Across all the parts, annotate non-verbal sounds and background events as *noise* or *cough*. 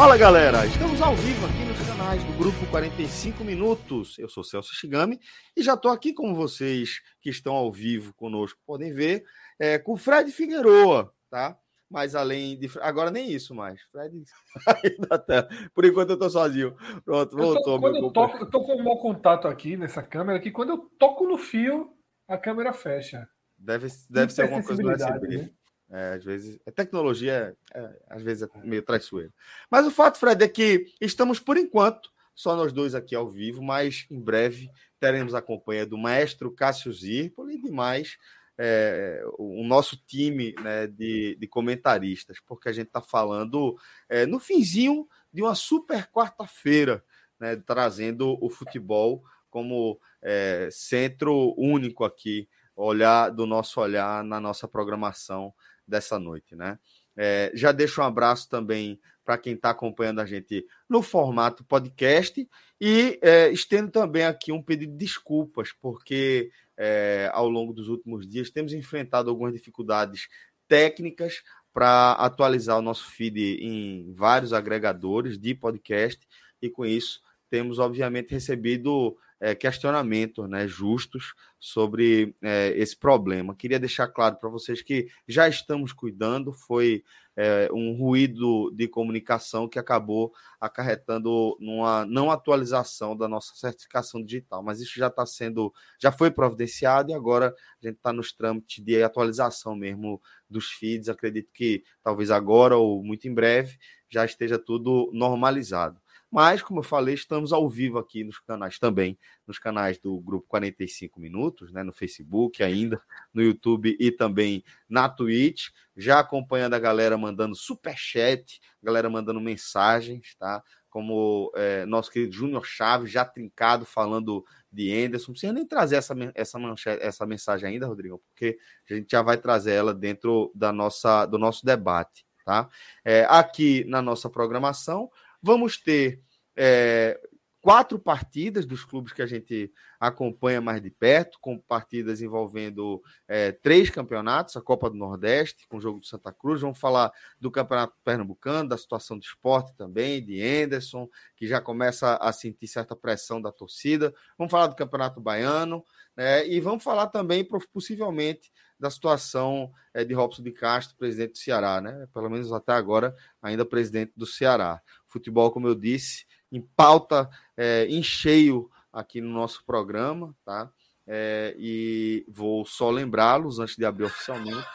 Fala galera, estamos ao vivo aqui nos canais do Grupo 45 Minutos. Eu sou Celso Shigami e já estou aqui com vocês que estão ao vivo conosco, podem ver, é, com o Fred Figueroa, tá? Mas além de. Agora nem isso mais. Fred *laughs* da tela. Por enquanto eu estou sozinho. Pronto, voltou. Eu tô, quando eu, toco, eu tô com um mau contato aqui nessa câmera que quando eu toco no fio, a câmera fecha. Deve, deve ser alguma coisa do USB. Né? É, às vezes, a tecnologia é, é, às vezes é meio traiçoeira. Mas o fato, Fred, é que estamos, por enquanto, só nós dois aqui ao vivo, mas em breve teremos a companhia do maestro Cássio Zirpoli e demais é, o nosso time né, de, de, comentaristas, porque a gente está falando é, no finzinho de uma super quarta-feira, né, trazendo o futebol como é, centro único aqui, olhar do nosso olhar na nossa programação dessa noite, né? É, já deixo um abraço também para quem está acompanhando a gente no formato podcast e é, estendo também aqui um pedido de desculpas, porque é, ao longo dos últimos dias temos enfrentado algumas dificuldades técnicas para atualizar o nosso feed em vários agregadores de podcast e com isso temos obviamente recebido é, questionamentos né, justos sobre é, esse problema. Queria deixar claro para vocês que já estamos cuidando, foi é, um ruído de comunicação que acabou acarretando numa não atualização da nossa certificação digital, mas isso já está sendo, já foi providenciado e agora a gente está nos trâmites de atualização mesmo dos feeds. Acredito que talvez agora ou muito em breve já esteja tudo normalizado. Mas, como eu falei, estamos ao vivo aqui nos canais também, nos canais do Grupo 45 Minutos, né, no Facebook ainda, no YouTube e também na Twitch, já acompanhando a galera mandando super chat, galera mandando mensagens, tá? Como é, nosso querido Júnior Chaves, já trincado, falando de Anderson. Não precisa nem trazer essa, essa, manchete, essa mensagem ainda, Rodrigo, porque a gente já vai trazer ela dentro da nossa, do nosso debate, tá? É, aqui na nossa programação, Vamos ter é, quatro partidas dos clubes que a gente acompanha mais de perto, com partidas envolvendo é, três campeonatos, a Copa do Nordeste, com o jogo do Santa Cruz. Vamos falar do Campeonato Pernambucano, da situação do esporte também, de Anderson, que já começa a sentir certa pressão da torcida. Vamos falar do Campeonato Baiano, né? e vamos falar também, possivelmente, da situação é, de Robson de Castro, presidente do Ceará, né? Pelo menos até agora, ainda presidente do Ceará. Futebol, como eu disse, em pauta é, em cheio aqui no nosso programa, tá? É, e vou só lembrá-los antes de abrir oficialmente.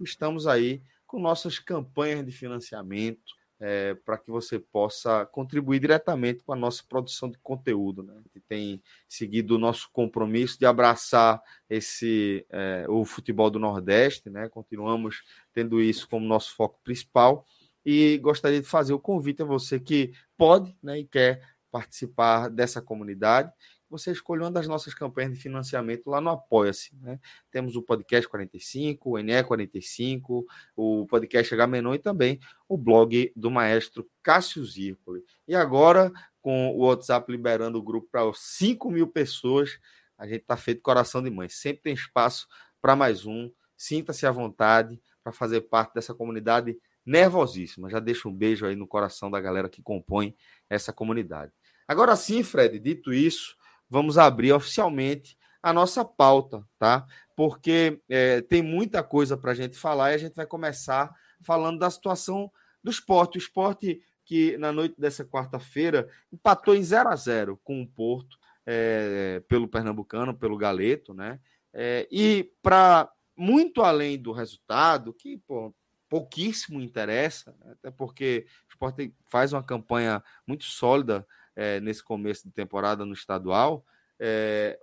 Estamos aí com nossas campanhas de financiamento é, para que você possa contribuir diretamente com a nossa produção de conteúdo. Né? Gente tem seguido o nosso compromisso de abraçar esse é, o futebol do Nordeste, né? Continuamos tendo isso como nosso foco principal e gostaria de fazer o convite a você que pode né, e quer participar dessa comunidade você escolhe uma das nossas campanhas de financiamento lá no Apoia-se. Né? Temos o Podcast 45, o NE 45, o Podcast H e também o blog do maestro Cássio Zirpoli. E agora, com o WhatsApp liberando o grupo para 5 mil pessoas, a gente está feito coração de mãe. Sempre tem espaço para mais um. Sinta-se à vontade para fazer parte dessa comunidade nervosíssima. Já deixo um beijo aí no coração da galera que compõe essa comunidade. Agora sim, Fred, dito isso, vamos abrir oficialmente a nossa pauta, tá? Porque é, tem muita coisa para a gente falar e a gente vai começar falando da situação do esporte. O esporte que na noite dessa quarta-feira empatou em 0 a 0 com o Porto, é, pelo Pernambucano, pelo Galeto, né? É, e para muito além do resultado, que pô, pouquíssimo interessa, até porque o Sport faz uma campanha muito sólida é, nesse começo de temporada no estadual. É,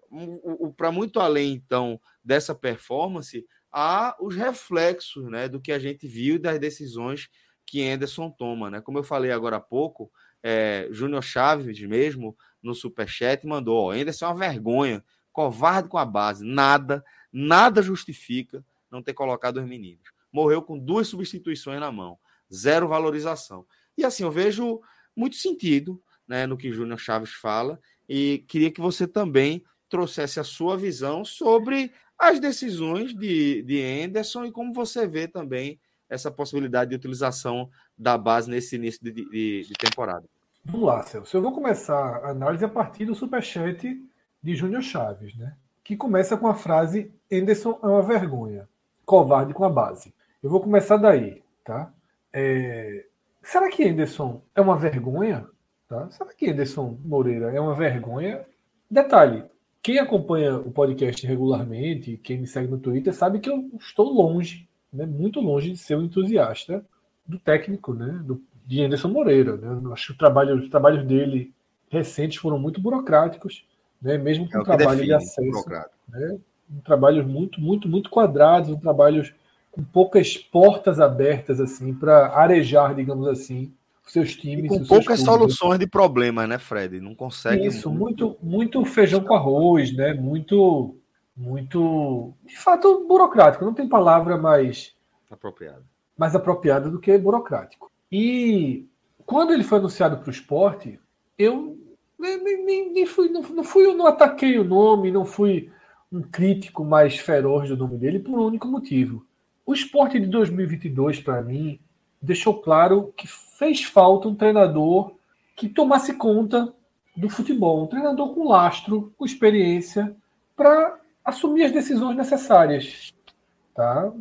Para muito além, então, dessa performance, há os reflexos né, do que a gente viu e das decisões que Anderson toma. Né? Como eu falei agora há pouco, é, Júnior Chaves mesmo, no Superchat, mandou: ó, Anderson é uma vergonha, covarde com a base, nada, nada justifica não ter colocado os meninos. Morreu com duas substituições na mão, zero valorização. E assim, eu vejo muito sentido né, no que Júnior Chaves fala, e queria que você também trouxesse a sua visão sobre as decisões de, de Anderson e como você vê também essa possibilidade de utilização da base nesse início de, de, de temporada. Vamos lá, Celso. Eu vou começar a análise a partir do superchat de Júnior Chaves, né? que começa com a frase Anderson é uma vergonha, covarde com a base. Eu vou começar daí, tá? É... Será que Anderson é uma vergonha? Tá? Será que Anderson Moreira é uma vergonha? Detalhe, quem acompanha o podcast regularmente, quem me segue no Twitter, sabe que eu estou longe, né, muito longe de ser um entusiasta do técnico, né, do, de Anderson Moreira. Né? Eu acho que o trabalho, os trabalhos dele recentes foram muito burocráticos, né, mesmo com é o trabalho define, de acesso. Né, um trabalhos muito, muito, muito quadrados, um trabalhos com poucas portas abertas assim para arejar, digamos assim, seus times. E com poucas soluções de problemas, né, Fred? Não consegue. Isso, muito, muito feijão com arroz, né? Muito, muito, de fato, burocrático. Não tem palavra mais apropriada, mais apropriada do que burocrático. E quando ele foi anunciado para o esporte, eu nem, nem, nem fui, não, não fui, não ataquei o nome, não fui um crítico mais feroz do nome dele por um único motivo. O esporte de 2022, para mim, deixou claro que fez falta um treinador que tomasse conta do futebol, um treinador com lastro, com experiência, para assumir as decisões necessárias, tá?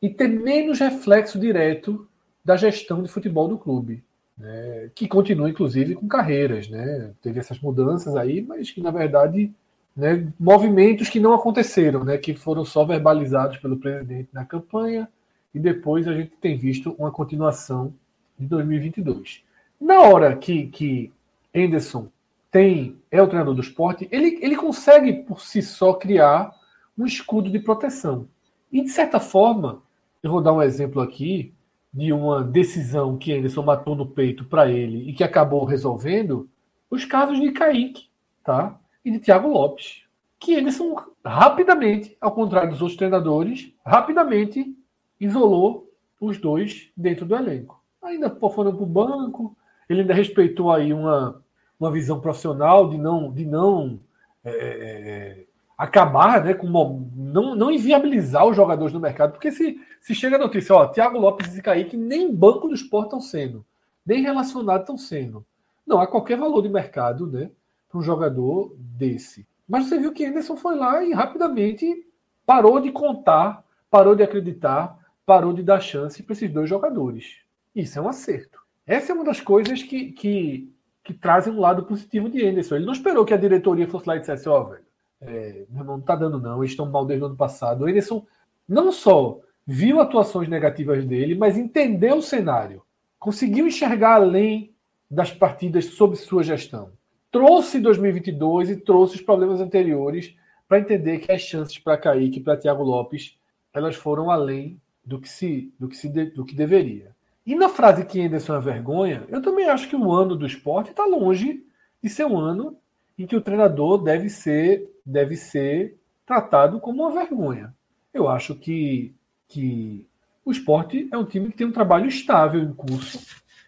E ter menos reflexo direto da gestão de futebol do clube, né? que continua inclusive com carreiras, né? Teve essas mudanças aí, mas que na verdade, né, movimentos que não aconteceram, né? Que foram só verbalizados pelo presidente na campanha e depois a gente tem visto uma continuação de 2022. Na hora que, que Anderson tem, é o treinador do esporte, ele, ele consegue por si só criar um escudo de proteção. E de certa forma, eu vou dar um exemplo aqui de uma decisão que Anderson matou no peito para ele e que acabou resolvendo os casos de Kaique tá? E de Thiago Lopes. Que Anderson rapidamente, ao contrário dos outros treinadores, rapidamente isolou os dois dentro do elenco. Ainda foram para o banco, ele ainda respeitou aí uma, uma visão profissional de não, de não é, é acabar né, com uma, não, não inviabilizar os jogadores no mercado, porque se, se chega a notícia, ó, Thiago Lopes e Kaique nem banco do esporte estão sendo, nem relacionados estão sendo. Não há qualquer valor de mercado né, para um jogador desse. Mas você viu que Anderson foi lá e rapidamente parou de contar, parou de acreditar, parou de dar chance para esses dois jogadores. Isso é um acerto. Essa é uma das coisas que, que, que trazem um lado positivo de Anderson. Ele não esperou que a diretoria fosse lá e dissesse: Ó, oh, velho, é, não tá dando não, eles estão mal desde o ano passado. O Anderson não só viu atuações negativas dele, mas entendeu o cenário. Conseguiu enxergar além das partidas sob sua gestão. Trouxe 2022 e trouxe os problemas anteriores para entender que as chances para Kaique e para Thiago Lopes elas foram além do que se do que se do que deveria. E na frase que Anderson é vergonha, eu também acho que o ano do esporte está longe de ser um ano em que o treinador deve ser deve ser tratado como uma vergonha. Eu acho que que o esporte é um time que tem um trabalho estável em curso,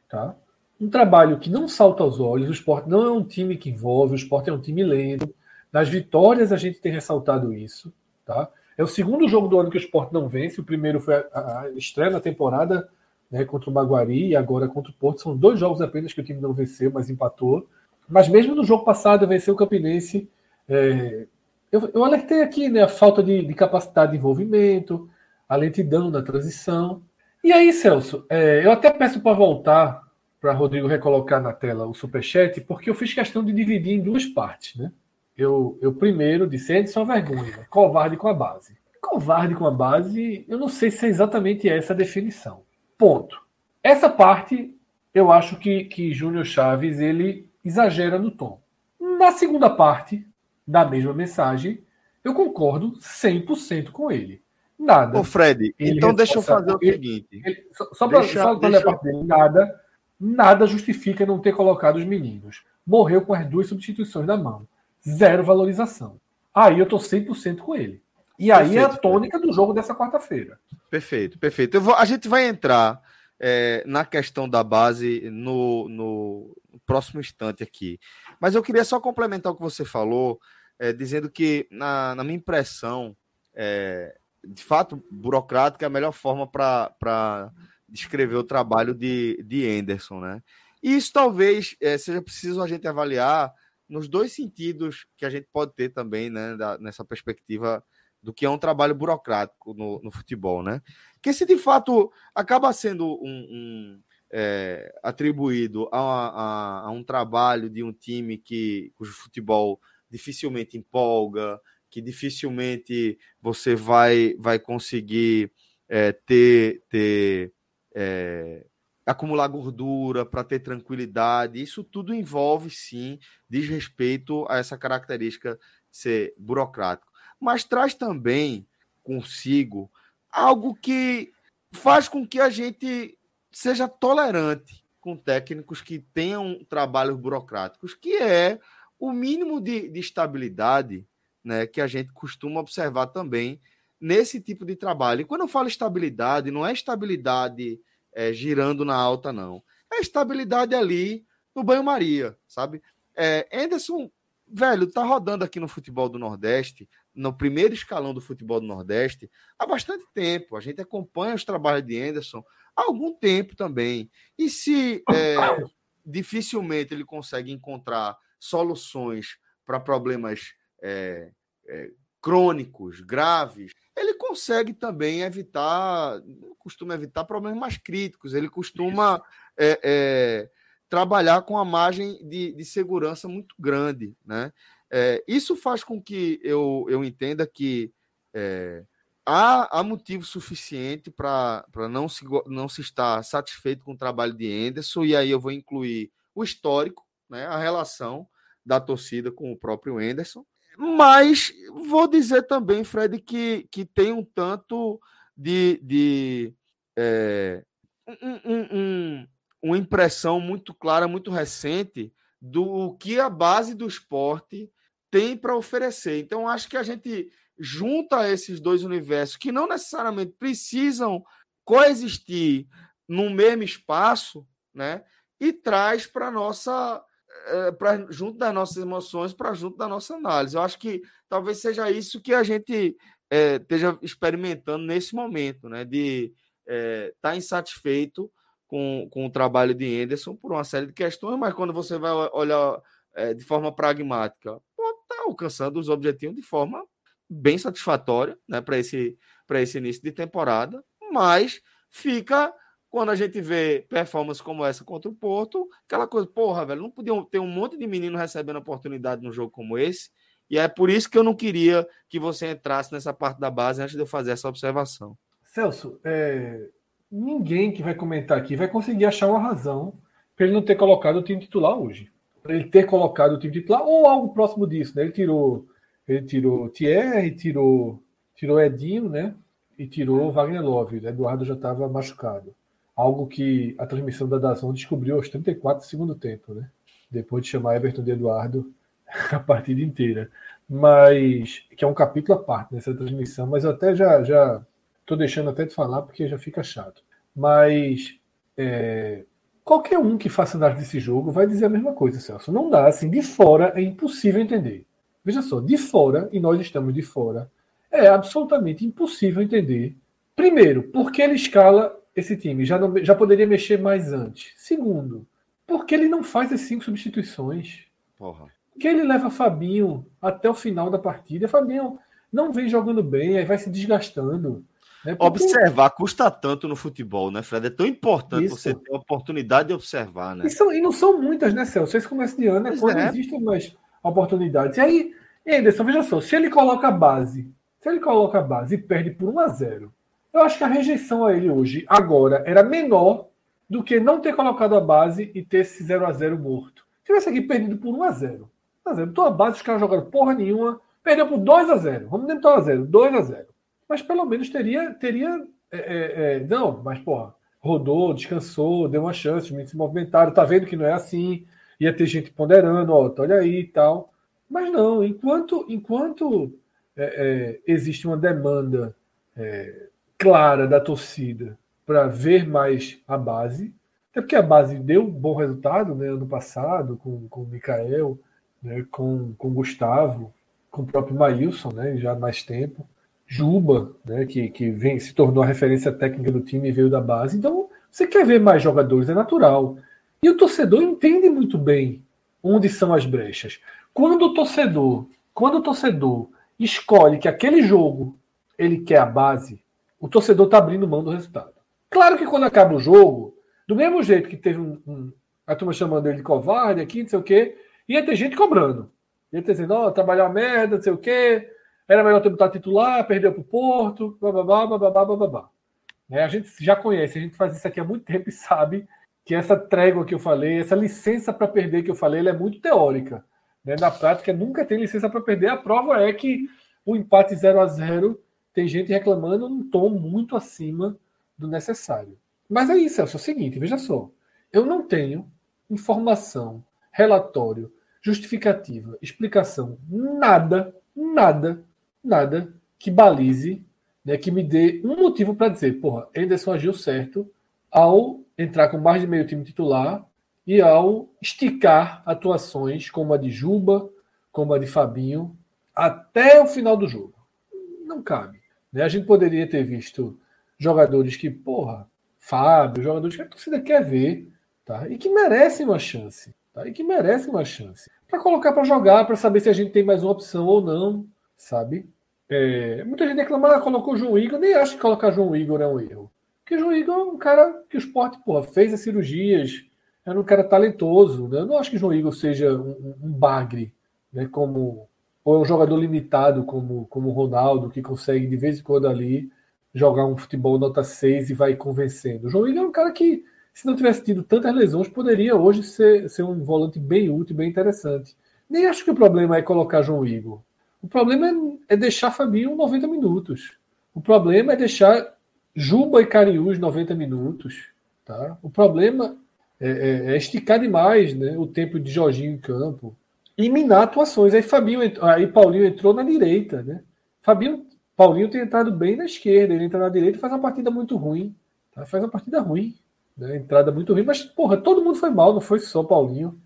tá? Um trabalho que não salta aos olhos. O esporte não é um time que envolve, o esporte é um time lento. Nas vitórias a gente tem ressaltado isso, tá? É o segundo jogo do ano que o Sport não vence. O primeiro foi a, a estreia na temporada né, contra o Baguari e agora contra o Porto. São dois jogos apenas que o time não venceu, mas empatou. Mas mesmo no jogo passado, venceu o Campinense. É, eu, eu, alertei aqui né, a falta de, de, capacidade de envolvimento, a lentidão da transição. E aí, Celso, é, eu até peço para voltar para Rodrigo recolocar na tela o superchat, porque eu fiz questão de dividir em duas partes. Né? eu, eu primeiro disse Edson vergonha, covarde com a base. covarde com a base, eu não sei se é exatamente essa a definição. Ponto. Essa parte, eu acho que, que Júnior Chaves ele exagera no tom. Na segunda parte da mesma mensagem, eu concordo 100% com ele. Nada. Ô, Fred, então deixa eu fazer o seguinte. Ele, só só para ler a parte dele, nada, nada justifica não ter colocado os meninos. Morreu com as duas substituições da mão. Zero valorização. Aí eu tô 100% com ele. E aí perfeito, é a tônica do jogo dessa quarta-feira. Perfeito, perfeito. Vou, a gente vai entrar é, na questão da base no, no, próximo instante aqui. Mas eu queria só complementar o que você falou, é, dizendo que, na, na minha impressão, é, de fato, burocrática é a melhor forma para descrever o trabalho de, de Anderson, né? E isso talvez é, seja preciso a gente avaliar nos dois sentidos que a gente pode ter também, né, da, nessa perspectiva do que é um trabalho burocrático no, no futebol, né? Que se de fato acaba sendo um, um é, atribuído a, a, a, um trabalho de um time que cujo futebol dificilmente empolga, que dificilmente você vai vai conseguir é, ter ter é, acumular gordura para ter tranquilidade. Isso tudo envolve sim diz respeito a essa característica de ser burocrático mas traz também consigo algo que faz com que a gente seja tolerante com técnicos que tenham trabalhos burocráticos, que é o mínimo de, de estabilidade né, que a gente costuma observar também nesse tipo de trabalho. E quando eu falo estabilidade, não é estabilidade é, girando na alta, não. É estabilidade ali no banho-maria, sabe? É, Anderson, velho, tá rodando aqui no futebol do Nordeste no primeiro escalão do futebol do Nordeste há bastante tempo. A gente acompanha os trabalhos de Anderson há algum tempo também. E se é, dificilmente ele consegue encontrar soluções para problemas é, é, crônicos, graves, ele consegue também evitar, costuma evitar problemas mais críticos. Ele costuma é, é, trabalhar com a margem de, de segurança muito grande, né? É, isso faz com que eu, eu entenda que é, há, há motivo suficiente para não se, não se estar satisfeito com o trabalho de Anderson, e aí eu vou incluir o histórico, né, a relação da torcida com o próprio Anderson. Mas vou dizer também, Fred, que, que tem um tanto de, de é, um, um, um, uma impressão muito clara, muito recente, do que a base do esporte tem para oferecer. Então, acho que a gente junta esses dois universos que não necessariamente precisam coexistir no mesmo espaço, né? E traz para nossa para junto das nossas emoções, para junto da nossa análise. Eu acho que talvez seja isso que a gente é, esteja experimentando nesse momento, né? De estar é, tá insatisfeito com, com o trabalho de Anderson por uma série de questões, mas quando você vai olhar é, de forma pragmática, alcançando os objetivos de forma bem satisfatória né, para esse, esse início de temporada, mas fica quando a gente vê performance como essa contra o Porto, aquela coisa, porra, velho, não podia ter um monte de menino recebendo oportunidade num jogo como esse, e é por isso que eu não queria que você entrasse nessa parte da base antes de eu fazer essa observação. Celso, é... ninguém que vai comentar aqui vai conseguir achar uma razão para ele não ter colocado o time titular hoje para ele ter colocado o time titular ou algo próximo disso, né? Ele tirou, ele tirou Thierry, tirou, tirou Edinho, né? E tirou Wagner Love. Eduardo já estava machucado. Algo que a transmissão da Dazon descobriu aos 34 do segundo tempo, né? Depois de chamar Everton de Eduardo *laughs* a partida inteira. Mas que é um capítulo à parte nessa transmissão, mas eu até já já tô deixando até de falar porque já fica chato. Mas é, Qualquer um que faça análise desse jogo vai dizer a mesma coisa, Celso. Não dá, assim, de fora é impossível entender. Veja só, de fora, e nós estamos de fora, é absolutamente impossível entender. Primeiro, por que ele escala esse time? Já, não, já poderia mexer mais antes. Segundo, por que ele não faz as cinco substituições? Porra. Por que ele leva Fabinho até o final da partida? Fabinho não vem jogando bem, aí vai se desgastando. É porque... Observar custa tanto no futebol, né, Fred? É tão importante Isso. você ter a oportunidade de observar, né? E, são, e não são muitas, né, Celso? Esse começo de ano é quando é. existem mais oportunidades. E aí, Anderson, veja só, se ele coloca a base Se ele coloca a base e perde por 1 a 0 eu acho que a rejeição a ele hoje, agora, era menor do que não ter colocado a base e ter esse 0 a 0 morto. Se tivesse aqui perdido por 1 a 0 1 a 0 Então a base, os caras jogaram porra nenhuma, perdeu por 2 a 0 Vamos nem 1 a 0 2 a 0 Mas pelo menos teria. teria é, é, é, não, mas porra, rodou, descansou, deu uma chance, os meninos se movimentaram, tá vendo que não é assim, ia ter gente ponderando, ó, olha aí e tal. Mas não, enquanto, enquanto é, é, existe uma demanda é, clara da torcida para ver mais a base, até porque a base deu um bom resultado né, ano passado com, com o Mikael, né, com, com o Gustavo, com o próprio Maílson, né, já há mais tempo. Juba, né, que, que vem, se tornou a referência técnica do time e veio da base. Então, você quer ver mais jogadores, é natural. E o torcedor entende muito bem onde são as brechas. Quando o torcedor, quando o torcedor escolhe que aquele jogo ele quer a base, o torcedor está abrindo mão do resultado. Claro que quando acaba o jogo, do mesmo jeito que teve um, um, a turma chamando ele de covarde aqui, não sei o quê, ia ter gente cobrando. Ia ter dizendo, ó, oh, merda, não sei o quê, era melhor ter botado titular, perdeu para o Porto, bababá, bababá, bababá. É, a gente já conhece, a gente faz isso aqui há muito *laughs* tempo e sabe que essa trégua que eu falei, essa licença para perder que eu falei, ela é muito teórica. Né? Na prática, nunca tem licença para perder. A prova é que o empate 0 a 0 tem gente reclamando num tom muito acima do necessário. Mas é isso, é o seguinte, veja só. Eu não tenho informação, relatório, justificativa, explicação, nada, nada nada que balize, né, que me dê um motivo para dizer, porra, Anderson agiu certo ao entrar com mais de meio time titular e ao esticar atuações como a de Juba, como a de Fabinho, até o final do jogo. Não cabe. Né? A gente poderia ter visto jogadores que, porra, Fábio, jogadores que a torcida quer ver, tá? E que merecem uma chance, tá? E que merecem uma chance. Para colocar para jogar, para saber se a gente tem mais uma opção ou não, sabe? É, muita gente reclama, ah, colocou o João Igor, nem acho que colocar João Igor é um erro. Porque João Igor é um cara que o esporte porra, fez as cirurgias, era um cara talentoso. Né? Eu não acho que o João Igor seja um, um bagre, né? como, ou é um jogador limitado como, como o Ronaldo, que consegue de vez em quando ali jogar um futebol nota 6 e vai convencendo. O João Igor é um cara que, se não tivesse tido tantas lesões, poderia hoje ser, ser um volante bem útil, bem interessante. Nem acho que o problema é colocar João Igor. O problema é, é deixar Fabinho 90 minutos. O problema é deixar Juba e Cariús 90 minutos. Tá? O problema é, é, é, esticar demais né, o tempo de Jorginho em campo e minar atuações. Aí Fabinho aí Paulinho entrou na direita. Né? Fabinho, Paulinho tem entrado bem na esquerda, ele entra na direita e faz uma partida muito ruim. Tá? Faz uma partida ruim. Né? Entrada muito ruim, mas porra, todo mundo foi mal, não foi só Paulinho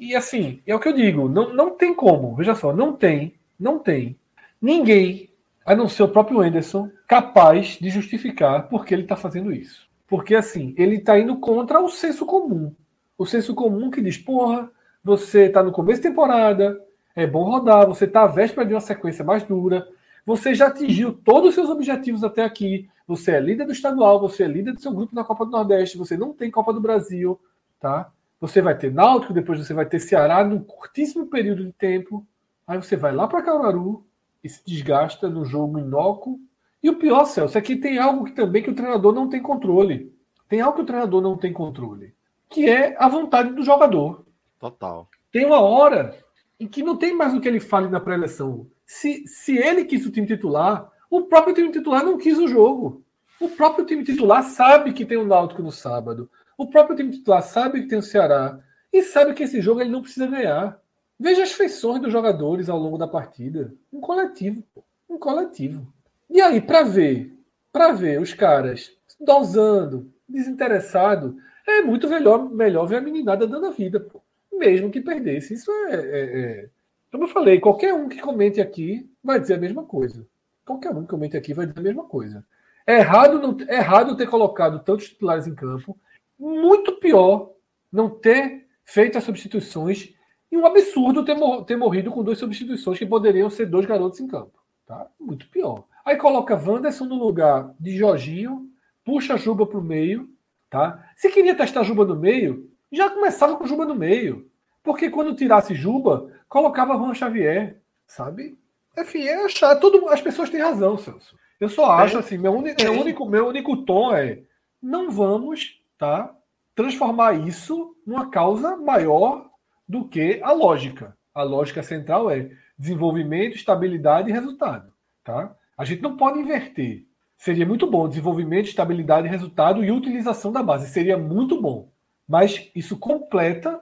e assim, é o que eu digo, não, não tem como, veja só, não tem, não tem ninguém, a não ser o próprio Anderson, capaz de justificar por que ele está fazendo isso. Porque assim, ele está indo contra o senso comum. O senso comum que diz, porra, você está no começo da temporada, é bom rodar, você está à véspera de uma sequência mais dura, você já atingiu todos os seus objetivos até aqui, você é líder do estadual, você é líder do seu grupo na Copa do Nordeste, você não tem Copa do Brasil, tá? Você vai ter Náutico, depois você vai ter Ceará num curtíssimo período de tempo. Aí você vai lá para Caruaru e se desgasta no jogo inócuo. E o pior, Celso, é que tem algo que também que o treinador não tem controle. Tem algo que o treinador não tem controle, que é a vontade do jogador. Total. Tem uma hora em que não tem mais o que ele fale na pré-eleição. Se, se ele quis o time titular, o próprio time titular não quis o jogo. O próprio time titular sabe que tem o Náutico no sábado. O próprio time titular sabe que tem o Ceará e sabe que esse jogo ele não precisa ganhar. Veja as feições dos jogadores ao longo da partida. Um coletivo, pô. um coletivo. E aí, para ver, para ver os caras dosando, desinteressado, é muito melhor, melhor ver a meninada dando a vida, pô. Mesmo que perdesse. Isso é, é, é, Como eu falei, qualquer um que comente aqui vai dizer a mesma coisa. Qualquer um que comente aqui vai dizer a mesma coisa. É errado, não, é errado ter colocado tantos titulares em campo muito pior não ter feito as substituições e um absurdo ter, mor ter morrido com duas substituições que poderiam ser dois garotos em campo. Tá? Muito pior. Aí coloca Wanderson no lugar de Jorginho, puxa Juba para o meio. Tá? Se queria testar Juba no meio, já começava com Juba no meio. Porque quando tirasse Juba, colocava Juan Xavier. Sabe? enfim, é achar. Todo, as pessoas têm razão, Celso. Eu só acho assim, meu, único, meu, único, meu único tom é não vamos tá, transformar isso numa causa maior do que a lógica. A lógica central é desenvolvimento, estabilidade e resultado. Tá? A gente não pode inverter. Seria muito bom desenvolvimento, estabilidade, resultado e utilização da base. Seria muito bom. Mas isso completa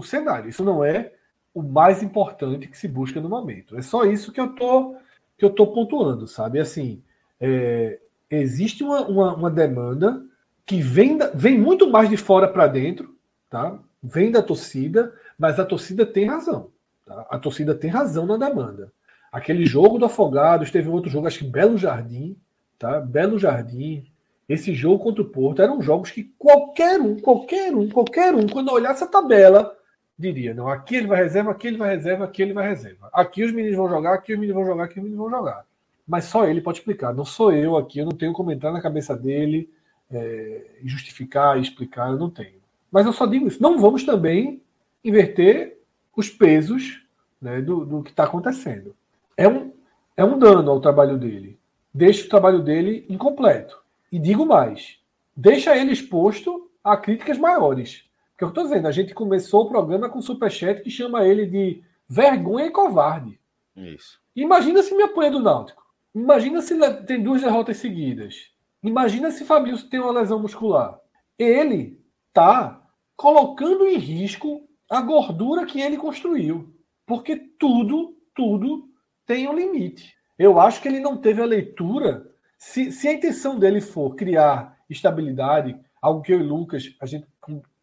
o cenário. Isso não é o mais importante que se busca no momento. É só isso que eu tô que eu tô pontuando, sabe? Assim, é, existe uma, uma, uma, demanda que vem, da, vem muito mais de fora para dentro, tá? Vem da torcida, mas a torcida tem razão. Tá? A torcida tem razão na demanda. Aquele jogo do Afogados, teve outro jogo, acho que Belo Jardim, tá? Belo Jardim. Esse jogo contra o Porto eram jogos que qualquer um, qualquer um, qualquer um, quando olhasse a tabela, diria: não, aqui ele vai reserva, aqui ele vai reserva, aqui ele vai reserva. Aqui os meninos vão jogar, aqui os meninos vão jogar, aqui os meninos vão jogar. Mas só ele pode explicar. Não sou eu aqui, eu não tenho como entrar na cabeça dele, é, justificar, explicar, eu não tenho. Mas eu só digo isso. Não vamos também inverter os pesos né, do, do que está acontecendo. É um, é um dano ao trabalho dele. Deixa o trabalho dele incompleto. E digo mais: deixa ele exposto a críticas maiores. Porque eu estou dizendo, a gente começou o programa com um superchat que chama ele de vergonha e covarde. Isso. Imagina se me apanha do Náutico. Imagina se tem duas derrotas seguidas. Imagina se Fabrício tem uma lesão muscular. Ele tá colocando em risco a gordura que ele construiu. Porque tudo, tudo tem um limite. Eu acho que ele não teve a leitura. Se, se a intenção dele for criar estabilidade, algo que eu e Lucas, a gente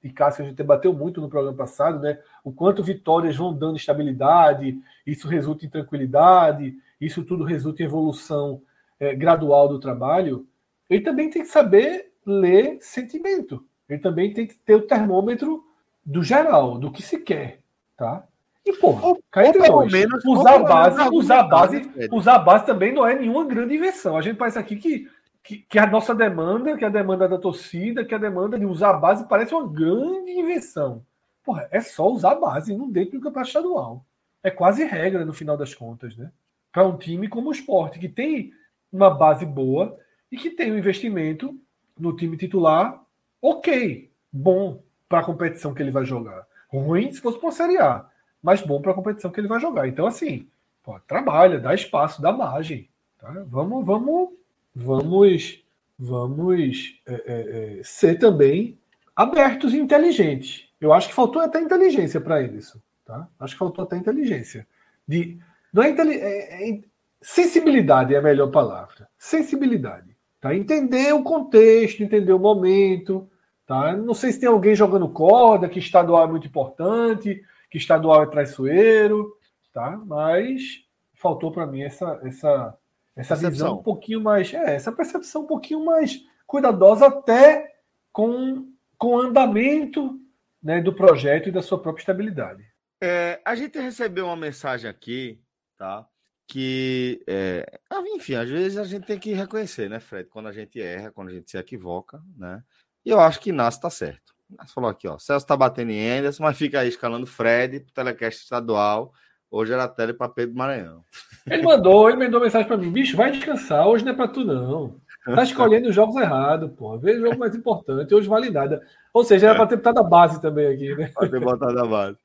e Cássio, a gente debateu muito no programa passado, né? O quanto vitórias vão dando estabilidade, isso resulta em tranquilidade, isso tudo resulta em evolução é, gradual do trabalho. Ele também tem que saber ler sentimento. Ele também tem que ter o termômetro do geral, do que se quer, tá? E, porra, cá entre nós, menos, usar a base, usar a base, usar a base também não é nenhuma grande invenção. A gente parece aqui que que, que, a nossa demanda, que a demanda da torcida, que a demanda de usar a base parece uma grande invenção. Porra, é só usar a base, não dentro do campeonato estadual. É quase regra no final das contas, né? Para um time como o esporte, que tem uma base boa e que tem um investimento no time titular, ok, bom para a competição que ele vai jogar. Ruim se fosse para a Série A, mas bom para a competição que ele vai jogar. Então, assim, pô, trabalha, dá espaço, dá margem. Tá? Vamos, vamos vamos, vamos é, é, é, ser também abertos e inteligentes. Eu acho que faltou até inteligência para eles. Tá? Acho que faltou até inteligência. De, não é, é, é, sensibilidade é a melhor palavra. Sensibilidade. Tá? Entender o contexto, entender o momento. Tá? Não sei se tem alguém jogando corda, que estadual é muito importante, que estadual é traiçoeiro, tá? mas faltou para mim essa, essa, essa percepção. visão um pouquinho mais. É, essa percepção um pouquinho mais cuidadosa, até com, com o andamento né, do projeto e da sua própria estabilidade. É, a gente recebeu uma mensagem aqui, tá? Que, é, ah, enfim, às vezes a gente tem que reconhecer, né, Fred? Quando a gente erra, quando a gente se equivoca, né? E eu acho que Inácio tá certo. Inácio falou aqui, ó. Celso tá batendo em Anderson, mas fica aí escalando Fred pro telecast estadual Hoje era tele para Pedro Maranhão. Ele mandou, ele mandou mensagem para mim: bicho, vai descansar, hoje não é para tu, não. Tá escolhendo os jogos errados, pô. Vê o jogo mais importante, hoje vale nada. Ou seja, era para ter botado a base também aqui, né? Para ter botado a base.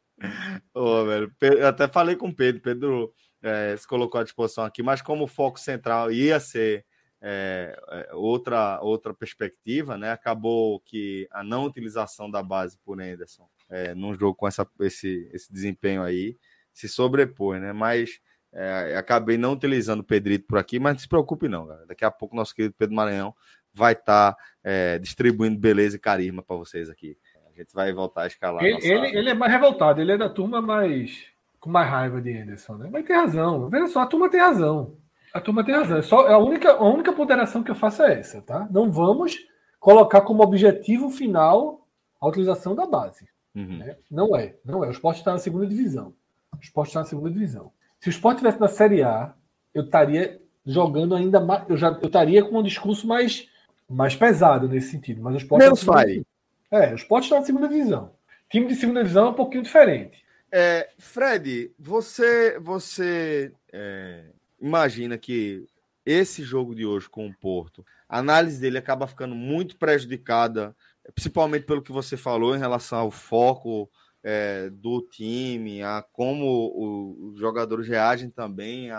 Ô, velho, eu até falei com o Pedro, Pedro é, se colocou à disposição aqui, mas como o foco central ia ser é, é, outra, outra perspectiva, né? Acabou que a não utilização da base por Anderson é, num jogo com essa, esse, esse desempenho aí se sobrepõe, né? Mas é, acabei não utilizando o Pedrito por aqui, mas não se preocupe não, galera. Daqui a pouco nosso querido Pedro Maranhão vai estar tá, é, distribuindo beleza e carisma para vocês aqui. A gente vai voltar a escalar. Ele, nossa... ele, ele, é mais revoltado, ele é da turma mais com mais raiva de Anderson, né? Mas tem razão. Veja só, a turma tem razão. A turma tem razão. É só, a, única, a única ponderação que eu faço é essa, tá? Não vamos colocar como objetivo final a utilização da base. Uhum. Né? Não é, não é. O esporte está na segunda divisão. O esporte está na segunda divisão. Se o esporte estivesse na Série A, eu estaria jogando ainda mais. Eu, já, eu estaria com um discurso mais, mais pesado nesse sentido. Mas o esporte. Menos tá É, o esporte está na segunda divisão. Time de segunda divisão é um pouquinho diferente. É, Fred, você, você é, imagina que esse jogo de hoje com o Porto, a análise dele acaba ficando muito prejudicada, principalmente pelo que você falou em relação ao foco é, do time, a como o, os jogadores reagem também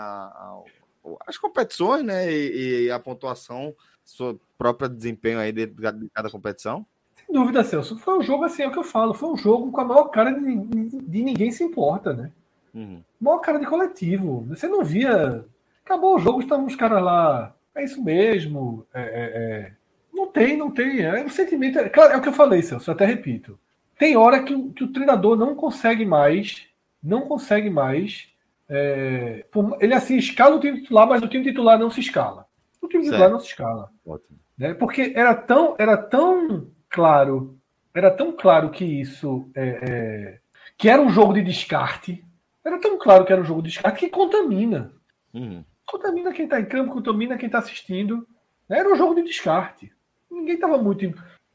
às competições, né? E, e, a pontuação, seu próprio desempenho aí de, de, cada competição. Sem dúvida, Celso. Foi um jogo assim, é o que eu falo, foi um jogo com a maior cara de, de, ninguém se importa, né? Uhum. Maior cara de coletivo. Você não via Acabou o jogo, estavam os caras lá. É isso mesmo. É, é, é. Não tem, não tem. É o sentimento. É, claro, é o que eu falei, Celso, eu até repito. Tem hora que, o, que o treinador não consegue mais. Não consegue mais. É, ele assim escala o time titular, mas o time titular não se escala. O time certo. titular não se escala. Ótimo. Né? Porque era tão, era tão claro, era tão claro que isso é, é, que era um jogo de descarte. Era tão claro que era um jogo de descarte que contamina. Uhum contamina quem está em campo, contamina quem está assistindo. Era um jogo de descarte. Ninguém estava muito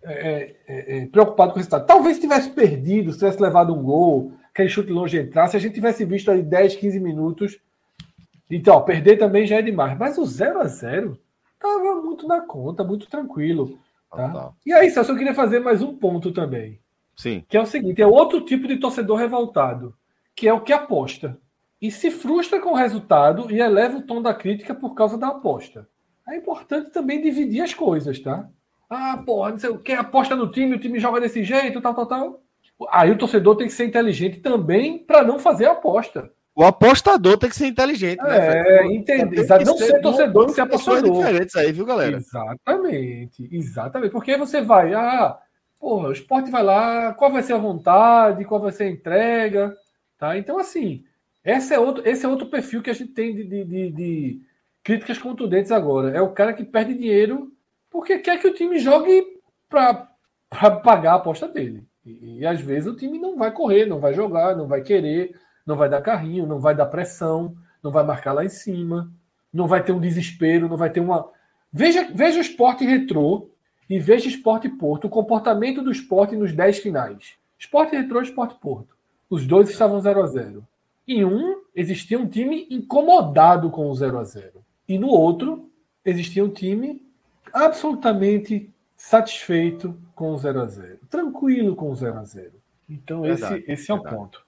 é, é, é, preocupado com o resultado. Talvez se tivesse perdido, se tivesse levado um gol, aquele chute longe entrasse, a gente tivesse visto ali 10, 15 minutos. Então, perder também já é demais. Mas o 0 a 0 estava muito na conta, muito tranquilo. Tá? Ah, tá. E aí, Celso, eu queria fazer mais um ponto também. Sim. Que é o seguinte: é outro tipo de torcedor revoltado, que é o que aposta e se frustra com o resultado e eleva o tom da crítica por causa da aposta. É importante também dividir as coisas, tá? Ah, porra, não sei o que, aposta no time, o time joga desse jeito, tal, tal, tal. Aí o torcedor tem que ser inteligente também para não fazer a aposta. O apostador tem que ser inteligente, né? É, entender. Não ser, ser torcedor, não ser apostador. diferentes aí, viu, galera? Exatamente, exatamente. Porque você vai, ah, porra, o esporte vai lá, qual vai ser a vontade, qual vai ser a entrega, tá? Então, assim, esse é outro, esse é outro perfil que a gente tem de, de, de, de críticas contundentes agora. É o cara que perde dinheiro porque quer que o time jogue para pagar a aposta dele. E, e, às vezes o time não vai correr, não vai jogar, não vai querer, não vai dar carrinho, não vai dar pressão, não vai marcar lá em cima, não vai ter um desespero, não vai ter uma. Veja, veja o esporte retrô e veja o esporte Porto, o comportamento do esporte nos 10 finais. Esporte retrô e esporte Porto. Os dois estavam 0 a 0 em um, existia um time incomodado com o 0 a 0 E no outro, existia um time absolutamente satisfeito com o 0 a 0 Tranquilo com o 0 a 0 Então, verdade, esse, esse é o ponto.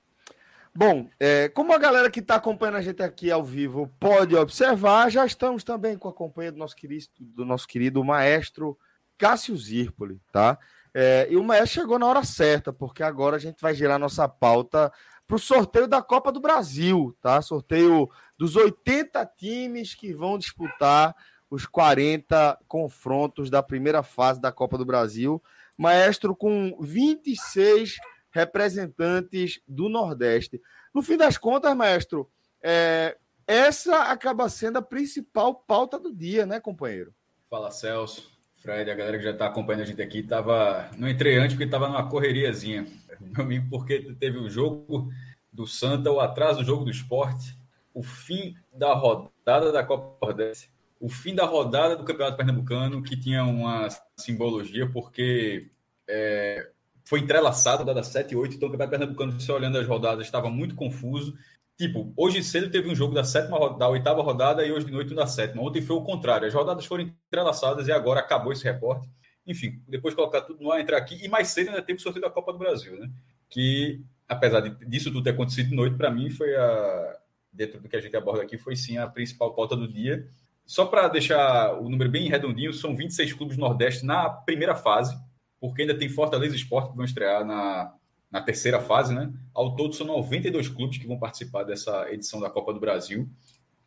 Bom, é, como a galera que está acompanhando a gente aqui ao vivo pode observar, já estamos também com a companhia do nosso querido, do nosso querido maestro Cássio Zirpoli, tá? É, e o maestro chegou na hora certa, porque agora a gente vai girar nossa pauta para o sorteio da Copa do Brasil, tá? Sorteio dos 80 times que vão disputar os 40 confrontos da primeira fase da Copa do Brasil. Maestro com 26 representantes do Nordeste. No fim das contas, maestro, é, essa acaba sendo a principal pauta do dia, né, companheiro? Fala, Celso. Fred, a galera que já está acompanhando a gente aqui, tava... não entrei antes porque estava numa correriazinha meu amigo, porque teve o jogo do Santa, o atraso do jogo do esporte, o fim da rodada da Copa Nordeste, o fim da rodada do Campeonato Pernambucano, que tinha uma simbologia, porque é, foi entrelaçado, dada 7 e 8, então o Campeonato Pernambucano, você olhando as rodadas, estava muito confuso. Tipo, hoje cedo teve um jogo da sétima da oitava rodada e hoje de noite um da sétima. Ontem foi o contrário. As rodadas foram entrelaçadas e agora acabou esse recorte enfim, depois colocar tudo no ar, entrar aqui. E mais cedo ainda teve o sorteio da Copa do Brasil, né? Que, apesar disso tudo ter acontecido de noite, para mim foi a. Dentro do que a gente aborda aqui, foi sim a principal pauta do dia. Só para deixar o número bem redondinho, são 26 clubes Nordeste na primeira fase, porque ainda tem Fortaleza Esporte que vão estrear na, na terceira fase, né? Ao todo são 92 clubes que vão participar dessa edição da Copa do Brasil,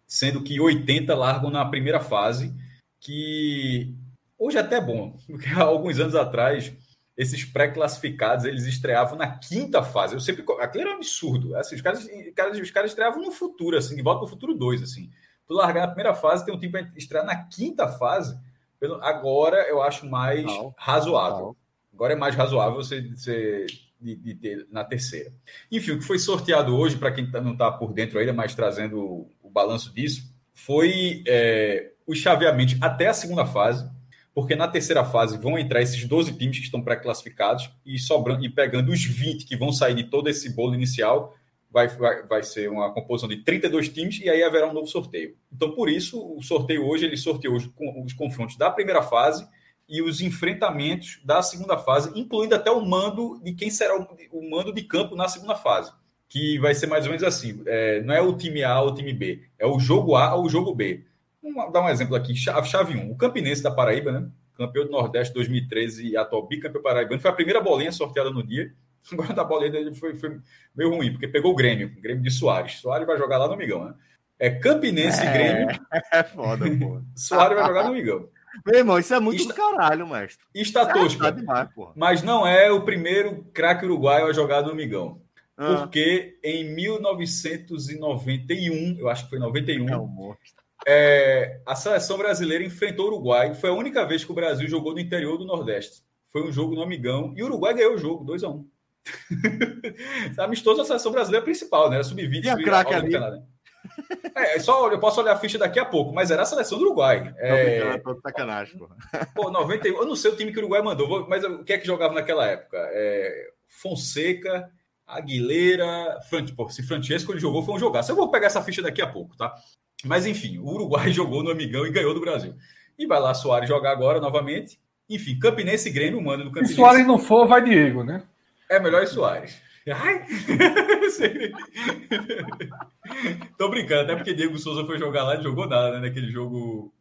sendo que 80 largam na primeira fase, que Hoje é até bom, porque há alguns anos atrás, esses pré-classificados, eles estreavam na quinta fase. Eu sempre... Aquilo era um absurdo. Assim, os, caras, os caras estreavam no futuro, assim, de volta para o futuro 2, assim. Tu largar na primeira fase, tem um time para estrear na quinta fase. Agora eu acho mais não, razoável. Não. Agora é mais razoável você, você de, de, ter na terceira. Enfim, o que foi sorteado hoje, para quem tá, não está por dentro ainda, mas trazendo o, o balanço disso, foi é, os chaveamentos até a segunda fase porque na terceira fase vão entrar esses 12 times que estão pré-classificados e sobrando e pegando os 20 que vão sair de todo esse bolo inicial, vai, vai, vai ser uma composição de 32 times e aí haverá um novo sorteio. Então, por isso, o sorteio hoje, ele sorteou os, os confrontos da primeira fase e os enfrentamentos da segunda fase, incluindo até o mando de quem será o, o mando de campo na segunda fase, que vai ser mais ou menos assim: é, não é o time A ou o time B, é o jogo A ou o jogo B. Vamos dar um exemplo aqui: chave 1, o Campinense da Paraíba, né? campeão do Nordeste 2013 e atual bicampeão paraibano, foi a primeira bolinha sorteada no dia. Agora da bolinha dele foi, foi meio ruim, porque pegou o Grêmio, o Grêmio de Soares. Soares vai jogar lá no Migão, né? É Campinense é, Grêmio. *laughs* É foda, pô. *laughs* Soares vai jogar no Migão. Meu irmão, isso é muito Está... do caralho, mestre. Está tosco. É demais, mas não é o primeiro craque uruguaio a jogar no Migão. Ah. Porque em 1991, eu acho que foi 91, é um é, a seleção brasileira enfrentou o Uruguai. Foi a única vez que o Brasil jogou no interior do Nordeste. Foi um jogo no Amigão e o Uruguai ganhou o jogo, 2 a 1 um. Amistoso a seleção brasileira principal, né? Era sub-20. Sub craque ali. É, só eu posso olhar a ficha daqui a pouco, mas era a seleção do Uruguai. É... Não, sacanagem, pô. Pô, 91. Eu não sei o time que o Uruguai mandou, mas o que é que jogava naquela época? É... Fonseca, Aguilera, Fran... Pô, se Francesco ele jogou, foi um jogaço. Eu vou pegar essa ficha daqui a pouco, tá? Mas enfim, o Uruguai *laughs* jogou no Amigão e ganhou do Brasil. E vai lá Soares jogar agora novamente. Enfim, Campinense e Grêmio manda no Campinense. Se Soares não for, vai Diego, né? É melhor Soares. Ai! *laughs* Tô brincando, até porque Diego Souza foi jogar lá e jogou nada, né? Naquele jogo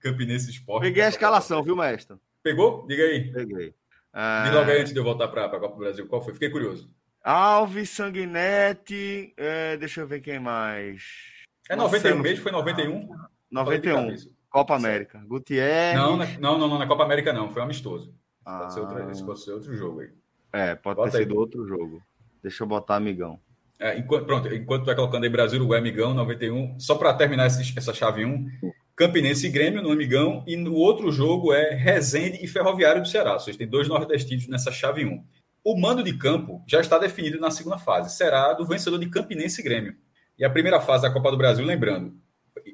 Campinense Esporte. Peguei a escalação, viu, mestre? Pegou? Diga aí. Peguei. Ah... logo aí antes de eu voltar para a Copa do Brasil, qual foi? Fiquei curioso. Alves, Sanguinetti, é, deixa eu ver quem mais. É 91 mesmo? Foi 91? 91. Copa América. Gutierrez. Não, não, não, não, na Copa América não, foi amistoso. Ah. Pode ser outro, esse pode ser outro jogo aí. É, pode Bota ter aí. sido outro jogo. Deixa eu botar amigão. É, enquanto, pronto, enquanto tu vai colocando aí Brasil, Uruguai, amigão, 91. Só para terminar esse, essa chave 1, Campinense e Grêmio no amigão. E no outro jogo é Resende e Ferroviário do Ceará. Vocês têm dois nordestinos nessa chave 1. O mando de campo já está definido na segunda fase. Será do vencedor de Campinense e Grêmio. E a primeira fase da Copa do Brasil, lembrando,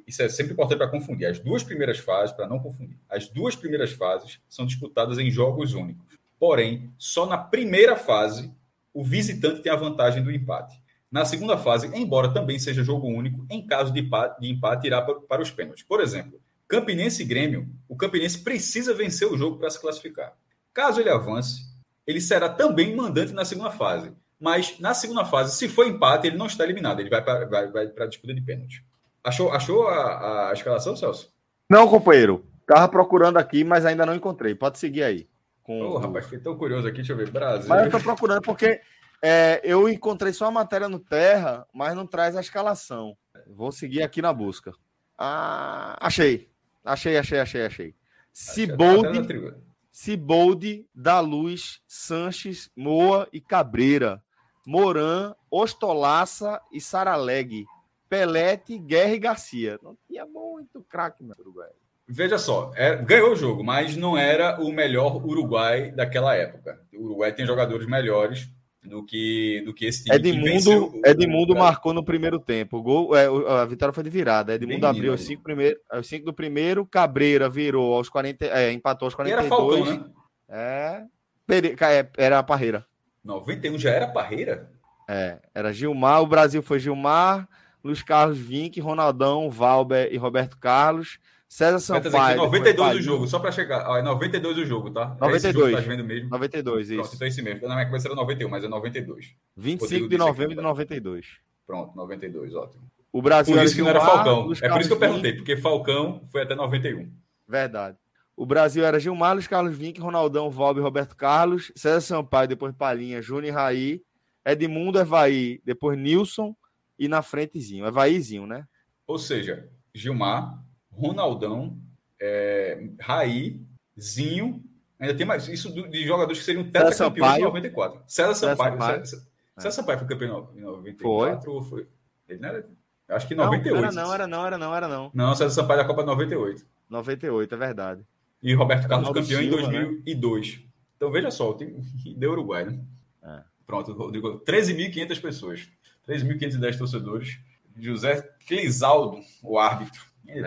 isso é sempre importante para confundir. As duas primeiras fases, para não confundir, as duas primeiras fases são disputadas em jogos únicos. Porém, só na primeira fase o visitante tem a vantagem do empate. Na segunda fase, embora também seja jogo único, em caso de empate, de empate irá para, para os pênaltis. Por exemplo, Campinense e Grêmio, o Campinense precisa vencer o jogo para se classificar. Caso ele avance, ele será também mandante na segunda fase. Mas na segunda fase, se for empate, ele não está eliminado, ele vai para vai, vai a disputa de pênalti. Achou, achou a, a escalação, Celso? Não, companheiro. Tava procurando aqui, mas ainda não encontrei. Pode seguir aí. Com... Oh, rapaz, fiquei tão curioso aqui. Deixa eu ver. Brasil. Mas eu tô procurando porque é, eu encontrei só a matéria no Terra, mas não traz a escalação. Vou seguir aqui na busca. Ah, achei. Achei, achei, achei, achei. Ciboldi, Ciboldi, da Luz, Sanches, Moa e Cabreira. Moran, Ostolaça e Saraleg. Pelete, Guerra e Garcia. Não tinha muito craque no Uruguai. Veja só, é, ganhou o jogo, mas não era o melhor Uruguai daquela época. O Uruguai tem jogadores melhores do que, do que esse time. Edmundo, Edmundo marcou no primeiro tempo. O gol, é, a vitória foi de virada. Edmundo Menino, abriu os cinco, primeiro, os cinco do primeiro, Cabreira virou aos 40, é, empatou aos 42. E era Falcão, né? É, é, era a Parreira. 91 já era Parreira? É, era Gilmar, o Brasil foi Gilmar, Luiz Carlos Vinck, Ronaldão, Valber e Roberto Carlos. César Sampaio. Aqui, 92 o jogo, só para chegar. Ó, é 92 o jogo, tá? 92. É tá vendo mesmo. 92, isso. Pronto, então é esse mesmo. Na minha cabeça era 91, mas é 92. 25 de novembro de 92. Pronto, 92, ótimo. O Brasil Por isso que não era Falcão. É por isso que eu perguntei, porque Falcão foi até 91. Verdade. O Brasil era Gilmar, Luiz Carlos Vinck, Ronaldão, Valber, Roberto Carlos, César Sampaio, depois Palinha, Júnior e Raí, Edmundo, Evaí, depois Nilson e na frentezinho. Evaízinho, né? Ou seja, Gilmar, Ronaldão, é, Raí, Zinho. Ainda tem mais isso de jogadores que seriam tetracampeões em 94. César Sampaio. Sampaio. César, Sampaio foi campeão em 94 foi. foi? Ele não era. Acho que em 98. Não, era não, era não, era não. Não, César Sampaio da Copa 98. 98, é verdade. E Roberto Carlos campeão Silva, em 2002. Né? Então veja só, tem *laughs* deu Uruguai, né? É. Pronto, Rodrigo, 13.500 pessoas. 3.510 torcedores. José Clisaldo, o árbitro. É,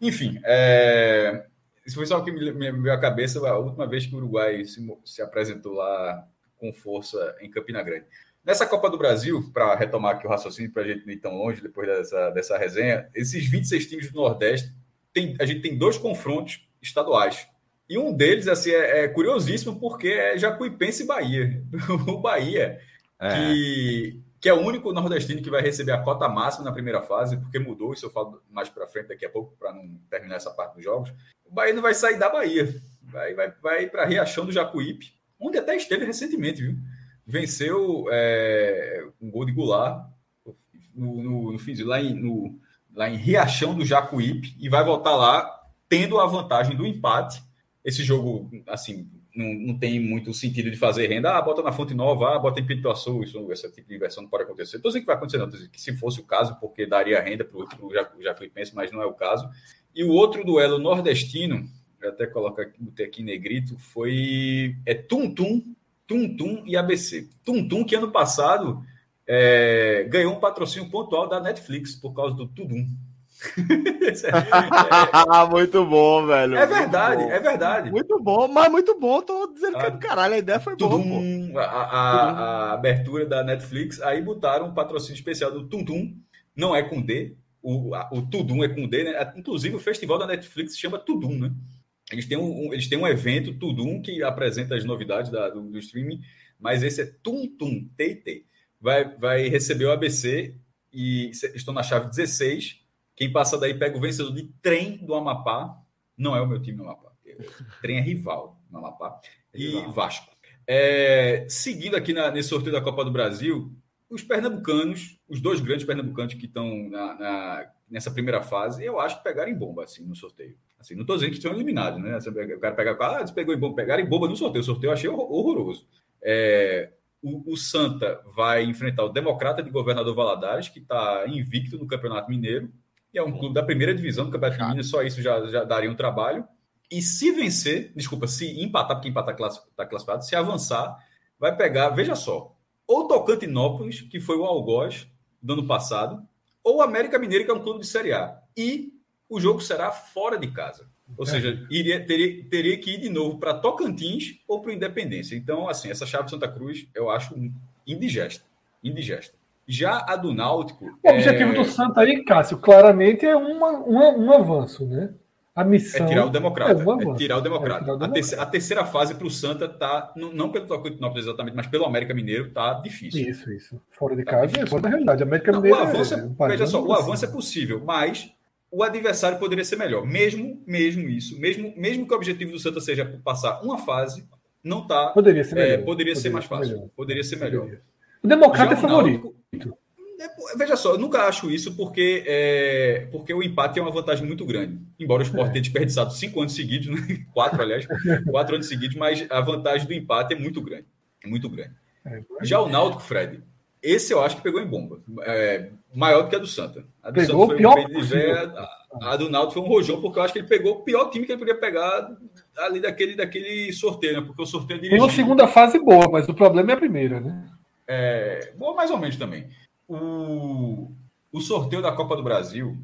Enfim, é... isso foi só o que me, me veio à cabeça a última vez que o Uruguai se, se apresentou lá com força em Campina Grande. Nessa Copa do Brasil, para retomar aqui o raciocínio, para a gente não ir tão longe depois dessa, dessa resenha, esses 26 times do Nordeste, tem, a gente tem dois confrontos estaduais. E um deles assim, é, é curiosíssimo porque é Jacuipense e Bahia. *laughs* o Bahia, é. que, que é o único nordestino que vai receber a cota máxima na primeira fase, porque mudou, isso eu falo mais para frente daqui a pouco, para não terminar essa parte dos jogos. O Bahia não vai sair da Bahia, vai, vai, vai para Riachão do Jacuípe, onde até esteve recentemente, viu? venceu é, um gol de Goulart no, no, no, lá, em, no, lá em Riachão do Jacuípe e vai voltar lá tendo a vantagem do empate. Esse jogo, assim, não, não tem muito sentido de fazer renda. Ah, bota na Fonte Nova, ah, bota em Pituaçu. Isso, esse tipo de inversão não pode acontecer. Estou dizendo que vai acontecer, não. que se fosse o caso, porque daria renda para o Jacuipense, mas não é o caso. E o outro duelo nordestino, eu até coloco aqui, botei aqui negrito, foi é Tum Tum Tum Tum e ABC. Tum Tum, que ano passado é, ganhou um patrocínio pontual da Netflix por causa do Tudum. É, *laughs* muito bom, velho. É verdade, é verdade. Muito bom, mas muito bom. Tô dizendo que é do caralho. A ideia foi boa. A, a, a, abertura da Netflix, aí botaram um patrocínio especial do Tum Tum. Não é com D, o, o Tudum é com D, né? Inclusive o festival da Netflix se chama Tudum, né? Eles têm um, eles têm um evento, Tudum, que apresenta as novidades da, do, do, streaming, mas esse é Tum Tum, TT. Vai, vai receber o ABC e estou na chave 16. Quem passa daí pega o vencedor de trem do Amapá. Não é o meu time no Amapá. Trem é rival no Amapá. E rival. Vasco. É, seguindo aqui na, nesse sorteio da Copa do Brasil, os pernambucanos, os dois grandes pernambucanos que estão na, na, nessa primeira fase, eu acho que pegaram em bomba assim, no sorteio. Assim, não estou dizendo que estão eliminados, né? O cara pega, ah, pegou em bomba, pegaram em bomba no sorteio. O sorteio eu achei horroroso. É, o, o, Santa vai enfrentar o Democrata de Governador Valadares, que está invicto no Campeonato Mineiro, e é um clube da primeira divisão do Campeonato Mineiro, só isso já, já daria um trabalho. E se vencer, desculpa, se empatar, porque empatar está classificado, se avançar, vai pegar, veja só, ou Tocantinópolis, que foi o Algoz do ano passado, ou América Mineiro, que é um clube de Série A. E o jogo será fora de casa. Ou é. seja, iria, teria, teria que ir de novo para Tocantins ou para Independência. Então, assim, essa chave de Santa Cruz eu acho indigesta. Indigesta. Já a do Náutico. O objetivo é... do Santa aí, Cássio, claramente é uma, uma, um avanço, né? A missão. É tirar o democrata. É, é tirar o democrata. É tirar o democrata. A, terceira, a, terceira, fase para o Santa tá. Não, não pelo Tocantinópolis exatamente, mas pelo América Mineiro tá difícil. Isso, isso. Fora de tá casa é fora da realidade. América não, Mineiro. O avanço é, veja só, o avanço é possível, mas o adversário poderia ser melhor. Mesmo, mesmo isso, mesmo, mesmo que o objetivo do Santa seja passar uma fase, não tá. Poderia ser melhor. É, poderia, poderia, ser mais fácil. Melhor. Poderia ser melhor. Poderia. O Democrata é favorito. Náutico, é, veja só, eu nunca acho isso porque, é, porque o empate é uma vantagem muito grande. Embora o Sport é. tenha desperdiçado cinco anos seguidos, né? *laughs* quatro, aliás, quatro anos seguidos, mas a vantagem do empate é muito grande. É muito grande. É, Já o Náutico, Fred, esse eu acho que pegou em bomba. É, maior do que a do Santa. A do pegou Santa foi pior um a, a, do Náutico foi um rojão, porque eu acho que ele pegou o pior time que ele podia pegar ali daquele, daquele sorteio, né? Porque o sorteio dirigido... Foi uma segunda fase boa, mas o problema é a primeira, né? É, boa mais ou menos também o, o sorteio da Copa do Brasil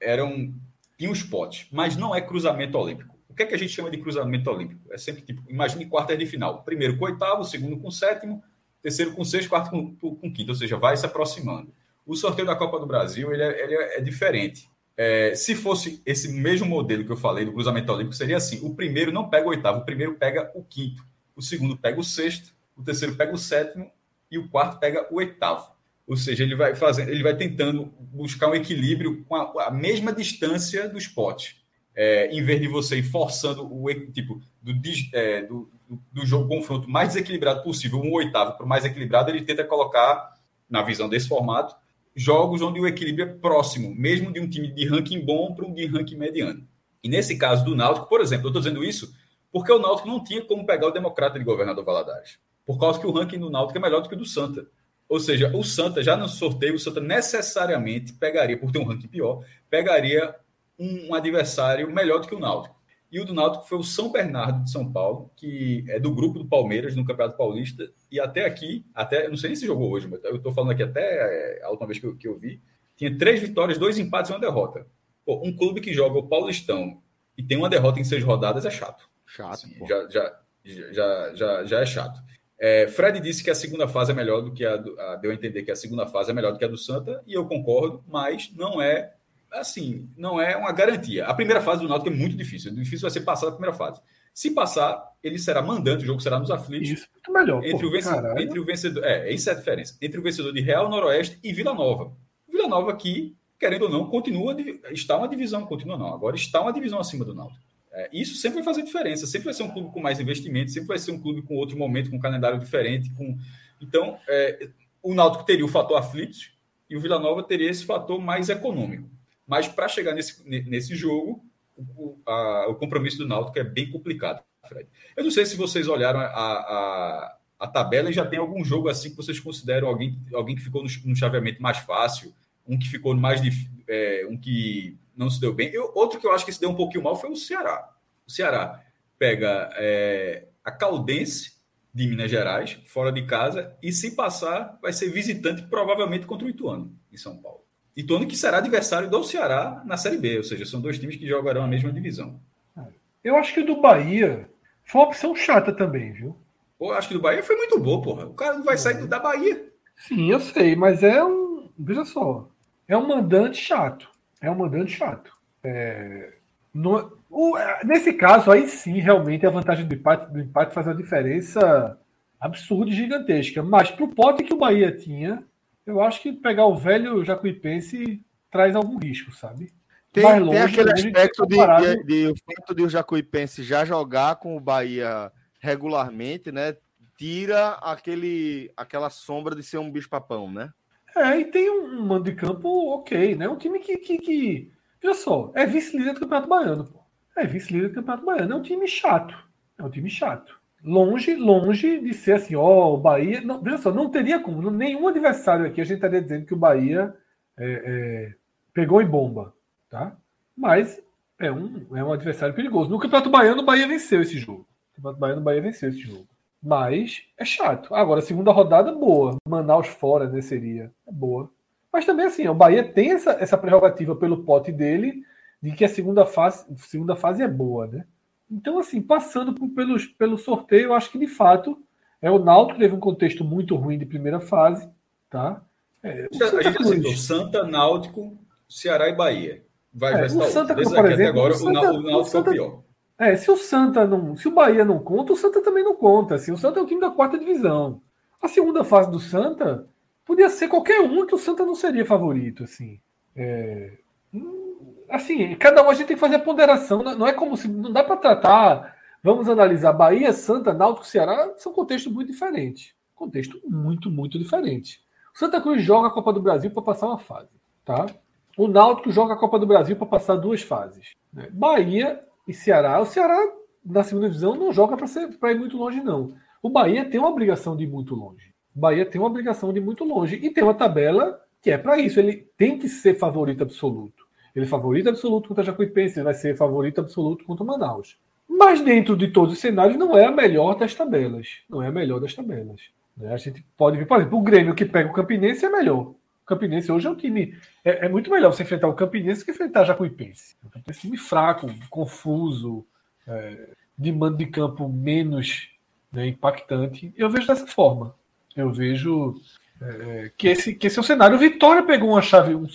eram tinha os potes, mas não é cruzamento olímpico. O que é que a gente chama de cruzamento olímpico? É sempre tipo, imagine quartas de final. Primeiro com oitavo, segundo com sétimo, terceiro com sexto, quarto com, com quinto, ou seja, vai se aproximando. O sorteio da Copa do Brasil ele é, ele é diferente. É, se fosse esse mesmo modelo que eu falei do cruzamento olímpico, seria assim: o primeiro não pega o oitavo, o primeiro pega o quinto, o segundo pega o sexto, o terceiro pega o sétimo e o quarto pega o oitavo. Ou seja, ele vai fazendo, ele vai tentando buscar um equilíbrio com a, a mesma distância dos potes. É, em vez de você ir forçando o tipo do, é, do, do, jogo confronto mais desequilibrado possível, um oitavo para o mais equilibrado, ele tenta colocar, na visão desse formato, jogos onde o equilíbrio é próximo, mesmo de um time de ranking bom para um de ranking mediano. E nesse caso do Náutico, por exemplo, eu estou dizendo isso porque o Náutico não tinha como pegar o Democrata de Governador Valadares, por causa que o ranking do Náutico é melhor do que o do Santa. Ou seja, o Santa, já no sorteio, o Santa necessariamente pegaria, por ter um ranking pior, pegaria um adversário melhor do que o Náutico. E o do Náutico foi o São Bernardo de São Paulo, que é do grupo do Palmeiras no Campeonato Paulista. E até aqui, até não sei nem se jogou hoje, mas eu estou falando aqui até é, a última vez que eu, que eu vi, tinha três vitórias, dois empates e uma derrota. Pô, um clube que joga o Paulistão e tem uma derrota em seis rodadas é chato. Chato. Assim, já, já, já, já, já é chato. É, Fred disse que a segunda fase é melhor do que a, do, a. Deu a entender que a segunda fase é melhor do que a do Santa, e eu concordo, mas não é assim, não é uma garantia. A primeira fase do Náutico é muito difícil. O difícil vai ser passar a primeira fase. Se passar, ele será mandante, o jogo será nos aflitos. Isso, muito melhor. Entre, pô, o, vencedor, entre o vencedor. É, isso é a diferença. Entre o vencedor de Real Noroeste e Vila Nova. Vila Nova que, querendo ou não, continua. Está uma divisão, continua não. Agora está uma divisão acima do Náutico. É, isso sempre vai fazer diferença. Sempre vai ser um clube com mais investimento, sempre vai ser um clube com outro momento, com um calendário diferente. Com... Então, é, o Náutico teria o fator aflitos e o Vila Nova teria esse fator mais econômico. Mas para chegar nesse, nesse jogo, o, a, o, compromisso do Náutico é bem complicado, Fred. Eu não sei se vocês olharam a, a, a, tabela e já tem algum jogo assim que vocês consideram alguém, alguém que ficou no, no chaveamento mais fácil, um que ficou mais é, um que não se deu bem. Eu, outro que eu acho que se deu um pouquinho mal foi o Ceará. O Ceará pega é, a Caldense de Minas Gerais, fora de casa, e se passar, vai ser visitante provavelmente contra o Ituano, em São Paulo. Ituano que será adversário do Ceará na Série B, ou seja, são dois times que jogarão a mesma divisão. Eu acho que o do Bahia foi uma opção chata também, viu? Pô, acho que o do Bahia foi muito bom, porra. O cara não vai sair da Bahia. Sim, eu sei, mas é um. Veja só. É um mandante chato. É um mandante chato. É... No... O... É, nesse caso, aí sim, realmente a vantagem do empate, do empate faz uma diferença absurda e gigantesca. Mas pro pote que o Bahia tinha, eu acho que pegar o velho Jacuipense traz algum risco, sabe? Tem, longe, tem aquele aspecto de, de, de, o fato de o Jacuipense já jogar com o Bahia regularmente, né? Tira aquele, aquela sombra de ser um bicho-papão, né? É, e tem um mando de campo ok, né? Um time que, que, que... Veja só, é vice-líder do Campeonato Baiano, pô. É vice-líder do Campeonato Baiano. É um time chato. É um time chato longe, longe de ser assim, ó, o Bahia. Não, veja só, não teria como, nenhum adversário aqui a gente estaria dizendo que o Bahia é, é, pegou em bomba, tá? Mas é um, é um adversário perigoso. No Campeonato Baiano, o Bahia venceu esse jogo. No Campeonato Baiano, o Bahia venceu esse jogo. Mas é chato. Agora, segunda rodada, boa. Manaus fora, né? Seria. É boa. Mas também, assim, o Bahia tem essa, essa prerrogativa pelo pote dele de que a segunda fase, segunda fase é boa, né? Então, assim, passando por, pelos, pelo sorteio, eu acho que de fato é o Náutico teve um contexto muito ruim de primeira fase, tá? É, a gente aceitou Santa, Náutico, Ceará e Bahia. Vai, é, vai o Santa, Desde por exemplo, agora, o, Santa, o Náutico o Santa, é o pior. É, se o Santa não. Se o Bahia não conta, o Santa também não conta. Assim, o Santa é o time da quarta divisão. A segunda fase do Santa podia ser qualquer um que o Santa não seria favorito, assim. É, assim, cada um a gente tem que fazer a ponderação. Não é como se. Não dá para tratar. Vamos analisar Bahia, Santa, Náutico, Ceará, são contextos muito diferentes. Contexto muito, muito diferente. O Santa Cruz joga a Copa do Brasil para passar uma fase. Tá? O Náutico joga a Copa do Brasil para passar duas fases. Né? Bahia e Ceará. O Ceará, na segunda divisão, não joga para ir muito longe, não. O Bahia tem uma obrigação de ir muito longe. O Bahia tem uma obrigação de ir muito longe. E tem uma tabela que é para isso. Ele tem que ser favorito absoluto. Ele é favorito absoluto contra a Jacuipense, ele vai ser favorito absoluto contra o Manaus. Mas dentro de todos os cenários, não é a melhor das tabelas. Não é a melhor das tabelas. Né? A gente pode ver, por exemplo, o Grêmio que pega o Campinense é melhor. O Campinense hoje é um time. É, é muito melhor você enfrentar o Campinense que enfrentar a Jacuipense. É um time fraco, confuso, é, de mando de campo menos né, impactante. Eu vejo dessa forma. Eu vejo é, que, esse, que esse é o cenário. O Vitória pegou uma chave, um,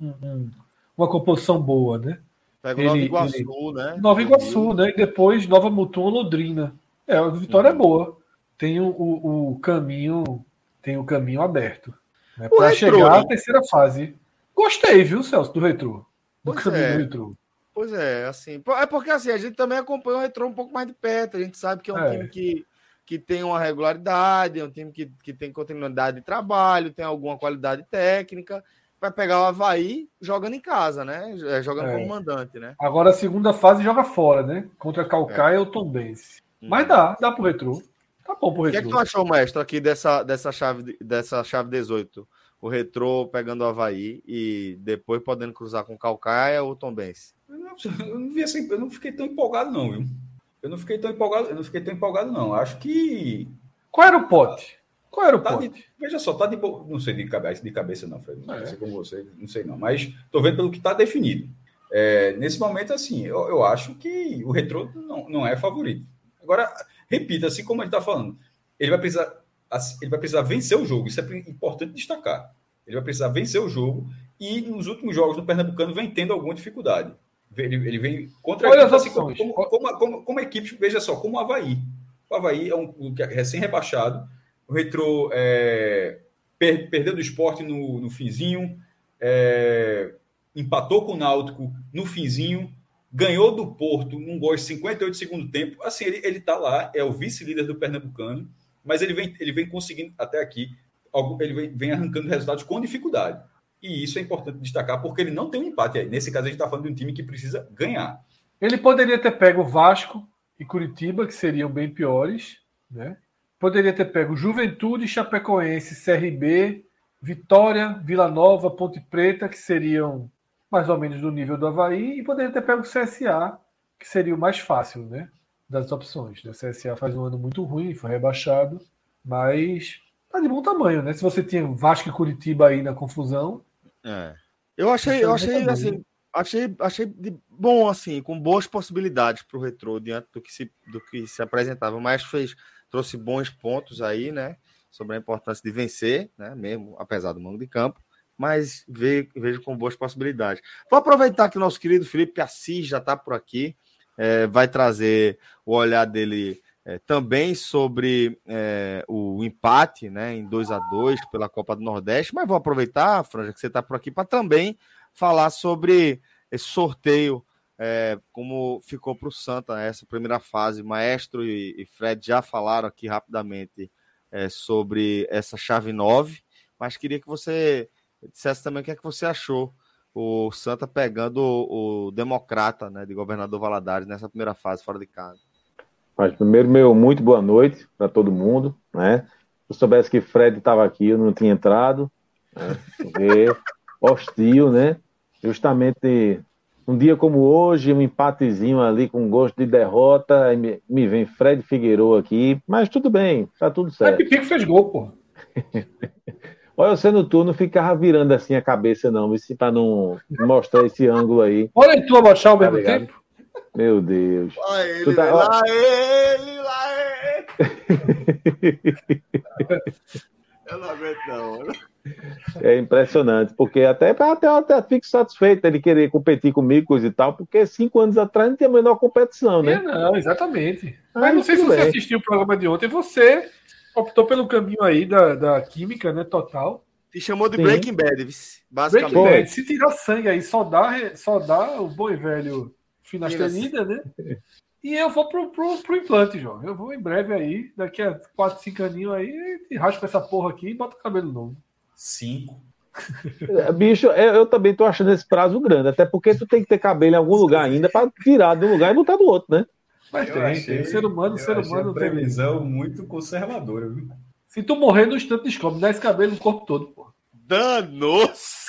um, uma composição boa, né? Pega o Nova Iguaçu, ele... né? Nova Iguaçu, né? E depois Nova Mutum, Londrina. É, a vitória uhum. é boa. Tem o, o, o, caminho, tem o caminho aberto. Né? Para chegar à terceira fase. Gostei, viu, Celso, do retrô. Do pois caminho é. do retrô. Pois é, assim. É porque assim, a gente também acompanha o retrô um pouco mais de perto. A gente sabe que é um é. time que, que tem uma regularidade, é um time que, que tem continuidade de trabalho, tem alguma qualidade técnica vai pegar o Havaí jogando em casa, né? É, jogando é. como mandante, né? Agora a segunda fase joga fora, né? Contra Calcaia é. ou Tombense. Hum. Mas dá, dá pro retrô. Tá bom pro. O que, é que tu achou, mestre, aqui dessa, dessa, chave, dessa chave 18? O retrô pegando o Havaí e depois podendo cruzar com Calcaia ou Tombense? Eu não, eu não vi assim, eu não fiquei tão empolgado, não, viu? Eu não fiquei tão empolgado, eu não fiquei tão empolgado, não. Acho que. Qual era o pote? Qual era o tá de, veja só, tá de não sei de cabeça, de cabeça não, Fred, não é. sei como você, não sei não, mas estou vendo pelo que está definido. É, nesse momento, assim, eu, eu, acho que o retrô não, não é favorito. Agora, repita, assim como ele está falando, ele vai precisar ele vai precisar vencer o jogo. Isso é importante destacar. Ele vai precisar vencer o jogo e nos últimos jogos do Pernambucano vem tendo alguma dificuldade. Ele, ele vem contra Olha equipes, assim, como, como, como, como, equipe, veja só, como o Havaí. O Havaí é um, um recém-rebaixado. O Retro é, per, perdeu do esporte no, no finzinho, é, empatou com o Náutico no finzinho, ganhou do Porto num gol de 58 segundo tempo. Assim, ele, ele tá lá, é o vice-líder do Pernambucano, mas ele vem, ele vem conseguindo até aqui, ele vem, vem arrancando resultados com dificuldade. E isso é importante destacar, porque ele não tem um empate aí. Nesse caso, a gente está falando de um time que precisa ganhar. Ele poderia ter pego Vasco e Curitiba, que seriam bem piores, né? Poderia ter pego Juventude, Chapecoense, CRB, Vitória, Vila Nova, Ponte Preta, que seriam mais ou menos do nível do Havaí, e poderia ter pego o CSA, que seria o mais fácil, né? Das opções. O CSA faz um ano muito ruim, foi rebaixado, mas tá de bom tamanho, né? Se você tinha Vasco e Curitiba aí na confusão, é. Eu achei, eu achei assim, achei, achei de bom assim, com boas possibilidades para o retrô diante do que se do que se apresentava, mas fez trouxe bons pontos aí, né, sobre a importância de vencer, né, mesmo apesar do mando de campo, mas vejo, com boas possibilidades. Vou aproveitar que o nosso querido Felipe Assis já está por aqui, é, vai trazer o olhar dele é, também sobre é, o empate né, em 2 a 2 pela Copa do Nordeste, mas vou aproveitar, Franja, que você está por aqui, para também falar sobre esse sorteio, é, como ficou para o Santa essa primeira fase. Maestro e, e, Fred já falaram aqui rapidamente é, sobre essa chave 9, mas queria que você dissesse também o que é que você achou. O Santa pegando o, o Democrata né, de Governador Valadares nessa primeira fase, fora de casa. Mas primeiro, meu muito boa noite para todo mundo, né? Se eu soubesse que Fred estava aqui, eu não tinha entrado, né? Porque *laughs* hostil, né? Justamente um dia como hoje, um empatezinho ali com gosto de derrota, me, me vem Fred Figueiredo aqui, mas tudo bem, tá tudo certo. É Pipico fez gol, pô. *laughs* Olha, você no turno ficava virando assim a cabeça, não, para não mostrar esse ângulo aí. Olha tu abaixar ao tá mesmo ligado? tempo. Meu Deus. Lá ele, tá... lá ele, lá ele. *laughs* Eu não aguento, não. É impressionante, porque até, até, até fico satisfeito ele querer competir comigo, coisa e tal, porque cinco anos atrás não tinha a menor competição, né? É, não, exatamente. Mas não sei se você bem. assistiu o programa de ontem, você optou pelo caminho aí da, da química, né? Total. Te chamou de Sim. Breaking Bad, basicamente. Breaking Bad. Se tirar sangue aí, só dá, só dá o bom e velho finasterida, né? E eu vou pro, pro, pro implante, João. Eu vou em breve aí, daqui a 4, 5 aninhos aí, e raspa essa porra aqui e bota o cabelo novo. Cinco. É, bicho, eu, eu, também tô achando esse prazo grande, até porque tu tem que ter cabelo em algum lugar ainda para tirar de um lugar e botar do outro, né? Mas tem, achei, tem. Ser humano, ser humano. Tem previsão tem... muito conservadora, viu? Se tu morrer no instante, descobre, dá esse cabelo no corpo todo, pô. Danos!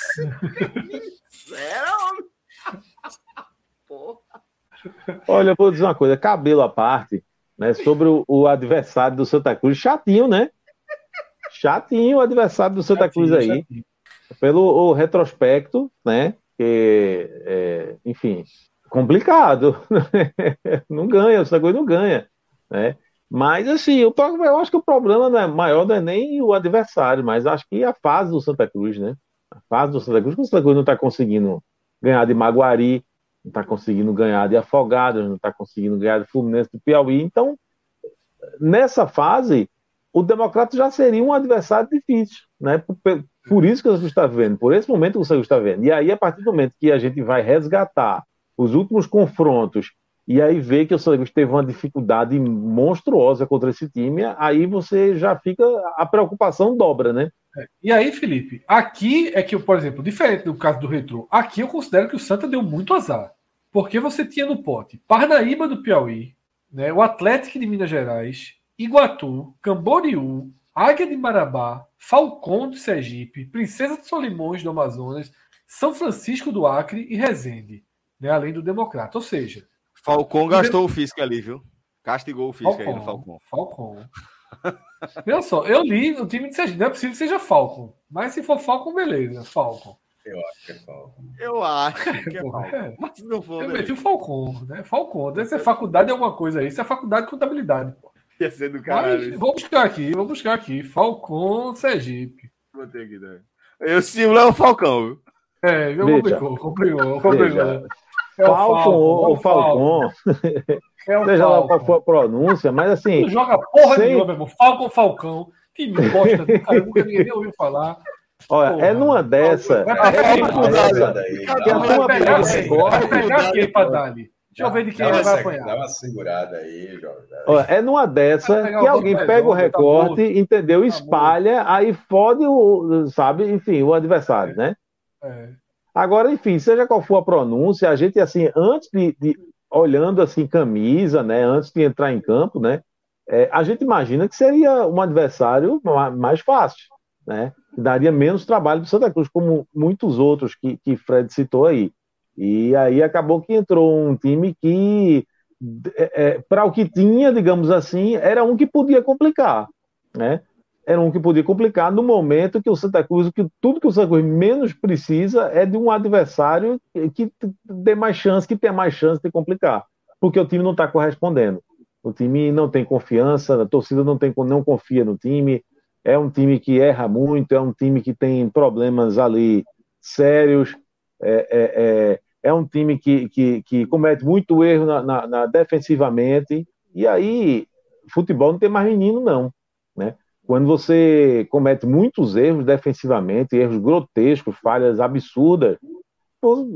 Porra. Olha, eu vou dizer uma coisa, cabelo à parte, né, sobre o, o adversário do Santa Cruz, chatinho, né? Chatinho o adversário do Santa chatinho, Cruz aí. Chatinho. Pelo retrospecto, né? Que, é, enfim, complicado. não ganha, o Santa Cruz não ganha, né? Mas, assim, eu, eu acho que o problema não é maior não é nem o adversário, mas acho que a fase do Santa Cruz, né? A fase do Santa Cruz, o Santa Cruz não está conseguindo ganhar de Maguari, não está conseguindo ganhar de Afogados, não está conseguindo ganhar de Fluminense do Piauí. Então, nessa fase, o Democrata já seria um adversário difícil, né? Por, por isso que você está vendo, por esse momento que você está vendo. E aí, a partir do momento que a gente vai resgatar os últimos confrontos e aí ver que o Santa teve uma dificuldade monstruosa contra esse time, aí você já fica a preocupação dobra, né? É. E aí, Felipe, aqui é que, por exemplo, diferente do caso do Retro, aqui eu considero que o Santa deu muito azar. Porque você tinha no pote Parnaíba do Piauí, né, o Atlético de Minas Gerais, Iguatu, Camboriú, Águia de Marabá, Falcão de Sergipe, Princesa de Solimões do Amazonas, São Francisco do Acre e Resende, né, além do Democrata. Ou seja. Falcão gastou o Fisco ali, viu? Castigou o Fisco Falcon, aí no Falcão. Falcão. Olha só, eu li o time de Sergipe, não é possível que seja Falcon. Mas se for Falcon, beleza, Falcon. Eu acho que é Falcon. Eu acho que é *laughs* Falcon. É. Mas não for, eu meti o Falcon, né? Falcon. Deve ser faculdade de alguma coisa aí. Isso é faculdade de contabilidade, pô. Ia ser do caralho. Mas, vou buscar aqui, vou buscar aqui. Falcon Sergipe. Vou ter aqui, né? Eu simulo é o Falcão, viu? É, eu complicou, complicou, complicou. É Falcon ou Falcon. É o Seja *laughs* lá qual for a pronúncia, mas assim. Não joga porra sem... nenhuma, meu irmão. Falcon Falcão. Que bosta do cara, nunca ninguém ouviu falar. Olha, Porra. é numa dessa. Vai é numa dessa. Que a turma pega Vai pegar quem pra Dali? Deixa eu ver de quem ele vai apanhar. Dá uma segurada aí, Jorge. Olha, é numa dessa que alguém pega o tá recorte, entendeu? Tá espalha, aí fode o, sabe, enfim, o adversário, né? É. Agora, enfim, seja qual for a pronúncia, a gente, assim, antes de, de olhando assim camisa, né, antes de entrar em campo, né, é, a gente imagina que seria um adversário mais fácil, né, daria menos trabalho para Santa Cruz, como muitos outros que, que Fred citou aí. E aí acabou que entrou um time que, é, é para o que tinha, digamos assim, era um que podia complicar, né? Era um que podia complicar no momento que o Santa Cruz, que tudo que o Santa Cruz menos precisa é de um adversário que dê mais chance, que tenha mais chance de complicar, porque o time não está correspondendo. O time não tem confiança, a torcida não, tem, não confia no time, é um time que erra muito, é um time que tem problemas ali sérios, é, é, é, é um time que, que, que, comete muito erro na, na, na defensivamente, e aí futebol não tem mais menino, não. Quando você comete muitos erros defensivamente, erros grotescos, falhas absurdas,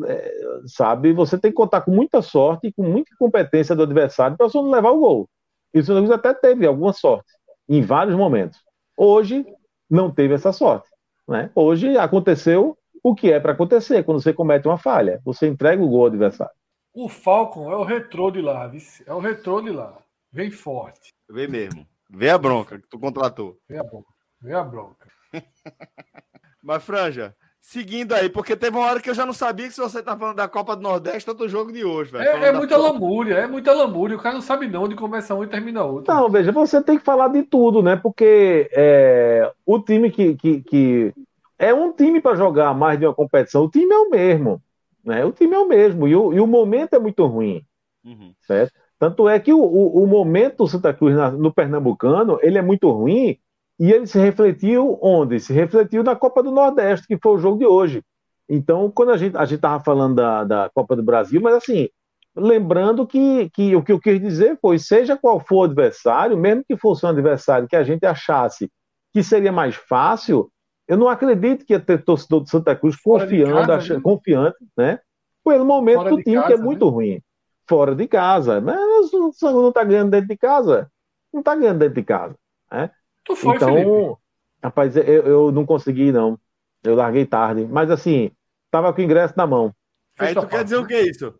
é, sabe, você tem que contar com muita sorte e com muita competência do adversário para você não levar o gol. E o Santa até teve alguma sorte em vários momentos. Hoje não teve essa sorte. Né? Hoje aconteceu o que é para acontecer quando você comete uma falha. Você entrega o gol ao adversário. O Falcon é o retrô de lá, é o retrô de lá. Vem forte. Vem mesmo. Vê a bronca que tu contratou. Vê a bronca. Vê a bronca. *laughs* Mas, Franja, seguindo aí, porque teve uma hora que eu já não sabia que se você tá falando da Copa do Nordeste, tanto o jogo de hoje, velho. É, é muita Copa. lamúria, é muita lamúria. O cara não sabe não onde começa um e termina outro. Não, veja, você tem que falar de tudo, né? Porque é, o time que, que, que é um time para jogar mais de uma competição, o time é o mesmo, né? O time é o mesmo e o, e o momento é muito ruim, uhum. certo? Tanto é que o, o, o momento do Santa Cruz na, no Pernambucano ele é muito ruim e ele se refletiu onde? Se refletiu na Copa do Nordeste, que foi o jogo de hoje. Então, quando a gente a estava falando da, da Copa do Brasil, mas assim, lembrando que, que o que eu quis dizer foi: seja qual for o adversário, mesmo que fosse um adversário que a gente achasse que seria mais fácil, eu não acredito que ia ter torcedor do Santa Cruz confiando, casa, achando, né? confiante, né? Pelo momento Fora do time, casa, que é muito né? ruim fora de casa. Mas o Sangu não está ganhando dentro de casa. Não está ganhando dentro de casa. Né? Tu foi, então, Felipe? rapaz, eu, eu não consegui, não. Eu larguei tarde. Mas assim, tava com o ingresso na mão. Aí tu quer dizer o que é isso?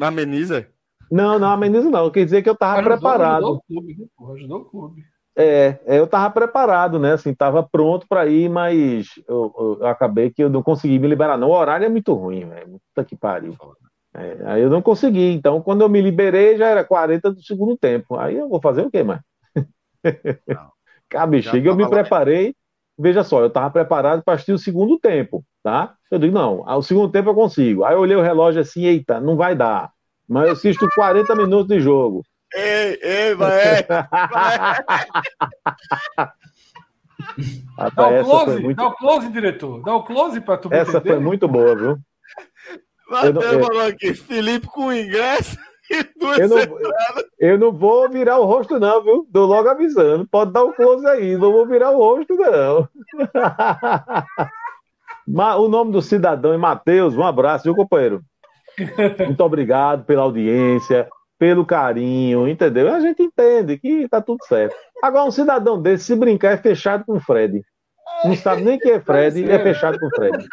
Ameniza? Não, não ameniza não. Quer dizer que eu tava ajudou, preparado. Ajudou o clube, né? ajudou o clube. É, é, eu tava preparado, né? Assim, tava pronto para ir, mas eu, eu, eu, acabei que eu não consegui me liberar, não. O horário é muito ruim, velho. Puta que pariu. É, aí eu não consegui. Então, quando eu me liberei, já era 40 do segundo tempo. Aí eu vou fazer o quê, mais? *laughs* Cabe, chega, eu me preparei. Veja só, eu estava preparado para assistir o segundo tempo, tá? Eu digo, não, o segundo tempo eu consigo. Aí eu olhei o relógio assim, eita, não vai dar. Mas eu assisto 40 minutos de jogo. Ei, ei, vai! *laughs* dá o close, muito... dá o close, diretor. Dá o close para tu Essa entender. foi muito boa, viu? Matheus falou aqui, Felipe com ingresso *laughs* e duas eu não, eu não vou virar o rosto, não, viu? Dou logo avisando. Pode dar o um close aí, não vou virar o rosto, não. *laughs* o nome do cidadão é Matheus. Um abraço, viu, companheiro? Muito obrigado pela audiência, pelo carinho, entendeu? A gente entende que tá tudo certo. Agora, um cidadão desse, se brincar, é fechado com o Fred. Não sabe nem quem é Fred, é fechado com o Fred.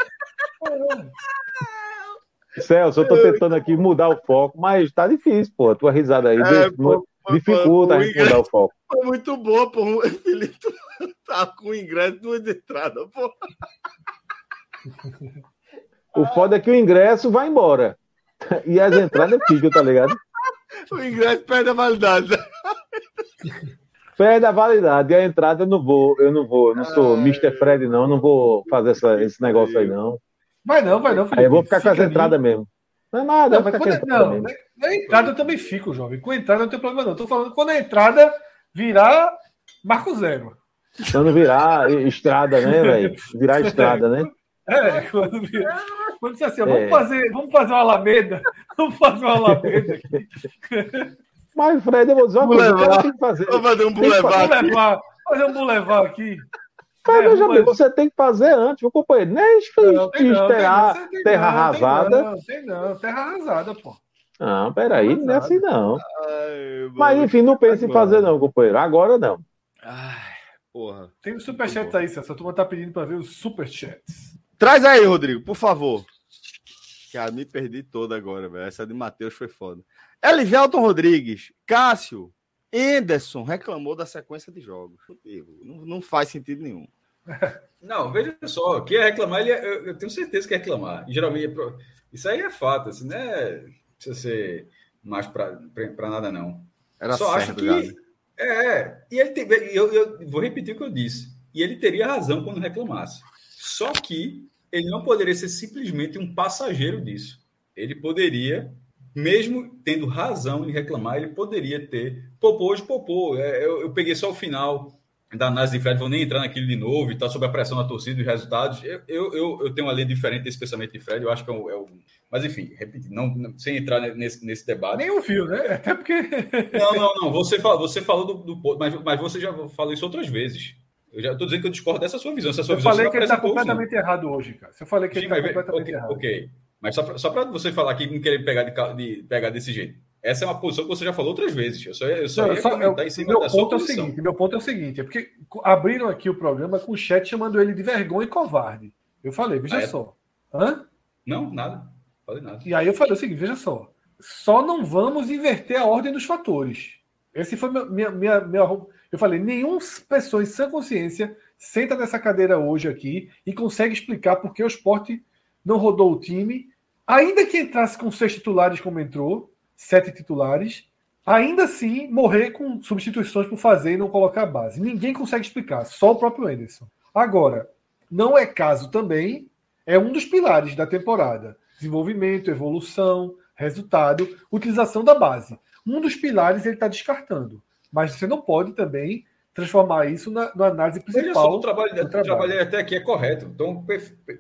*laughs* Celso, eu tô tentando aqui mudar o foco, mas tá difícil, pô. Tua risada aí é, pô, dificulta pô, a gente mudar o foco. Foi muito boa, pô. Felipe *laughs* tá com o ingresso duas entradas, pô. O foda é que o ingresso vai embora. *laughs* E as entradas ficam, tá ligado? O ingresso perde a validade. Perde a validade. E a entrada eu não vou, eu não vou, eu não sou Mr. Fred, não, não vou fazer essa, esse negócio aí, não. Vai não, vai não, Felipe. Aí eu vou ficar Fica com as entradas mesmo. Não é nada, não, mas quando, é- não, na entrada eu também fico, jovem. Com a entrada não tem problema, não. Tô falando quando a entrada virar Marco Zero. Quando virar estrada, né, velho? Virar estrada, né? É, quando, virar, quando você assim, é. vamos, fazer, vamos fazer uma Alameda, vamos fazer uma Alameda aqui. Mas, Fred, eu vou dizer uma coisa, o tem que fazer. Vamos fazer um boulevard. Fazer um boulevard aqui. Mas, é, veja bem, você tem que fazer antes, meu companheiro. Nem esperar terra arrasada. Não, tem não, terra arrasada, pô. Não, peraí, não é assim não. Ai, Mas enfim, não pense em fazer, não, companheiro. Agora não. Ai, porra. Tem o superchat aí, Essa turma tá pedindo para ver os superchats. Traz aí, Rodrigo, por favor. Cara, me perdi toda agora, velho. Essa de Matheus foi foda. Elivelton Rodrigues, Cássio, Anderson reclamou da sequência de jogos. Não, não faz sentido nenhum. *laughs* Não, veja só, quem é reclamar, ele é, eu, eu, tenho certeza que é reclamar. geralmente, é isso aí é fato, assim, não é, precisa ser mais para nada, não. Era só acho que. Já. É, e ele tem, eu, eu vou repetir o que eu disse. E ele teria razão quando reclamasse. Só que ele não poderia ser simplesmente um passageiro disso. Ele poderia mesmo tendo razão em reclamar, ele poderia ter. Popô hoje popô. É, eu, eu, peguei só o final da análise de Fred, vou nem entrar naquilo de novo e tá sob a pressão da torcida e resultados. Eu, eu, eu, tenho uma linha diferente desse pensamento de Fred, eu acho que é o. É o... Mas enfim, não, não, sem entrar nesse, nesse debate. Nem ouviu, né? Até porque. *laughs* não, não, não. Você, fala, você falou do, do. mas, mas você já falou isso outras vezes. Eu já estou dizendo que eu discordo dessa sua visão. Essa sua eu visão falei que ele está completamente errado hoje, cara. Se eu falei que Sim, ele está completamente okay, errado. Ok. Mas só para você falar que não querer pegar, de, de, pegar desse jeito. Essa é uma posição que você já falou outras vezes. Eu só, eu só não, ia só, comentar eu, em cima meu da ponto é o seguinte, Meu ponto é o seguinte, é porque abriram aqui o programa com o chat chamando ele de vergonha e covarde. Eu falei, veja ah, é? só. Hã? Não, nada. Falei nada. E aí eu falei o seguinte, veja só. Só não vamos inverter a ordem dos fatores. Esse foi minha, minha, minha, eu falei, nenhuma pessoa em sã consciência senta nessa cadeira hoje aqui e consegue explicar por que o esporte não rodou o time ainda que entrasse com seis titulares como entrou, sete titulares, ainda assim morrer com substituições por fazer e não colocar a base. Ninguém consegue explicar, só o próprio Anderson. Agora, não é caso também, é um dos pilares da temporada. Desenvolvimento, evolução, resultado, utilização da base. Um dos pilares ele está descartando. Mas você não pode também transformar isso na, na análise principal. Só, o trabalho, do trabalho. trabalho até aqui é correto. Então,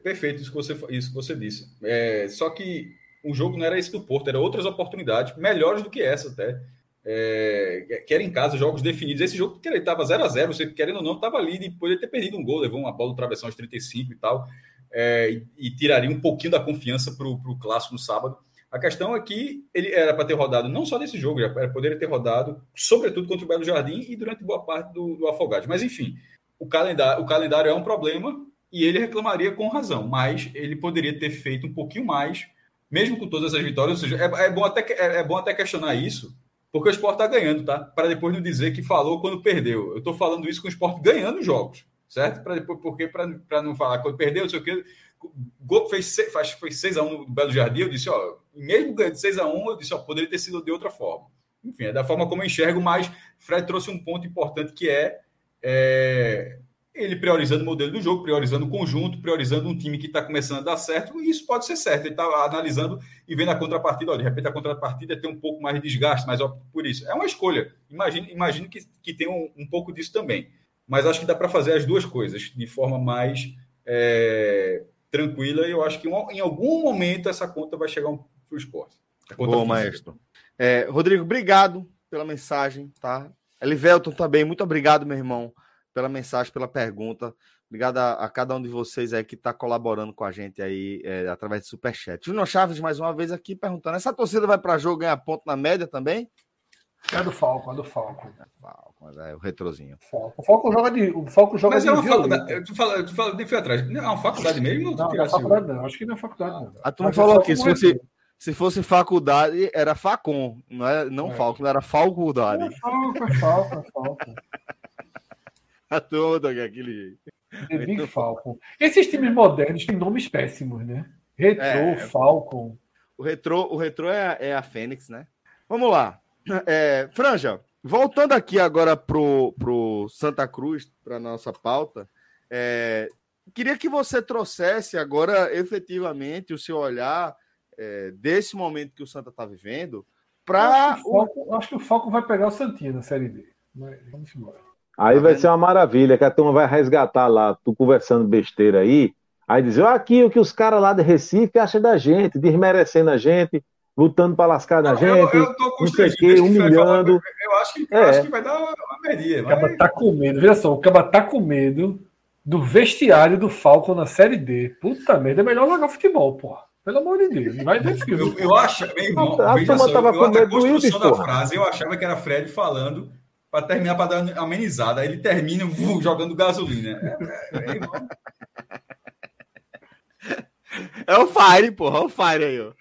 perfeito isso que você, isso que você disse. É, só que o jogo não era esse do Porto, era outras oportunidades, melhores do que essa até. É, que era em casa, jogos definidos. Esse jogo que ele estava 0 a 0 você querendo ou não, estava ali e poderia ter perdido um gol, levou uma bola do travessão aos 35 e tal, é, e, e, tiraria um pouquinho da confiança para o clássico no sábado. A questão é que ele era para ter rodado não só nesse jogo, já poderia ter rodado, sobretudo contra o Belo Jardim e durante boa parte do, do Afogados. Mas, enfim, o calendário, o calendário é um problema e ele reclamaria com razão, mas ele poderia ter feito um pouquinho mais, mesmo com todas essas vitórias. Ou seja, é, é bom, até, é, é, bom até questionar isso, porque o esporte está ganhando, tá? Para depois não dizer que falou quando perdeu. Eu estou falando isso com o esporte ganhando jogos, certo? Para depois, porque para não falar quando perdeu, não sei o quê. Gol fez, foi 6x1 no Belo Jardim, eu disse, ó, mesmo ganhando de 6 a 1 eu disse, ó, poderia ter sido de outra forma. Enfim, é da forma como eu enxergo, mas Fred trouxe um ponto importante que é, é ele priorizando o modelo do jogo, priorizando o conjunto, priorizando um time que está começando a dar certo, e isso pode ser certo. Ele está analisando e vendo a contrapartida. Olha, de repente a contrapartida tem um pouco mais de desgaste, mas ó, por isso. É uma escolha. Imagino, imagino que, que tem um, um pouco disso também. Mas acho que dá para fazer as duas coisas de forma mais é, tranquila, e eu acho que em algum momento essa conta vai chegar para o esporte. Boa, maestro. É, Rodrigo, obrigado pela mensagem, tá? Elivelton também, muito obrigado, meu irmão, pela mensagem, pela pergunta. Obrigado a, a cada um de vocês aí que está colaborando com a gente aí é, através do Superchat. Júnior Chaves, mais uma vez aqui, perguntando: essa torcida vai para jogo ganhar ponto na média também? É do Falco, é do Falco. É, Falco, é o retrozinho. Falco. O Falco joga de. O Falco joga Mas é uma faculdade. Tu fala, tu fala de fui atrás. Não é uma faculdade mesmo? Não, não, não é faculdade, não. Acho que não é faculdade, não. A turma falou aqui, se fosse, se fosse faculdade, era Facom, não, é, não é. Era faculdade. É Falco, é Falco, é Falco. *laughs* A turma aquele jeito. The Big Falcon. Esses times modernos têm nomes péssimos, né? Retro, é, Falcon. O Retro, o retro é, a, é a Fênix, né? Vamos lá. É, Franja, voltando aqui agora pro, pro Santa Cruz, para nossa pauta, é, queria que você trouxesse agora efetivamente o seu olhar é, desse momento que o Santa está vivendo para. Acho, o... acho, que o Foco vai pegar o Santinho na Série D. Mas vamos embora. Aí Tá vai vendo? ser uma maravilha, que a turma vai resgatar lá, tu conversando besteira aí, aí dizer, ó, aqui o que os caras lá de Recife acham da gente, desmerecendo a gente, lutando pra lascar da Eu, gente, eu tô não sei o quê, humilhando. Eu acho que, É. acho que vai dar uma medida. O Caba tá com medo. Veja só, o Caba tá com medo do vestiário do Falcon na Série D. Puta merda, é melhor jogar futebol, porra. Pelo amor de Deus. Vai ver filme. Eu, eu acho, meu irmão, A- veja só, tava eu, com a medo construção da porra. frase, eu achava que era Fred falando para terminar, para dar uma amenizada. Aí ele termina vu, jogando gasolina. É, é, é. É o Fire, porra. É o Fire aí, ó.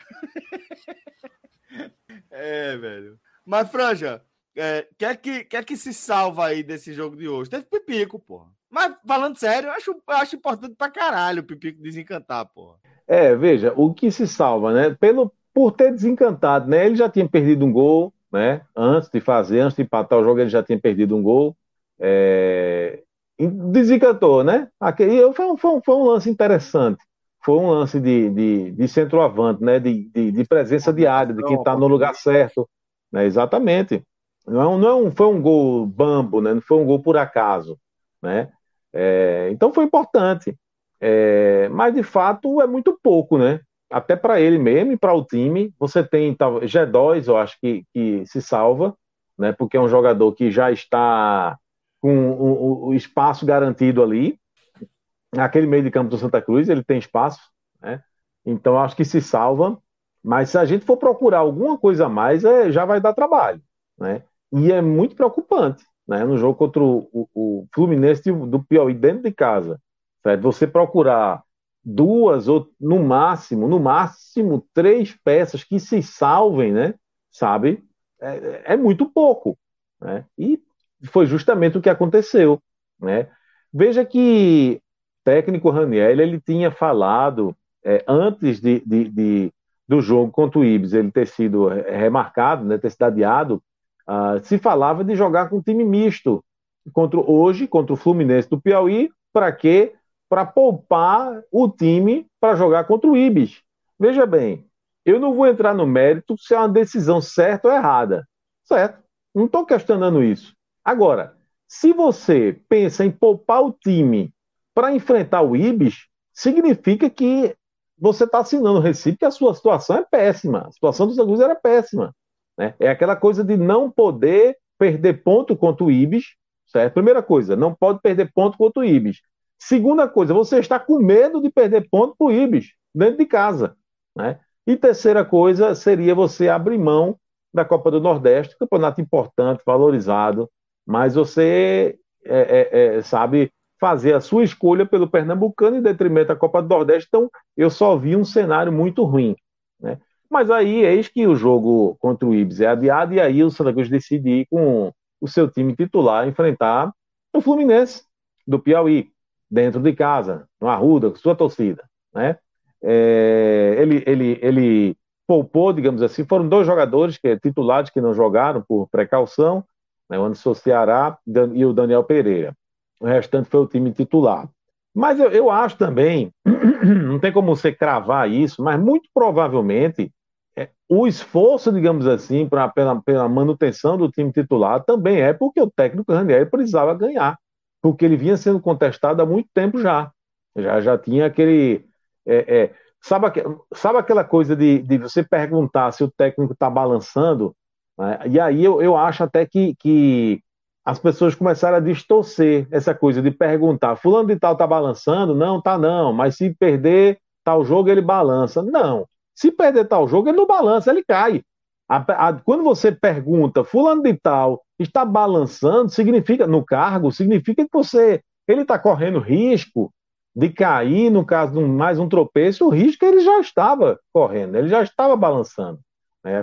É, velho. Mas, Franja, é, quer, que, quer que se salva aí desse jogo de hoje? Teve Pipico, porra. Mas, falando sério, eu acho, eu acho importante pra caralho o Pipico desencantar, porra. É, veja, o que se salva, né? Pelo, por ter desencantado, né? Ele já tinha perdido um gol, né? Antes de fazer, antes de empatar o jogo, ele já tinha perdido um gol. É, desencantou, né? Aquele, foi, um, foi, um, foi um lance interessante. Foi um lance de, de, de centroavante, né? De, de, de presença diária, de quem está no lugar certo. Né? Exatamente. Não, é não é foi um gol bambo, né? Não foi um gol por acaso, né? É, então foi importante. É, mas de fato é muito pouco, né? Até para ele mesmo e para o time. Você tem tal, G2, eu acho que, que se salva, né? Porque é um jogador que já está com o, o- espaço garantido ali. Naquele meio de campo do Santa Cruz, ele tem espaço, né? Então acho que se salva. Mas se a gente for procurar alguma coisa a mais, é, já vai dar trabalho, né? E é muito preocupante, né? No jogo contra o, o- o Fluminense do Piauí dentro de casa certo? Você procurar duas ou no máximo, no máximo três peças que se salvem, né? Sabe? É, é muito pouco, né? E foi justamente o que aconteceu, né? Veja que o técnico Raniel ele tinha falado é, antes de, de- de- do jogo contra o Ibis ele ter sido remarcado, né? Ter sido adiado, ah, se falava de jogar com time misto contra hoje contra o Fluminense do Piauí para quê? Para poupar o time para jogar contra o Ibis. Veja bem, eu não vou entrar no mérito se é uma decisão certa ou errada. Certo? Não estou questionando isso. Agora, se você pensa em poupar o time para enfrentar o Ibis, significa que você está assinando o Recife que a sua situação é péssima. A situação do Santa era péssima. Né? É aquela coisa de não poder perder ponto contra o Ibis. Certo? Primeira coisa, não pode perder ponto contra o Ibis. Segunda coisa, você está com medo de perder ponto para o Ibis, dentro de casa. Né? E terceira coisa seria você abrir mão da Copa do Nordeste, campeonato importante, valorizado, mas você é, é, é, sabe fazer a sua escolha pelo Pernambucano em detrimento da Copa do Nordeste. Então, eu só vi um cenário muito ruim. Mas aí, eis que o jogo contra o Ibis é adiado, e aí o Santa Cruz decide ir com o seu time titular enfrentar o Fluminense do Piauí, dentro de casa, no Arruda, com sua torcida. Né? É, ele, ele, ele poupou, digamos assim, foram dois jogadores que, titulares que não jogaram por precaução, né, o Anderson Ceará e o Daniel Pereira. O restante foi o time titular. Mas eu, eu acho também, *clears throat* não tem como você cravar isso, mas muito provavelmente o esforço, digamos assim, pra, pela, pela manutenção do time titular também é porque o técnico Ranieri precisava ganhar, porque ele vinha sendo contestado há muito tempo já. Já, já tinha aquele. É, é, sabe, sabe aquela coisa de, de você perguntar se o técnico está balançando? né? E aí eu, eu acho até que, que as pessoas começaram a distorcer essa coisa de perguntar: Fulano de Tal está balançando? Não, tá não, mas se perder tal jogo ele balança. Não. Se perder tal jogo, ele não balança, ele cai. A- a- quando você pergunta, fulano de tal está balançando, significa, no cargo, significa que você, ele está correndo risco de cair, no caso de um- mais um tropeço, o risco ele já estava correndo, ele já estava balançando.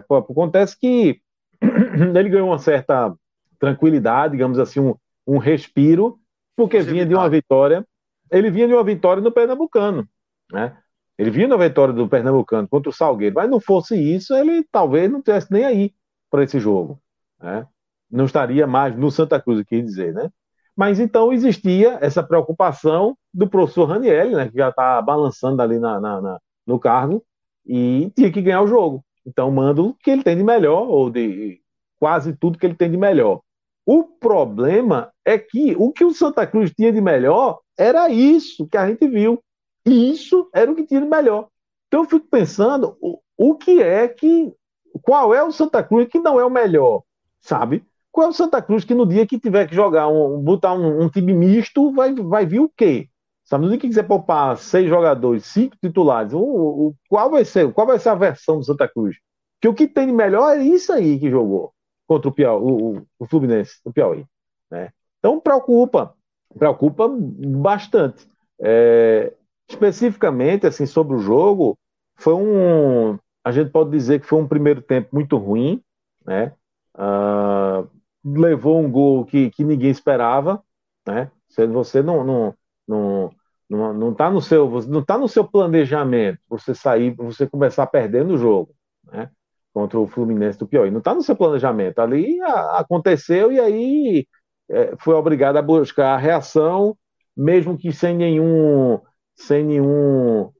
Pô, Acontece que *clears throat* ele ganhou uma certa tranquilidade, digamos assim, um, um respiro, porque vinha de uma vitória, ele vinha de uma vitória no Pernambucano, né? Ele vinha na vitória do Pernambucano contra o Salgueiro, mas não fosse isso, ele talvez não tivesse nem aí para esse jogo. Né? Não estaria mais no Santa Cruz, quer dizer, né? Mas então existia essa preocupação do professor Ranielli, né, que já está balançando ali na, na- na- no cargo, e tinha que ganhar o jogo. Então manda o que ele tem de melhor, ou de quase tudo que ele tem de melhor. O problema é que o que o Santa Cruz tinha de melhor era isso que a gente viu. E isso era o que tinha de melhor. Então eu fico pensando o, o que é que. Qual é o Santa Cruz que não é o melhor, sabe? Qual é o Santa Cruz que no dia que tiver que jogar, um, botar um, um time misto, vai, vai vir o quê? Sabe, no dia que quiser poupar seis jogadores, cinco titulares, o, qual vai ser? Qual vai ser a versão do Santa Cruz? Que o que tem de melhor é isso aí que jogou contra o Piauí, o, o Fluminense, o Piauí. Né? Então preocupa, preocupa bastante. É, especificamente, assim, sobre o jogo, foi um, a gente pode dizer que foi um primeiro tempo muito ruim, né? Uh, levou um gol que, que ninguém esperava, né? Você não, não, não, não, não tá no seu, não tá no seu planejamento você sair, você começar perdendo o jogo, né? Contra o Fluminense do Piauí. Não está no seu planejamento. Ali a, aconteceu e aí é, foi obrigado a buscar a reação, mesmo que sem nenhum, sem nenhum,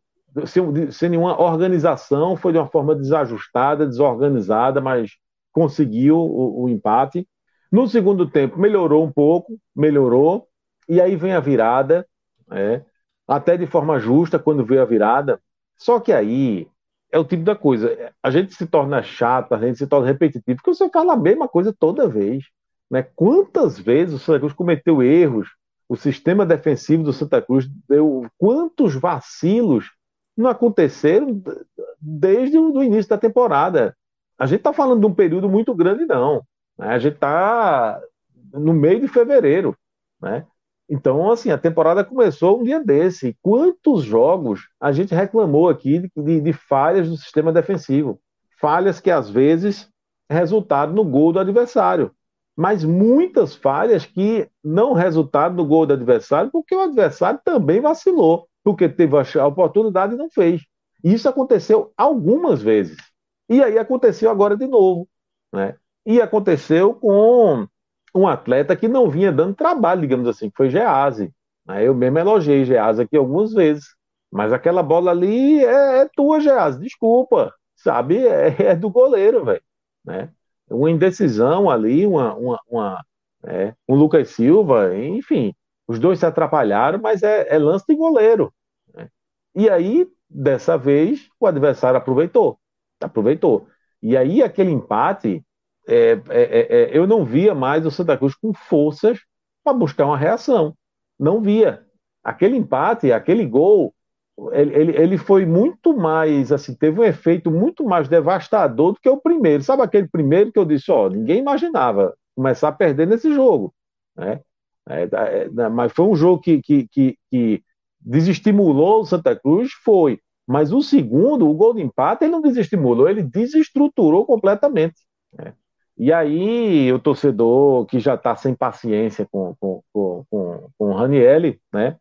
sem, sem nenhuma organização, foi de uma forma desajustada, desorganizada, mas conseguiu o, o empate. No segundo tempo melhorou um pouco, melhorou, e aí vem a virada, é, até de forma justa quando veio a virada. Só que aí é o tipo da coisa. A gente se torna chato, a gente se torna repetitivo, porque você fala a mesma coisa toda vez. Né? Quantas vezes o Santa Cruz cometeu erros? O sistema defensivo do Santa Cruz deu quantos vacilos não aconteceram desde o início da temporada. A gente está falando de um período muito grande, não. Né? A gente está no meio de fevereiro. Né? Então, assim, a temporada começou um dia desse. Quantos jogos a gente reclamou aqui de, de, de falhas do sistema defensivo? Falhas que às vezes resultaram no gol do adversário. Mas muitas falhas que não resultaram no gol do adversário, porque o adversário também vacilou, porque teve a oportunidade e não fez. Isso aconteceu algumas vezes. E aí aconteceu agora de novo. Né? E aconteceu com um atleta que não vinha dando trabalho, digamos assim, que foi Gease. Eu mesmo elogiei Gease aqui algumas vezes. Mas aquela bola ali é, é tua, Gease, desculpa. Sabe? É, é do goleiro, velho. Né? Uma indecisão ali, uma, uma, uma é, um Lucas Silva, enfim. Os dois se atrapalharam, mas é, é lance de goleiro. Né? E aí, dessa vez, o adversário aproveitou. Aproveitou. E aí, aquele empate é, é, é, é, eu não via mais o Santa Cruz com forças para buscar uma reação. Não via. Aquele empate, aquele gol, ele, ele, foi muito mais, assim, teve um efeito muito mais devastador do que o primeiro. Sabe aquele primeiro que eu disse, ó, ninguém imaginava começar a perder nesse jogo, né? É, é, né, mas foi um jogo que, que, que, que desestimulou o Santa Cruz, foi. Mas o segundo, o gol de empate, ele não desestimulou, ele desestruturou completamente. Né? E aí o torcedor que já está sem paciência com, com, com, com, com o Ranielli, né,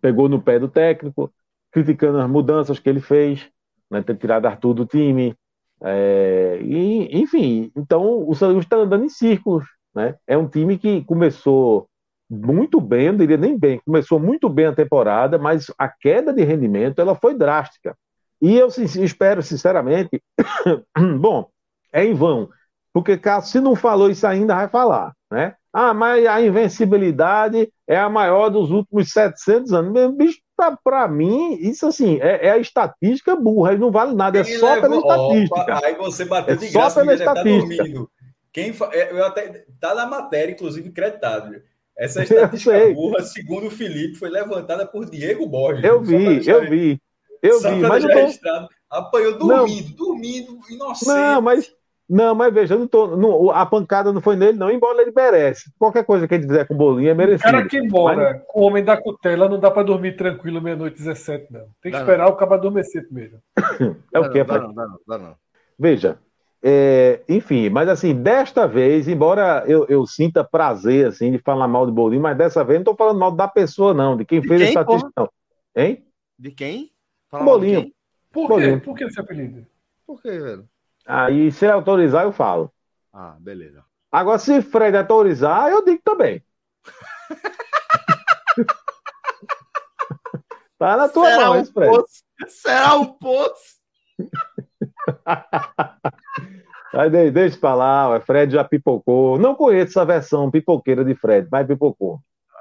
pegou no pé do técnico, criticando as mudanças que ele fez, né, ter tirado Arthur do time, é, e, enfim, então o Santa Cruz está andando em círculos, né? É um time que começou muito bem, não diria nem bem, começou muito bem a temporada, mas a queda de rendimento ela foi drástica. E eu espero sinceramente, *coughs* bom, é em vão porque se não falou isso ainda, vai falar, né? Ah, mas a invencibilidade é a maior dos últimos 700 anos. Meu bicho, para mim, isso assim, é, é, a estatística burra, não vale nada, é só levou... pela estatística. Opa, aí você bateu é de graça, só pela tá estatística. Tá Quem fa... É, eu até tá na matéria, inclusive, creditado. Essa estatística burra, segundo o Felipe, foi levantada por Diego Borges. Eu vi, eu vi. Eu vi, mas eu Apanhou dormindo, não. dormindo, inocente. Não, mas não, mas veja, não tô, não, a pancada não foi nele, não, embora ele merece. Qualquer coisa que ele fizer com o bolinho é merecido. O cara que embora mas... o homem da cutela não dá para dormir tranquilo meia-noite 17, não. Tem que dá esperar não. o cara adormecer primeiro. *coughs* é o que, dá, não, dá, não, dá não. Veja, é, enfim, mas assim, desta vez, embora eu, eu, sinta prazer assim, de falar mal de bolinho, mas dessa vez não estou falando mal da pessoa, não, de quem de fez quem, a estatística, não. Hein? De quem? Fala bolinho. Quem? Por quê? Por que esse apelido? Por quê, velho? Aí, se ele autorizar, eu falo. Ah, beleza. Agora, se Fred autorizar, eu digo também. *laughs* tá na tua Será mão, um Fred. Poço? Será um poço? *laughs* Aí deixa pra lá, o Fred já pipocou. Não conheço essa versão pipoqueira de Fred, mas pipocou.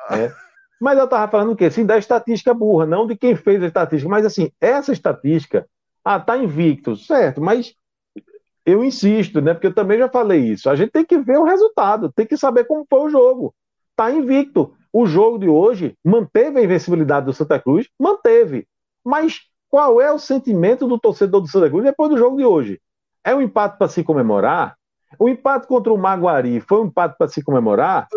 Né? *laughs* Mas eu tava falando o quê? Sim, da estatística burra, não de quem fez a estatística. Mas assim, essa estatística, ah, tá invicto, certo, mas eu insisto, né? Porque eu também já falei isso. A gente tem que ver o resultado, tem que saber como foi o jogo. Tá invicto. O jogo de hoje manteve a invencibilidade do Santa Cruz, manteve. Mas qual é o sentimento do torcedor do Santa Cruz depois do jogo de hoje? É um empate para se comemorar? O empate contra o Maguari foi um empate para se comemorar?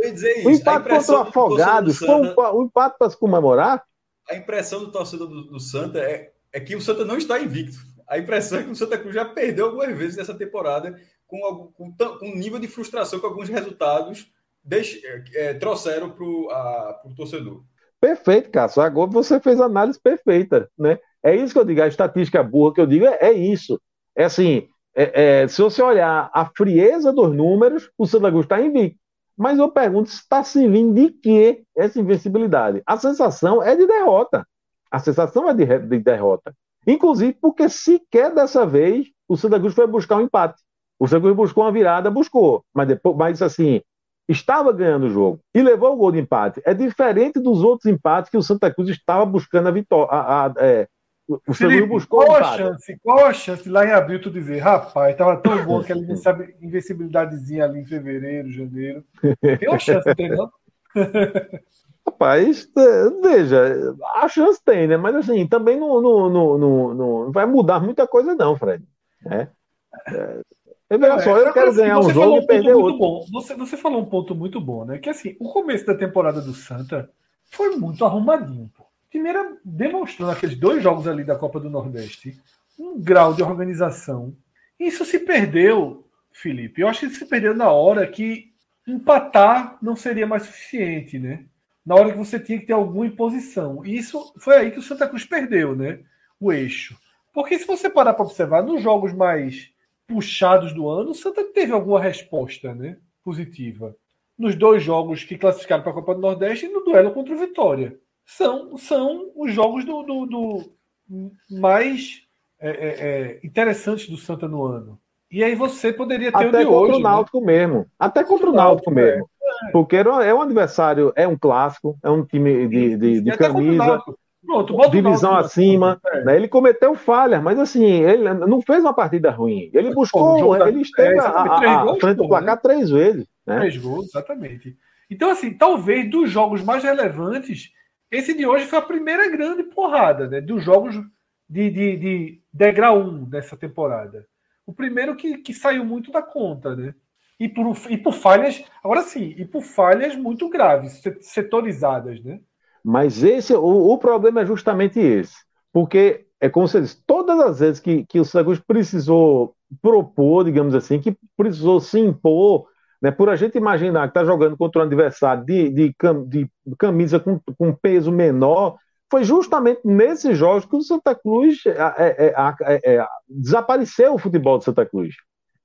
O empate contra o Afogados foi um, um empate para se comemorar? A impressão do torcedor do, do Santa é, é que o Santa não está invicto. A impressão é que o Santa Cruz já perdeu algumas vezes nessa temporada com, com, com um nível de frustração que alguns resultados deixe, é, trouxeram para o torcedor. Perfeito, Cássio. Agora você fez a análise perfeita, né? É isso que eu digo, a estatística burra que eu digo é, é isso. É assim, é, é, se você olhar a frieza dos números, o Santa Cruz está invicto. Mas eu pergunto, está servindo de que essa invencibilidade? A sensação é de derrota. A sensação é de, de derrota. Inclusive porque sequer dessa vez o Santa Cruz foi buscar um empate. O Santa Cruz buscou uma virada, buscou. Mas depois, mas assim, estava ganhando o jogo e levou o gol de empate. É diferente dos outros empates que o Santa Cruz estava buscando a vitória, a, a, é, o Felipe, buscou qual a chance? Qual a chance lá em abril tu dizer, rapaz, estava tão bom aquela *laughs* invencibilidadezinha ali em fevereiro, janeiro. Tem uma chance, entendeu? *laughs* Rapaz, é, veja, a chance tem, né? Mas assim, também não, não, não, não, não vai mudar muita coisa, não, Fred. É. É, veja só, eu quero assim, ganhar um jogo um e perder outro. Bom. Você, você falou um ponto muito bom, né? Que assim, o começo da temporada do Santa foi muito arrumadinho, pô. Primeiro, demonstrou naqueles dois jogos ali da Copa do Nordeste um grau de organização. Isso se perdeu, Felipe. Eu acho que se perdeu na hora que empatar não seria mais suficiente, né? Na hora que você tinha que ter alguma imposição. E isso foi aí que o Santa Cruz perdeu, né? O eixo. Porque se você parar para observar, nos jogos mais puxados do ano, o Santa teve alguma resposta, né? Positiva. Nos dois jogos que classificaram para a Copa do Nordeste e no duelo contra o Vitória são, são os jogos do, do, do mais é, é, é, interessantes do Santa no ano. E aí você poderia ter Até o de contra hoje. o né? Náutico né? mesmo. Até contra o Náutico mesmo. Porque é um adversário, é um clássico, é um time de, de, de camisa. Pronto, divisão acima. É. Né? Ele cometeu falhas, mas assim, ele não fez uma partida ruim. Ele buscou, ele esteve é, a, a, a frente do placar né? três vezes. Né? Três gols, exatamente. Então, assim, talvez dos jogos mais relevantes, esse de hoje foi a primeira grande porrada né, dos jogos de, de, de degrau 1 dessa temporada. O primeiro que, que saiu muito da conta, né? E por, e por falhas, agora sim, e por falhas muito graves, setorizadas, né? Mas esse, o, o problema é justamente esse. Porque, é como você disse, todas as vezes que, que o Santos precisou propor, digamos assim, que precisou se impor né? Por a gente imaginar que está jogando contra um adversário de, de, de camisa com, com, peso menor, foi justamente nesses jogos que o Santa Cruz é é, é, é, é, desapareceu o futebol de Santa Cruz.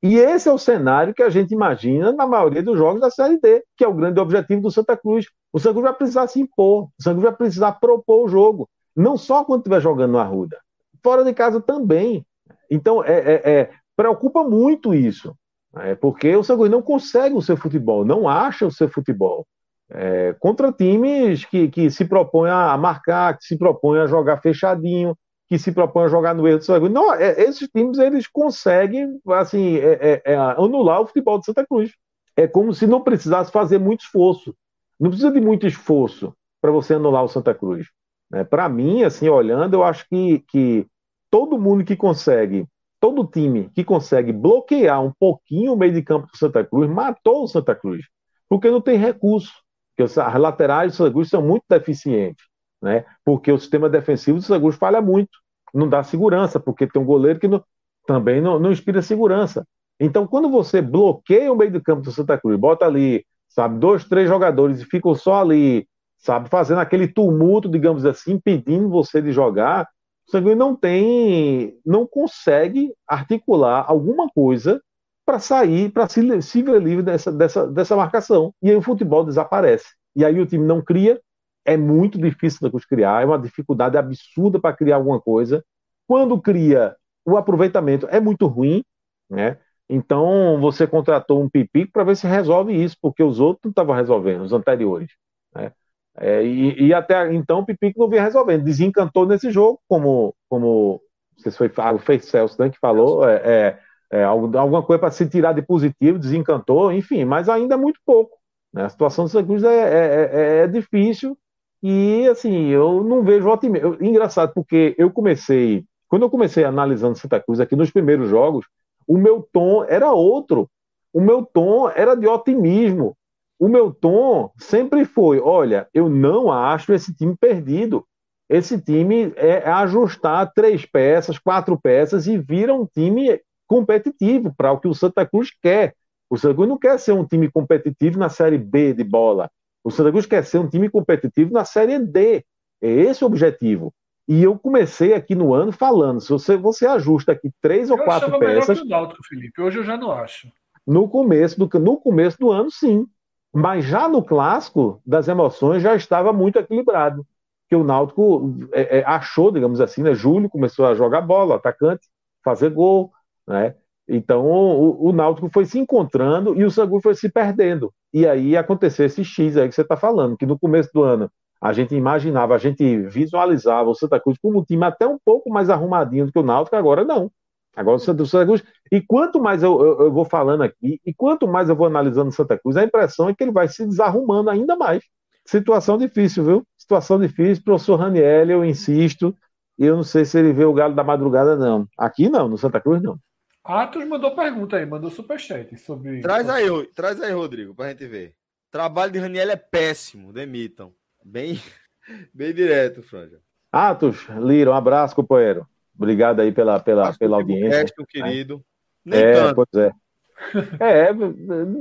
E esse é o cenário que a gente imagina na maioria dos jogos da Série D, que é o grande objetivo do Santa Cruz. O Santa Cruz vai precisar se impor, o Santa Cruz vai precisar propor o jogo, não só quando estiver jogando no Arruda, fora de casa também. Então, é, preocupa muito isso. É porque o São não consegue o seu futebol, não acha o seu futebol. É, contra times que, que se propõem a marcar, que se propõem a jogar fechadinho, que se propõem a jogar no erro do Santa Cruz. Não, é, esses times eles conseguem assim, é, é, é, anular o futebol de Santa Cruz. É como se não precisasse fazer muito esforço. Não precisa de muito esforço para você anular o Santa Cruz. Né? Para mim, assim, olhando, eu acho que, que todo mundo que consegue todo time que consegue bloquear um pouquinho o meio de campo do Santa Cruz matou o Santa Cruz, porque não tem recurso. Porque as laterais do Santa Cruz são muito deficientes, né? Porque o sistema defensivo do Santa Cruz falha muito, não dá segurança, porque tem um goleiro que não, também não, não inspira segurança. Então, quando você bloqueia o meio de campo do Santa Cruz, bota ali, sabe, dois, três jogadores e ficam só ali, sabe, fazendo aquele tumulto, digamos assim, impedindo você de jogar, o Sanguíneo não tem, não consegue articular alguma coisa para sair, para se, se ver livre dessa, dessa, dessa marcação. E aí o futebol desaparece. E aí o time não cria, é muito difícil de criar, é uma dificuldade absurda para criar alguma coisa. Quando cria, o aproveitamento é muito ruim, né? Então você contratou um Pipico para ver se resolve isso, porque os outros não estavam resolvendo, os anteriores. Né? É, e, e, até então o Pipico não vinha resolvendo, desencantou nesse jogo, como, como não sei se foi o Fez Celso né, que falou, é, é, é alguma coisa para se tirar de positivo, desencantou, enfim, mas ainda é muito pouco. Né? A situação do Santa Cruz é, é, é, é difícil e, assim, eu não vejo otimismo. Engraçado, porque eu comecei, quando eu comecei analisando Santa Cruz aqui nos primeiros jogos, o meu tom era outro. O meu tom era de otimismo. O meu tom sempre foi: olha, eu não acho esse time perdido. Esse time é ajustar três peças, quatro peças e vira um time competitivo para o que o Santa Cruz quer. O Santa Cruz não quer ser um time competitivo na Série B de bola. O Santa Cruz quer ser um time competitivo na Série D. É esse o objetivo. E eu comecei aqui no ano falando: se você, você ajusta aqui três ou eu quatro peças. Melhor que o Náutico, Felipe. Hoje eu já não acho. No começo do, no começo do ano, sim. Mas já no clássico das emoções já estava muito equilibrado. Que o Náutico é, é, achou, digamos assim, né? Júlio começou a jogar bola, atacante, fazer gol, né? Então o, o Náutico foi se encontrando e o Sangu foi se perdendo. E aí aconteceu esse X aí que você está falando, que no começo do ano a gente imaginava, a gente visualizava o Santa Cruz como um time até um pouco mais arrumadinho do que o Náutico, agora não. Agora o Santa, Cruz. E quanto mais eu, eu, eu, vou falando aqui, e quanto mais eu vou analisando o Santa Cruz, a impressão é que ele vai se desarrumando ainda mais. Situação difícil, viu? Situação difícil, professor Raniel, eu insisto. Eu não sei se ele vê o Galo da Madrugada, não. Aqui não, no Santa Cruz não. Atos mandou pergunta aí, mandou superchat sobre. Traz aí, traz aí, Rodrigo, pra gente ver. Trabalho de Raniel é péssimo, demitam. Bem, *laughs* bem direto, Franja. Atos, Lira, um abraço, companheiro. Obrigado aí pela, pela, pela audiência. Resto, querido. Nem é, tanto. pois é. *laughs* É,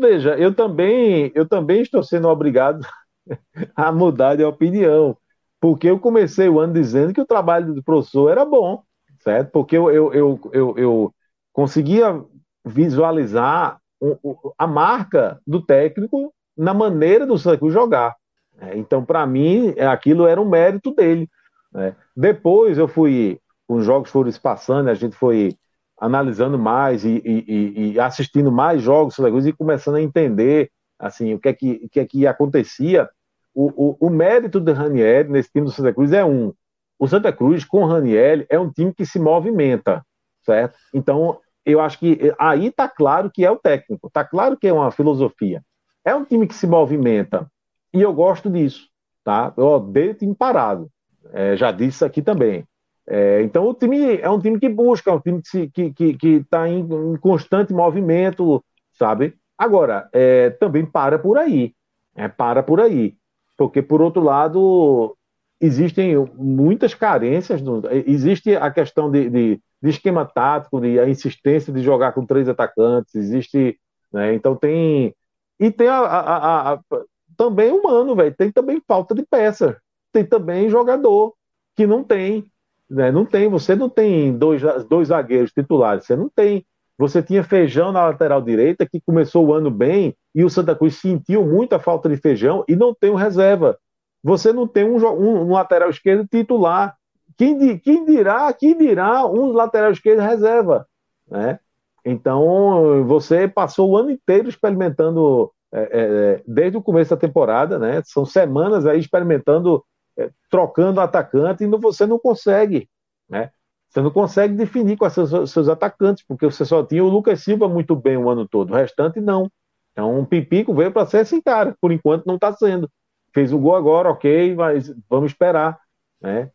veja, eu também, eu também estou sendo obrigado *laughs* a mudar de opinião, porque eu comecei o ano dizendo que o trabalho do professor era bom, certo? Porque eu, eu, eu, eu, eu conseguia visualizar a marca do técnico na maneira do Santos jogar. É, então, para mim, aquilo era um mérito dele. Né? Depois eu fui, os jogos foram se passando, a gente foi analisando mais e, e, e assistindo mais jogos e começando a entender assim o que é que, o que, é que acontecia. O, o, o mérito do Raniel nesse time do Santa Cruz é um. O Santa Cruz, com o Raniel, é um time que se movimenta, certo? Então, eu acho que aí está claro que é o técnico, está claro que é uma filosofia. É um time que se movimenta, e eu gosto disso, tá? Eu odeio time parado. É, já disse aqui também. É, então o time é um time que busca, é um time que está tá em, em, constante movimento, sabe? Agora, é, também para por aí. É, para por aí. Porque, por outro lado, existem muitas carências. No, existe a questão de, de, de, esquema tático, de a insistência de jogar com três atacantes, existe. Né, então tem. E tem a, a, a, também humano, velho. Tem também falta de peça. Tem também jogador que não tem. Né? Não tem. Você não tem dois, dois zagueiros titulares. Você não tem. Você tinha feijão na lateral direita, que começou o ano bem, e o Santa Cruz sentiu muito a falta de feijão e não tem reserva. Você não tem um, um, um lateral esquerdo titular. Quem, quem, dirá, quem dirá um lateral esquerdo reserva? Né? Então, você passou o ano inteiro experimentando é, é, é, desde o começo da temporada, né? São semanas aí experimentando, é, trocando atacante, e não, você não consegue, né? Você não consegue definir quais são seus, seus atacantes, porque você só tinha o Lucas Silva muito bem o ano todo, o restante não. Então, um Pipico veio para ser esse cara, por enquanto não está sendo. Fez o gol agora, ok, mas vamos esperar, né?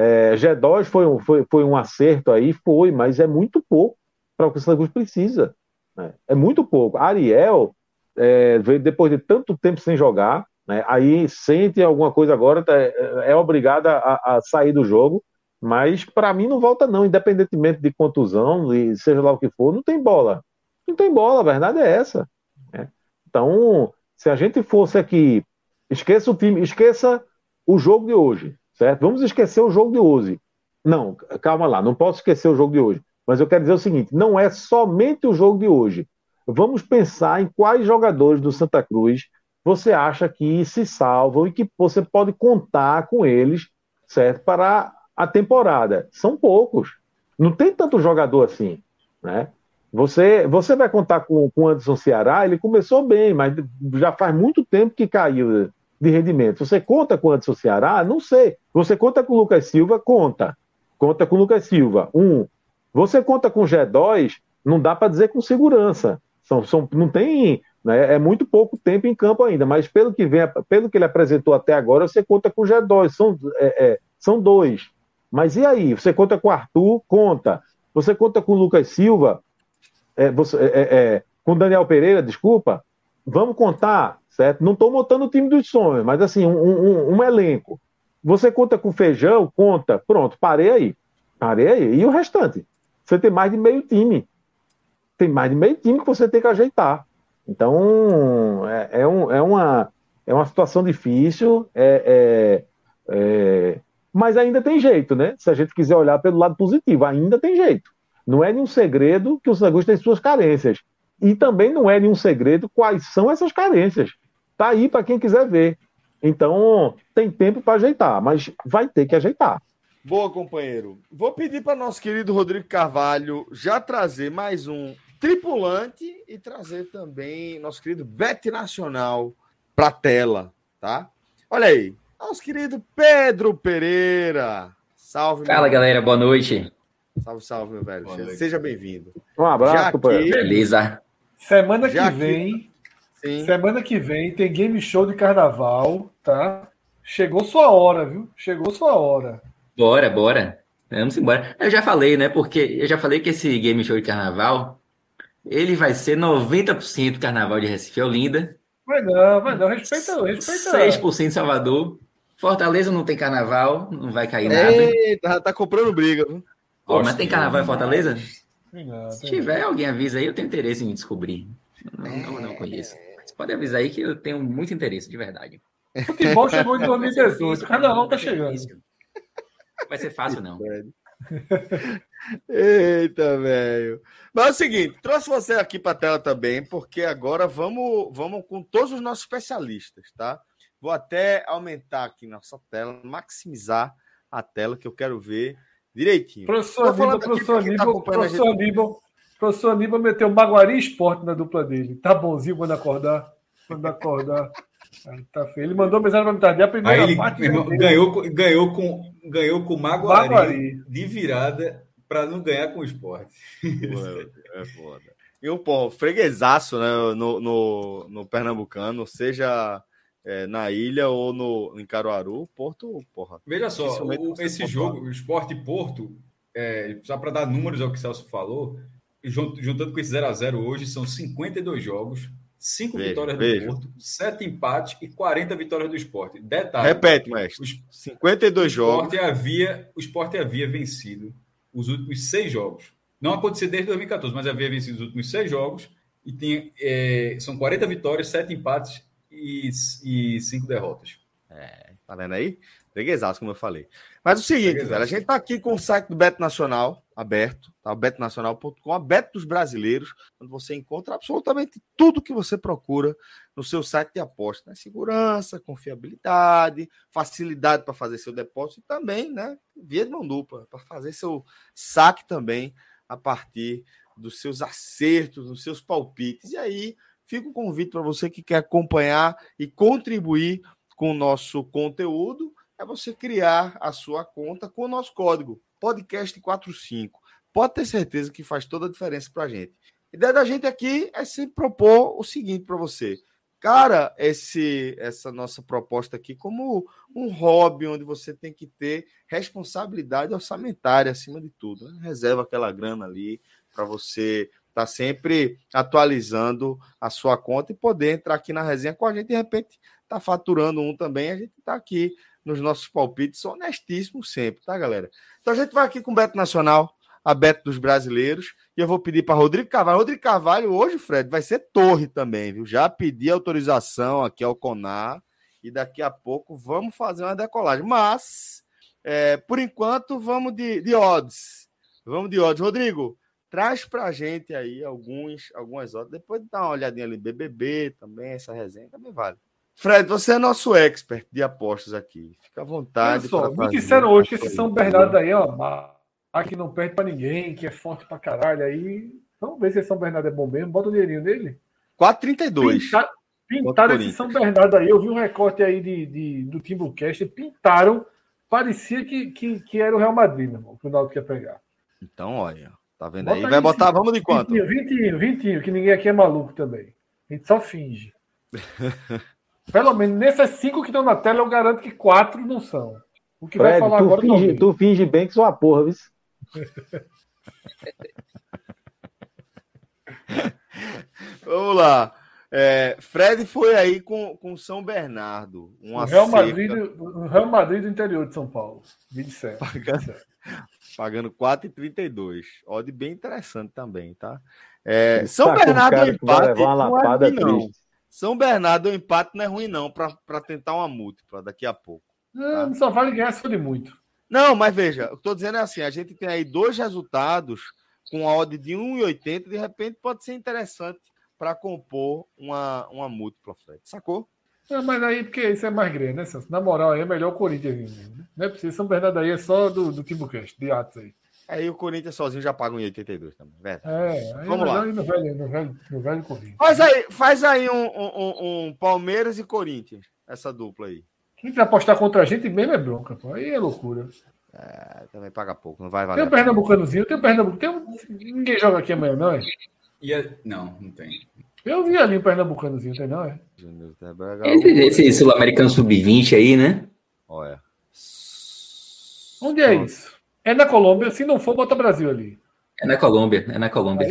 É, G2 foi um, foi, foi um acerto aí, foi, mas é muito pouco para o que o Santa Cruz precisa. Né? É muito pouco. Ariel, é, depois de tanto tempo sem jogar, né, aí sente alguma coisa agora, tá, é, é obrigada a, a, sair do jogo, mas para mim não volta não, independentemente de contusão, e seja lá o que for, não tem bola. Não tem bola, a verdade é essa. Né? Então, se a gente fosse aqui, esqueça o time, esqueça o jogo de hoje, certo? Vamos esquecer o jogo de hoje. Não, calma lá, não posso esquecer o jogo de hoje. Mas eu quero dizer o seguinte: não é somente o jogo de hoje. Vamos pensar em quais jogadores do Santa Cruz você acha que se salvam e que você pode contar com eles, certo, para a temporada. São poucos. Não tem tanto jogador assim, né? Você, você vai contar com, com o Anderson Ceará, ele começou bem, mas já faz muito tempo que caiu de rendimento. Você conta com o Anderson Ceará? Não sei. Você conta com o Lucas Silva? Conta. Conta com o Lucas Silva. Um. Você conta com o G2? Não dá para dizer com segurança. São, são, não tem. Né, é muito pouco tempo em campo ainda, mas pelo que, vem, pelo que ele apresentou até agora, você conta com o G2. São, é, é, são dois. Mas e aí? Você conta com o Arthur? Conta. Você conta com o Lucas Silva? É, você, é, é, é com o Daniel Pereira, desculpa? Vamos contar, certo? Não estou montando o time dos sonhos, mas assim, um, um, um, elenco. Você conta com feijão? Conta. Pronto, parei aí. Parei aí. E o restante? Você tem mais de meio time. Tem mais de meio time que você tem que ajeitar. Então, é, é, um, é, uma, é uma situação difícil. é, é, é mas ainda tem jeito, né? Se a gente quiser olhar pelo lado positivo, ainda tem jeito. Não é nenhum segredo que o Santos tem suas carências. E também não é nenhum segredo quais são essas carências. Tá aí para quem quiser ver. Então, tem tempo para ajeitar, mas vai ter que ajeitar. Boa, companheiro. Vou pedir para nosso querido Rodrigo Carvalho já trazer mais um tripulante e trazer também nosso querido Bet Nacional para a tela, tá? Olha aí, nosso querido Pedro Pereira. Salve, Fala, galera, boa noite. Salve, salve, meu velho. Seja bem-vindo. Um abraço, que... Beleza. Semana que vem. Que... Semana que vem tem game show de carnaval, tá? Chegou sua hora, viu? Chegou sua hora. Bora, bora. Vamos embora. Eu já falei, né? Porque eu já falei que esse game show de carnaval ele vai ser 90% carnaval de Recife Olinda. Vai não, vai não. Respeita, respeita. 6% Salvador. Fortaleza não tem carnaval, não vai cair nada. Eita, tá comprando briga, viu? Pô, mas tem carnaval em Fortaleza? Não, Se tiver, alguém avisa aí, eu tenho interesse em descobrir. Não, não, não conheço. Você pode avisar aí que eu tenho muito interesse, de verdade. Futebol chegou em 2018, carnaval tá chegando. Vai ser fácil, não. *laughs* Eita, velho. Mas é o seguinte, trouxe você aqui para a tela também, porque agora vamos, vamos com todos os nossos especialistas, tá? Vou até aumentar aqui nossa tela, maximizar a tela que eu quero ver direitinho. Professor Aníbal, professor tá Aníbal, tá professor. Aníbal, professor Aníbal meteu Maguari Esporte na dupla dele. Tá bonzinho quando acordar. Quando acordar. *laughs* tá feio. Ele mandou mensagem para me tarde. A primeira Aí, parte. Irmão, ganhou, ganhou, com, ganhou com Maguari, Maguari. de virada para não ganhar com o esporte. é foda. E um pô, freguesaço né, no, no, no Pernambucano, seja é, na ilha ou no, em Caruaru, Porto, porra. Veja só, o, esse jogo, o Esporte Porto, é, só para dar números ao que o Celso falou, juntando com esse 0x0 hoje, são 52 jogos, 5 vitórias do Porto, 7 empates e 40 vitórias do Esporte. Detalhe. Repete, mestre. Os 52 o jogos. Havia, o Esporte havia vencido os últimos seis jogos. Não aconteceu desde 2014, mas havia vencido os últimos seis jogos e tem, é, são 40 vitórias, 7 empates e, e cinco derrotas. É, tá vendo aí? Freguesaço, como eu falei. Mas o seguinte, velho, a gente tá aqui com o site do Beto Nacional aberto, tá? Betonacional.com, aberto dos brasileiros, onde você encontra absolutamente tudo que você procura no seu site de aposta, né? Segurança, confiabilidade, facilidade para fazer seu depósito e também, né, via de mão dupla, para fazer seu saque também a partir dos seus acertos, dos seus palpites. E aí, fica o convite para você que quer acompanhar e contribuir com o nosso conteúdo, é você criar a sua conta com o nosso código podcast45. Pode ter certeza que faz toda a diferença para a gente. A ideia da gente aqui é sempre propor o seguinte para você. Cara, esse, essa nossa proposta aqui como um hobby onde você tem que ter responsabilidade orçamentária acima de tudo. Né? Reserva aquela grana ali para você Tá sempre atualizando a sua conta e poder entrar aqui na resenha com a gente. De repente, tá faturando um também. A gente tá aqui nos nossos palpites, honestíssimos sempre, tá, galera? Então a gente vai aqui com o Beto Nacional, a Beto dos Brasileiros. E eu vou pedir para Rodrigo Carvalho. Rodrigo Carvalho, hoje, Fred, vai ser torre também, viu? Já pedi autorização aqui ao CONAR e daqui a pouco vamos fazer uma decolagem. Mas, é, por enquanto, vamos de, de odds. Vamos de odds. Rodrigo, Traz pra gente aí alguns, algumas outras. Depois dá uma olhadinha ali, BBB também, essa resenha também vale. Fred, você é nosso expert de apostas aqui. Fica à vontade. Olha só, me disseram hoje que esse São Bernardo aí, ó, que não perde para ninguém, que é forte para caralho. Aí Vamos ver se São Bernardo é bom mesmo. Bota o dinheirinho nele. 4,32. Pinta, pintaram esse São Bernardo aí. Eu vi um recorte aí de, de, do Timbucast. Pintaram. Parecia que, que, que era o Real Madrid, meu irmão, que o Náutico ia pegar. Então, olha. Tá vendo Bota aí? Vai botar, vamos de quanto? 20, 20, 20, que ninguém aqui é maluco também. A gente só finge. *laughs* Pelo menos nessas cinco que estão na tela, eu garanto que quatro não são. O que Fred, vai falar tu agora finge, Tu finge bem que sua porra, viu? *laughs* Vamos lá. É, Fred foi aí com, com São Bernardo. Uma o, Real Madrid, o Real Madrid do interior de São Paulo. 27. Pagando, *laughs* pagando 4,32. Odd bem interessante também, tá? É, São tá Bernardo é empate. Uma lapada não, é não. São Bernardo, o empate não é ruim, não, para tentar uma múltipla daqui a pouco. Tá? Não, só vale ganhar se for de muito. Não, mas veja, o que estou dizendo é assim: a gente tem aí dois resultados com a odd de 1,80, de repente pode ser interessante para compor uma, uma múltipla, Fred. Sacou? Não, mas aí, porque isso é mais grande, né, Celso? Na moral, aí é melhor o Corinthians. Né? Não é preciso. São Bernardo aí é só do, do Timbucast, de Atos aí. Aí o Corinthians sozinho já paga 1,82 também, velho. É, aí Vamos lá. No velho, no, velho, no velho Corinthians. Faz aí, faz aí um, um, um Palmeiras e Corinthians, essa dupla aí. Quem vai apostar contra a gente mesmo é bronca, pô. Aí é loucura. É, também paga pouco, não vai valer. Tem o Pernambucanozinho, tem o Pernambuco. Tem um... Ninguém joga aqui amanhã, não é? É... Não, não tem. Eu vi ali o Pernambucanozinho, tem não, é? Esse, esse Sul-Americano Sub-20 aí, né? Olha. Onde é isso? É na Colômbia. Se não for, bota Brasil ali. É na Colômbia, é na Colômbia.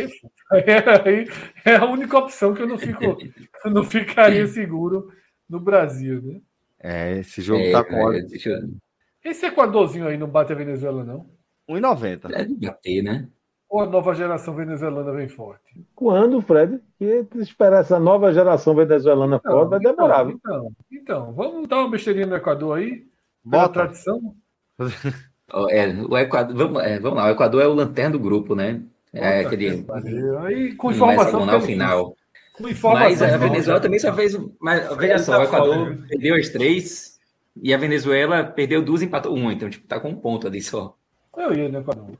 Aí, *laughs* aí, é a única opção que eu não fico, eu *laughs* não ficaria seguro no Brasil, né? É, esse jogo é, tá com é, eu... Esse Equadorzinho aí não bate a Venezuela, não? 1,90. Deve bater, né? Ou a nova geração venezuelana vem forte? Quando, Fred? Que esperar essa nova geração venezuelana então, forte vai demorar, então, então, então, vamos dar uma besteirinha no Equador aí? Bota. tradição? *laughs* é, o Equador, vamos, é, vamos lá, o Equador é o lanterna do grupo, né? É Bota aquele. Aí, com informação. Mas, final. Com informação. Mas a Venezuela também só fez. Mas, veja só, o Equador né? perdeu as três e a Venezuela perdeu duas e empatou uma. Então, tipo, tá com um ponto ali só. Eu ia no Equador.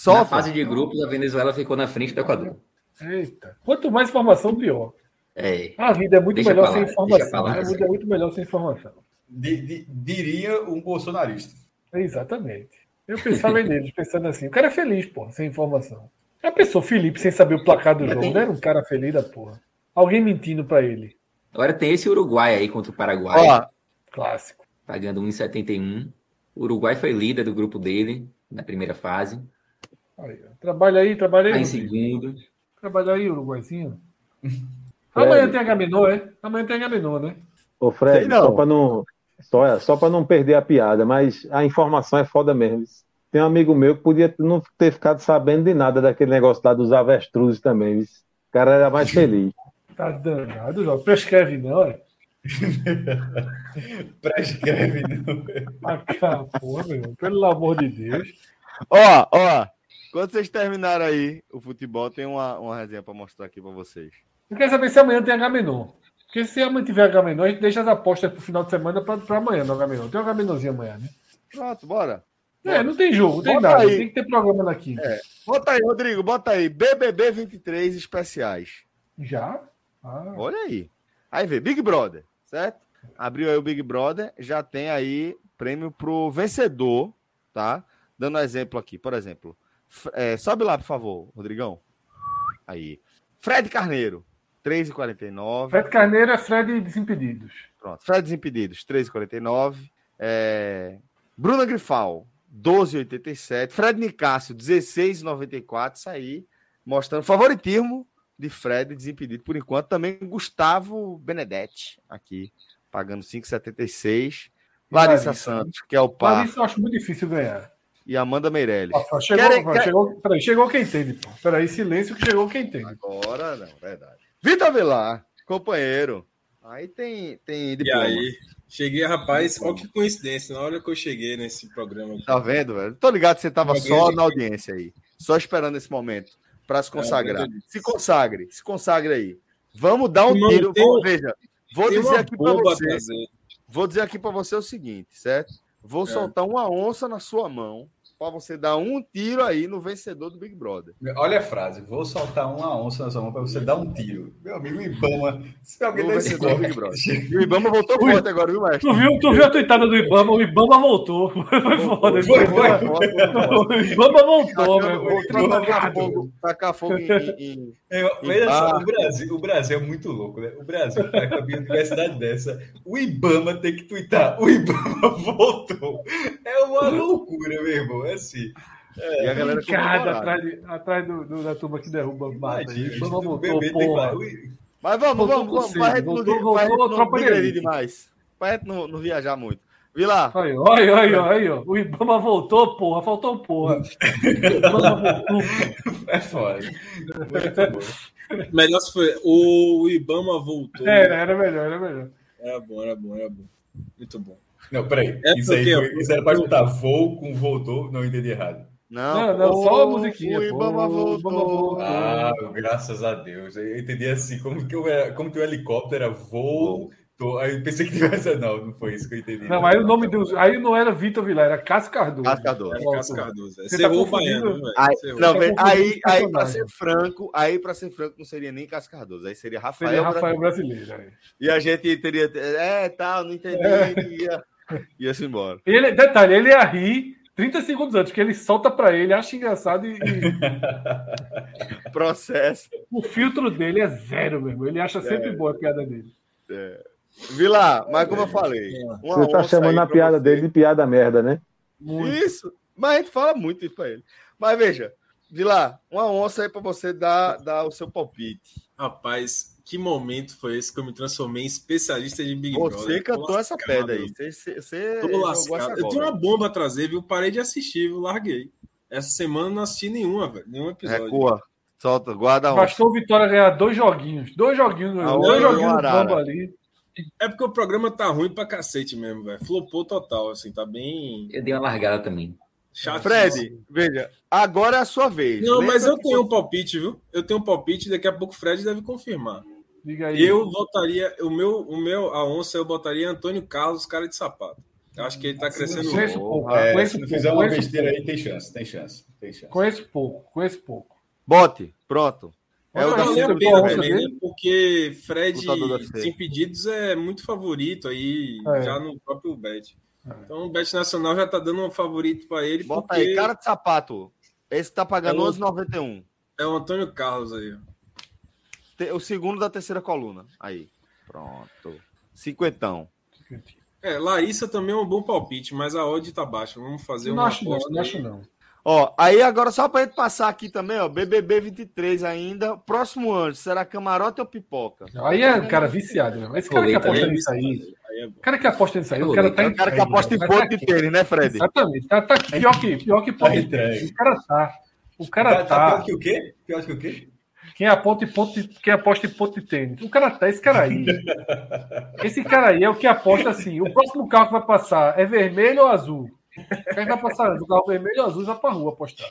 Só na fase de grupos, a Venezuela ficou na frente do Equador. Eita. Quanto mais informação, pior. É. A vida é muito deixa melhor sem informação. A vida é muito melhor sem informação. diria um bolsonarista. Exatamente. Eu pensava *laughs* neles, pensando assim. O cara é feliz, pô, sem informação. A pessoa, Felipe, sem saber o placar do jogo, não era um cara feliz da porra. Alguém mentindo para ele. Agora tem esse Uruguai aí contra o Paraguai. Ó, clássico. Pagando 1,71. O Uruguai foi líder do grupo dele na primeira fase. Aí, trabalha aí, trabalha aí. Tá em segundo. Trabalha aí, Uruguaizinho. *laughs* Amanhã tem Agamenon, é? Amanhã tem Agamenon, né? Ô, Fred, só para não, só, só para não perder a piada, mas a informação é foda mesmo. Tem um amigo meu que podia não ter ficado sabendo de nada daquele negócio lá dos avestruzes também. O cara era mais feliz. *laughs* Tá danado, João. Prescreve não, é? *laughs* Prescreve não. Ah, porra, meu. Pelo amor de Deus. Ó, ó. Quando vocês terminarem aí o futebol, tem uma, uma resenha para mostrar aqui para vocês. Eu quero saber se amanhã tem H-Menor. Porque se amanhã tiver H-Menor, a gente deixa as apostas pro final de semana para amanhã no H-Menor. Tem um H-Menorzinho amanhã, né? Pronto, bora. É, não tem jogo, não tem bota nada. Aí. Tem que ter programa na quinta. É. Bota aí, Rodrigo, bota aí. BBB 23 especiais. Já? Ah. Olha aí. Aí vê, Big Brother, certo? Abriu aí o Big Brother, já tem aí prêmio pro vencedor, tá? Dando exemplo aqui, por exemplo. É, sobe lá, por favor, Rodrigão. Aí. Fred Carneiro, 3,49. Fred Carneiro é Fred Desimpedidos. Pronto, Fred Desimpedidos, 3,49. É... Bruna Grifal, 12,87. Fred Nicásio, 16,94. Isso aí, mostrando favoritismo de Fred Desimpedido por enquanto. Também Gustavo Benedetti, aqui, pagando 5,76. Larissa, Larissa Santos, que é o par. Larissa eu acho muito difícil ganhar e Amanda Meirelles. Nossa, chegou, Querem, quer... chegou, peraí, chegou quem entende, pô. Peraí, silêncio que chegou quem entende. Agora não, verdade. Vitor Velar, companheiro. Aí tem, tem diploma. E aí? Cheguei, rapaz, olha que coincidência, na hora que eu cheguei nesse programa aqui. Tá vendo, velho? Tô ligado que você tava só na audiência aí, só esperando esse momento para se consagrar. Se consagre, se consagre aí. Vamos dar um tiro. Tem, Vamos, veja, vou dizer aqui para você. Vou dizer aqui para você o seguinte, certo? Vou é. soltar uma onça na sua mão, para você dar um tiro aí no vencedor do Big Brother. Olha a frase, vou soltar uma onça na sua mão para você dar um tiro. Meu amigo Ibama, se alguém no vencedor do Big Brother. *laughs* O Ibama voltou Ui, forte agora, viu, mestre? Tu viu, tu viu a tuitada do Ibama? O Ibama voltou. *laughs* Foi foda. Foi, foi, O Ibama voltou, meu. Voltou tacar fogo em... em, em só, o Brasil, o Brasil é muito louco, né? O Brasil tá com a universidade dessa. O Ibama tem que twittar. O Ibama *laughs* voltou. É uma loucura, meu irmão. É assim. É, e a galera atrás, atrás do, do, da turma que derruba mata. Vamos voltou, porra. Mas vamos, vamos, vamos. Para a gente voltou, não, voltou, não, tropa não demais. Para não, não viajar muito. Vilar. Olha, olha, olha, olha. O Ibama voltou, porra. Faltou porra. O Ibama voltou. É foda. Melhor se foi. O Ibama voltou. Era, era melhor, era melhor. Era bom, era bom, era bom. Muito bom. Não, peraí. É isso, aí foi, isso era para juntar voo com voltou, não entendi errado. Não, não, não só a musiquinha. O Ibama voltou. Ah, graças a Deus. Eu entendi assim, como que eu era, como que o helicóptero era voo. Tô, aí pensei que tivesse. Não, não foi isso que eu entendi. Não, aí o nome do. Aí não era Vitor Vilar, era Cássio Cardoso. Cássio Cardoso. É, Cássio Cardoso. Você, Você tá o baiano, né, Aí, não, tá aí, aí para ser franco, aí para ser franco, não seria nem Cássio Cardoso, aí seria Rafael, seria Rafael Brasileiro. brasileiro e a gente teria. É, tal, não entendi. É. Ia, ia-se embora. Ele, detalhe, ele ia rir 30 segundos antes, que ele solta para ele, acha engraçado e. *laughs* Processo. O filtro dele é zero, meu irmão. Ele acha sempre é. boa a piada dele. É. Vila, mas como eu falei. Você tá chamando a piada você. dele de piada merda, né? Muito. Isso. Mas a gente fala muito isso pra ele. Mas veja, Vila, uma onça aí pra você dar, dar o seu palpite. Rapaz, que momento foi esse que eu me transformei em especialista de Big Brother? Você cantou essa pedra aí. Você, você Tô lascado. Eu tenho uma bomba a trazer, viu? Parei de assistir, viu? Larguei. Essa semana não assisti nenhuma, velho. Nenhum episódio. Recua. Solta, guarda um. Bastou o Vitória ganhar dois joguinhos. Dois joguinhos. Ah, dois joguinhos de bomba ali. É porque o programa tá ruim pra cacete mesmo, velho. Flopou total, assim, tá bem. Eu dei uma largada também. Chato. Fred, veja, agora é a sua vez. Não, Lembra mas eu tenho um palpite, viu? Eu tenho um palpite, daqui a pouco o Fred deve confirmar. Diga aí. Eu votaria, o meu, o meu, a onça, eu botaria Antônio Carlos, cara de sapato. Eu acho que ele tá crescendo. Conheço pouco. É, se não fizer uma besteira aí, tem chance, tem chance, tem chance. Conheço pouco, conheço pouco. Bote, pronto. É o da a pena também, né? Porque Fred Desimpedidos é muito favorito aí, é. já no próprio Bet. É. Então o Bet Nacional já tá dando um favorito para ele. Bota porque... aí, cara de sapato. Esse tá pagando é 11,91. É o Antônio Carlos aí. O segundo da terceira coluna. Aí. Pronto. Cinquentão. É, Larissa também é um bom palpite, mas a odd tá baixa. Vamos fazer não uma acho. Não, não acho não. Ó, aí agora só pra gente passar aqui também, ó, BBB 23 ainda. Próximo ano, será camarote ou pipoca? Aí é cara viciado, né? Esse cara que aposta nisso aí. O cara que aposta nisso aí, o cara tá O cara que aposta em ponto de tênis, né, Fred? Exatamente. Tá, tá pior que, pior que ponto de tênis. O cara tá. O cara tá. tá pior que o quê? Pior que o quê? Quem aposta em ponto de, quem aposta em ponto de tênis. O cara tá, esse cara aí. *laughs* Esse cara aí é o que aposta assim. O próximo carro que vai passar é vermelho ou azul? Quem vai passar do carro vermelho ou azul já pra rua apostar.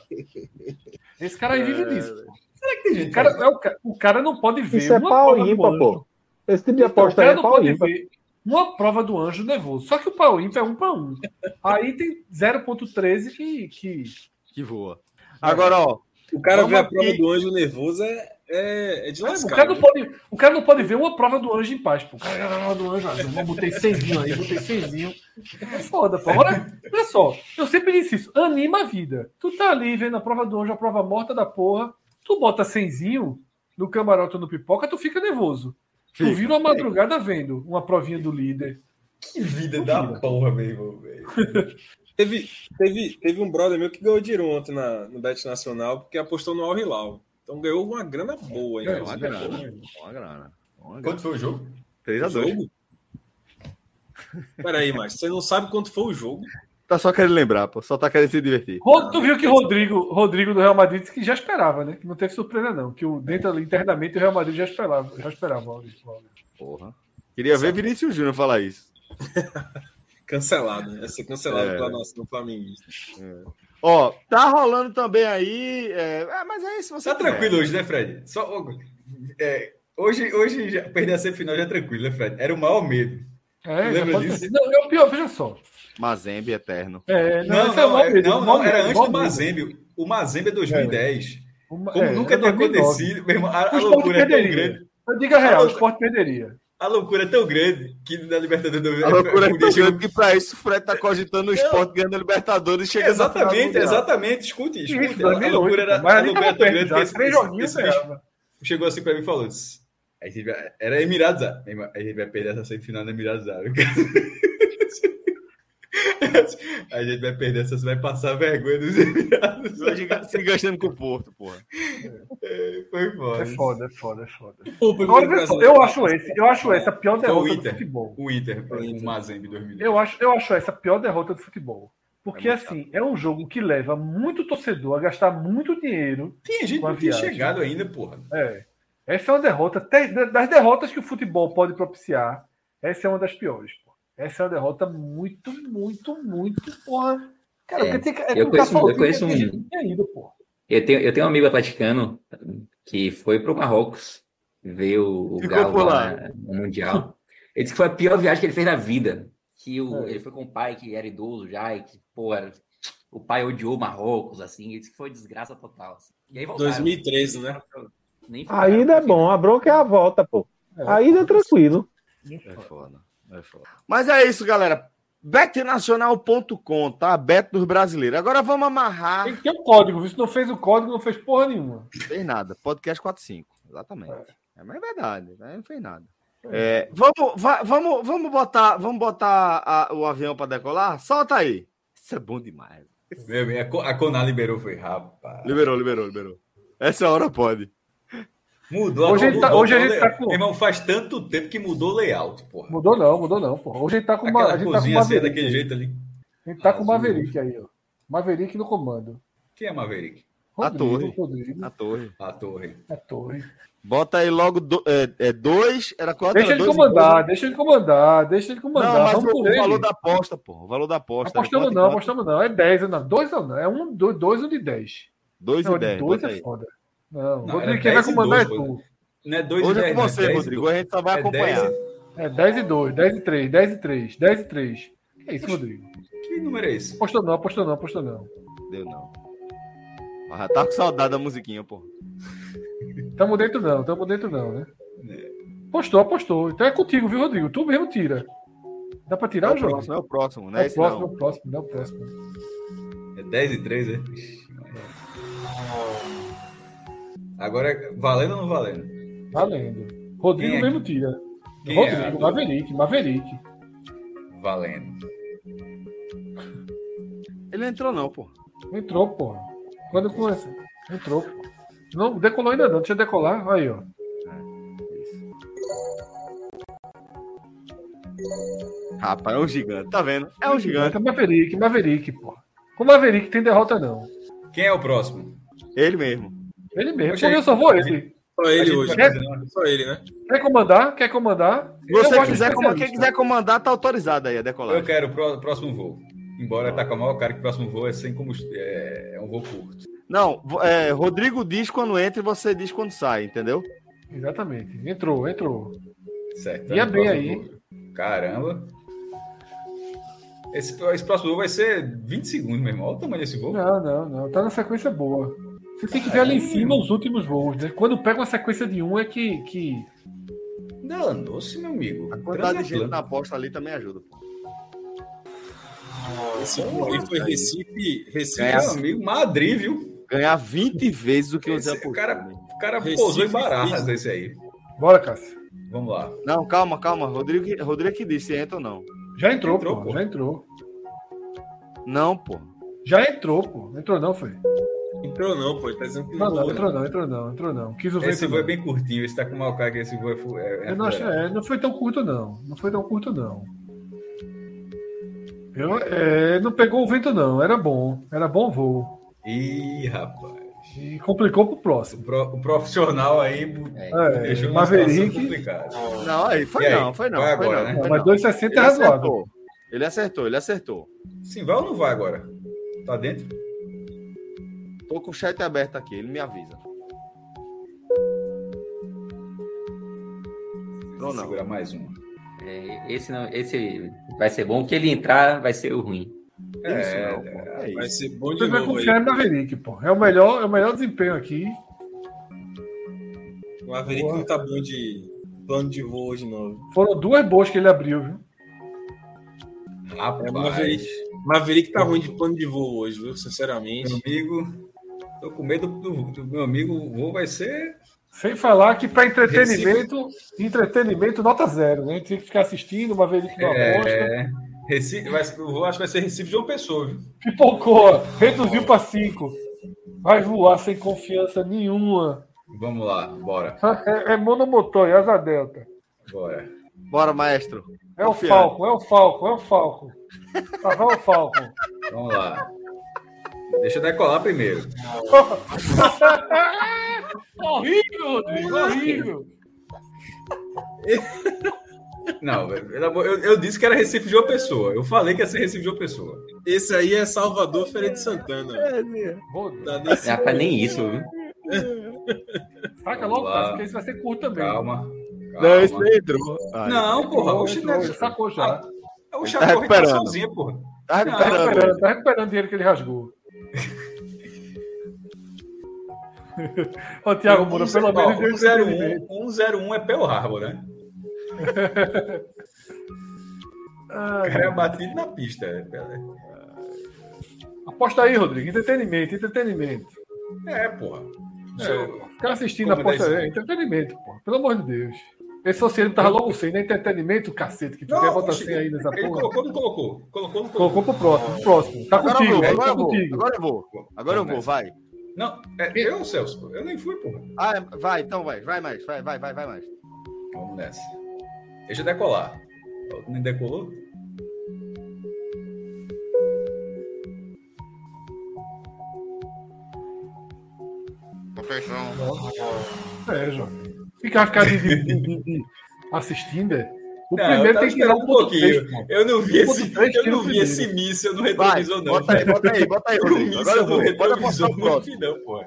Esse cara aí vive disso. Será que tem gente? O cara, é o, o cara não pode ver. Isso é pau ímpar, pô. Esse tipo de aposta então, é pau ímpar. Uma prova do anjo nervoso. Só que o pau ímpar é um para um. Aí tem 0,13 que, que. Que voa. Agora, ó. O cara vê a prova do anjo nervoso é, é, é de lascar. O cara, não né? pode, o cara não pode ver uma prova do anjo em paz, pô. O cara a prova do anjo, eu botei 100 aí, botei 100 É foda, pô. Agora, olha só, eu sempre disse isso, anima a vida. Tu tá ali vendo a prova do anjo, a prova morta da porra, tu bota 100 no camarote ou no pipoca, tu fica nervoso. Tu vira uma madrugada vendo uma provinha do líder. Que vida da porra, meu irmão, velho. teve, teve, teve um brother meu que ganhou dinheiro ontem na, no Bet Nacional porque apostou no Al Hilal. Então ganhou uma grana boa. Ganhou uma grana. Uma grana. Uma Quanto foi o jogo? 3x2. Peraí, mas você não sabe quanto foi o jogo? Tá só querendo lembrar, pô. Só tá querendo se divertir. Tu viu que Rodrigo, Rodrigo do Real Madrid disse que já esperava, né? Que não teve surpresa, não. Que o, dentro internamente o Real Madrid já esperava. Já esperava. Porra. Queria ver Vinícius Júnior falar isso. *laughs* cancelado. Ia ser cancelado é. pela nossa, no Flamengo. É. Ó, tá rolando também aí. É... é mas é isso, você. Tá quiser. tranquilo hoje, né, Fred? Só, é, hoje, hoje já, perder a semifinal já é tranquilo, né, Fred? Era o maior medo. É, lembra disso? Não, é o pior, veja só. Mazembe eterno. É, não, não, não, é, não, não, era antes do Mazembe. O Mazembe é 2010. É. Como é, nunca tinha acontecido, meu irmão, a, a loucura é tão grande. Eu digo a real, a o esporte perderia. A loucura é tão grande que na Libertadores do A loucura é tão grande que para isso o Fred tá cogitando o esporte ganhando a Libertadores e chega Exatamente, exatamente. Escute, escute. Isso, a, a loucura era, a loucura é tão grande que esse, esse, esse chegou assim para mim e falou: era Emirados Árabes. A gente vai perder essa semifinal na Emirados Árabes. A gente vai perder essa, você vai passar vergonha dos *laughs* Emirados. Se gastando com o Porto, porra. É, foi foda. É foda, é foda, é foda. Pô, eu acho esse, eu acho essa a pior derrota Inter, do futebol. O Inter, o Mazembe 2010. Eu acho, eu acho essa a pior derrota do futebol. Porque, é assim, é um jogo que leva muito torcedor a gastar muito dinheiro. Tem gente que não tinha chegado ainda, porra. É. Essa é uma derrota. Das derrotas que o futebol pode propiciar, essa é uma das piores. Pô. Essa é uma derrota muito, muito, muito. Porra. Cara, é, tem, é eu, conheço, eu conheço um. Ido, eu, tenho, eu tenho um amigo atleticano que foi para o Marrocos ver o, o Galo lá no Mundial. Ele disse que foi a pior viagem que ele fez na vida. Que o, é. ele foi com o pai que era idoso já e que, pô, era, o pai odiou Marrocos, assim. Ele disse que foi desgraça total. Assim. E aí voltaram, 2013, né? Ainda é bom, a bronca é a volta, pô. É, Ainda é tranquilo. É foda, é. Mas é isso, galera. Betnacional.com, tá? Bet dos brasileiros. Agora vamos amarrar. Tem que ter um código, Se não fez o código, não fez porra nenhuma. Não fez nada. Podcast 45. Exatamente. É, é mas é verdade, né? não fez nada. É, vamos, va, vamos, vamos botar, vamos botar a, o avião para decolar? Solta aí. Isso é bom demais. Meu, a Conar liberou, foi rapaz. Liberou, liberou, liberou. Essa hora pode. Mudou. Hoje, mudou, tá, hoje a gente tá com. irmão, faz tanto tempo que mudou o layout, porra. Mudou não, mudou não, porra. Hoje a gente tá com uma. A gente tá com Maverick daquele jeito ali. A gente tá com o Maverick aí, ó. Maverick no comando. Quem é Maverick? Rodrigo, a torre. Rodrigo. A torre. A torre. A torre. Bota aí logo do, é, é dois. Era quatro. Deixa ele comandar, deixa ele comandar, deixa ele comandar. Não, mas Vamos o, o valor da aposta, pô. O valor da aposta. Apostamos não, apostamos não. É 10, não. Dois não. É um, dois, dois um de 10. Dois não, e 10. Dois é aí. foda. Não, não Rodrigo, quem vai comandar dois, é tu. Não é 2 Hoje é com você, Rodrigo. A gente só vai é acompanhar. É 10 e 2, 10 e 3, 10 e 3, 10 e 3. É isso, Rodrigo. Que número é esse? Apostou não, apostou não, apostou não. Deu não. Já tá com saudade da musiquinha, pô. Tamo dentro não, tamo dentro não, né? É. Apostou, apostou. Então é contigo, viu, Rodrigo? Tu mesmo tira. Dá pra tirar é o, jogo? Próximo, é o próximo, né? É o próximo, é o próximo, não é o próximo. É 10 e 3, é? Agora, valendo ou não valendo? Valendo. Rodrigo é? mesmo tira. Quem é? Rodrigo, é? Maverick, Maverick. Valendo. Ele entrou não, pô. Entrou, pô. Quando começa? Entrou, pô. Não, decolou ainda não. Deixa eu decolar. Aí, ó. Rapaz, é um gigante, tá vendo? É um gigante. É Maverick, Maverick, pô. Com Maverick tem derrota, não. Quem é o próximo? Ele mesmo. Ele mesmo. Poxa, eu só vou ele. Só ele hoje. Quer... Só ele, né? Quer comandar? Quer comandar? Você quiser, como... quem quiser comandar, tá autorizado aí a decolar. Eu quero o próximo voo. Embora tá com a maior cara que o próximo voo é sem combustível. É, é um voo curto. Não, é, Rodrigo diz quando entra e você diz quando sai, entendeu? Exatamente. Entrou, entrou. Certo. Ia bem aí. Voo. Caramba. Esse, esse próximo voo vai ser 20 segundos, meu irmão. Olha o tamanho desse voo. Não, não, não. Tá na sequência boa. Você tem que ver ali em cima os últimos voos, né? Quando pega uma sequência de um é que. que... Danou-se, meu amigo. A quantidade de gente na aposta ali também ajuda. Pô. Esse aí foi Recife. Recife é, amigo, Madrid, viu? Ganhar 20 vezes o que você apostou. O cara, o cara pousou em baratas esse aí. Bora, Cássio. Vamos lá. Não, calma, calma. Rodrigo, Rodrigo que disse se entra ou não. Já entrou, entrou pô, pô. Já entrou. Não, pô. Já entrou, pô. Entrou não, foi. Entrou não, pô. Ele tá dizendo que não. Não, não, entrou não, entrou não, entrou não. Quis esse voo é bem curtinho, esse tá com mal cara que esse voo é. é, é não, acho, é, não foi tão curto, não. Não foi tão curto, não. Eu, é, não pegou o vento, não. Era bom. Era bom voo. Ih, rapaz. E complicou pro próximo. O, pro, o profissional aí é, deixou Maverick. Não, aí foi aí? não, foi não. Foi, agora, não, né? Mas 2,60 é razoável. Ele acertou, ele acertou. Sim, vai ou não vai agora? Tá dentro? Tô com o chat aberto aqui, ele me avisa. Ou não? Segura mais uma. É, esse, não, esse vai ser bom, que ele entrar vai ser o ruim. É, isso, não, é, vai ser bom de Você vai confiar no Maverick, pô. É o melhor, é o melhor desempenho aqui. O Maverick Boa. não tá bom de plano de voo hoje, não. Foram duas boas que ele abriu, viu? Rapaz. É, Maverick, Maverick tá ruim de plano de voo hoje, viu? Sinceramente. Meu amigo, tô com medo do, do meu amigo. O voo vai ser sem falar que para entretenimento, Recife. entretenimento nota zero, né? A gente tem que ficar assistindo, uma vez que não é... aposta. Recife, vai, eu acho que vai ser Recife de uma pessoa, viu? Pipocou, reduziu para cinco. Vai voar sem confiança nenhuma. Vamos lá, bora. É, é monomotor, é asa delta. Bora. Bora, maestro. É o Falco, é o Falco, é o Falco. Tá, vai o Falco. Vamos lá. Deixa eu decolar primeiro. *laughs* horrível, Rodrigo, horrível. *laughs* Não, eu, eu, disse que era Recife de uma pessoa. Eu falei que ia ser Recife de uma pessoa. Esse aí é Salvador Feira de Santana. É, tá Rapaz, nem isso, viu? *laughs* Saca logo, cara, porque esse vai ser curto também. Calma. calma. Não, esse nem entrou. não, porra. O chinelo sacou já. O Chacorre tá, tá sozinho, porra. Tá recuperando. Tá recuperando, tá recuperando o dinheiro que ele rasgou. Ô, Thiago Moura, pelo menos. 101, 101 é Pearl Harbor, né? *laughs* ah, o cara é batido na pista. Né, aposta aí, Rodrigo. Entretenimento, entretenimento. É, porra. É, ficar assistindo aposta aí. Entretenimento, porra. Pelo amor de Deus. Esse socialismo tava logo sem, né? Entretenimento, cacete, que tu não, quer botar sem aí nessa ele porra. Colocou, não colocou? Colocou, não colocou. Colocou pro próximo, pro próximo. Tá agora contigo, eu vou, agora, tá eu contigo. Vou, agora eu vou. Agora eu vou, vai. Não, é eu, Celso. Eu nem fui, porra. Ah, é, vai, então vai. Vai mais, vai, vai, vai, vai mais. Vamos nessa. Deixa eu decolar. Nem decolou? Perfeição. É, João. Ficar, ficar de, de, de, de assistindo, é. O não, primeiro tem que tirar um pouquinho. 3, eu não vi esse, eu não vi esse míssil no retrovisor, não. Bota aí, bota aí, bota aí, *laughs* Rodrigo. Agora eu vou. Bora passar o próximo. Não, pô.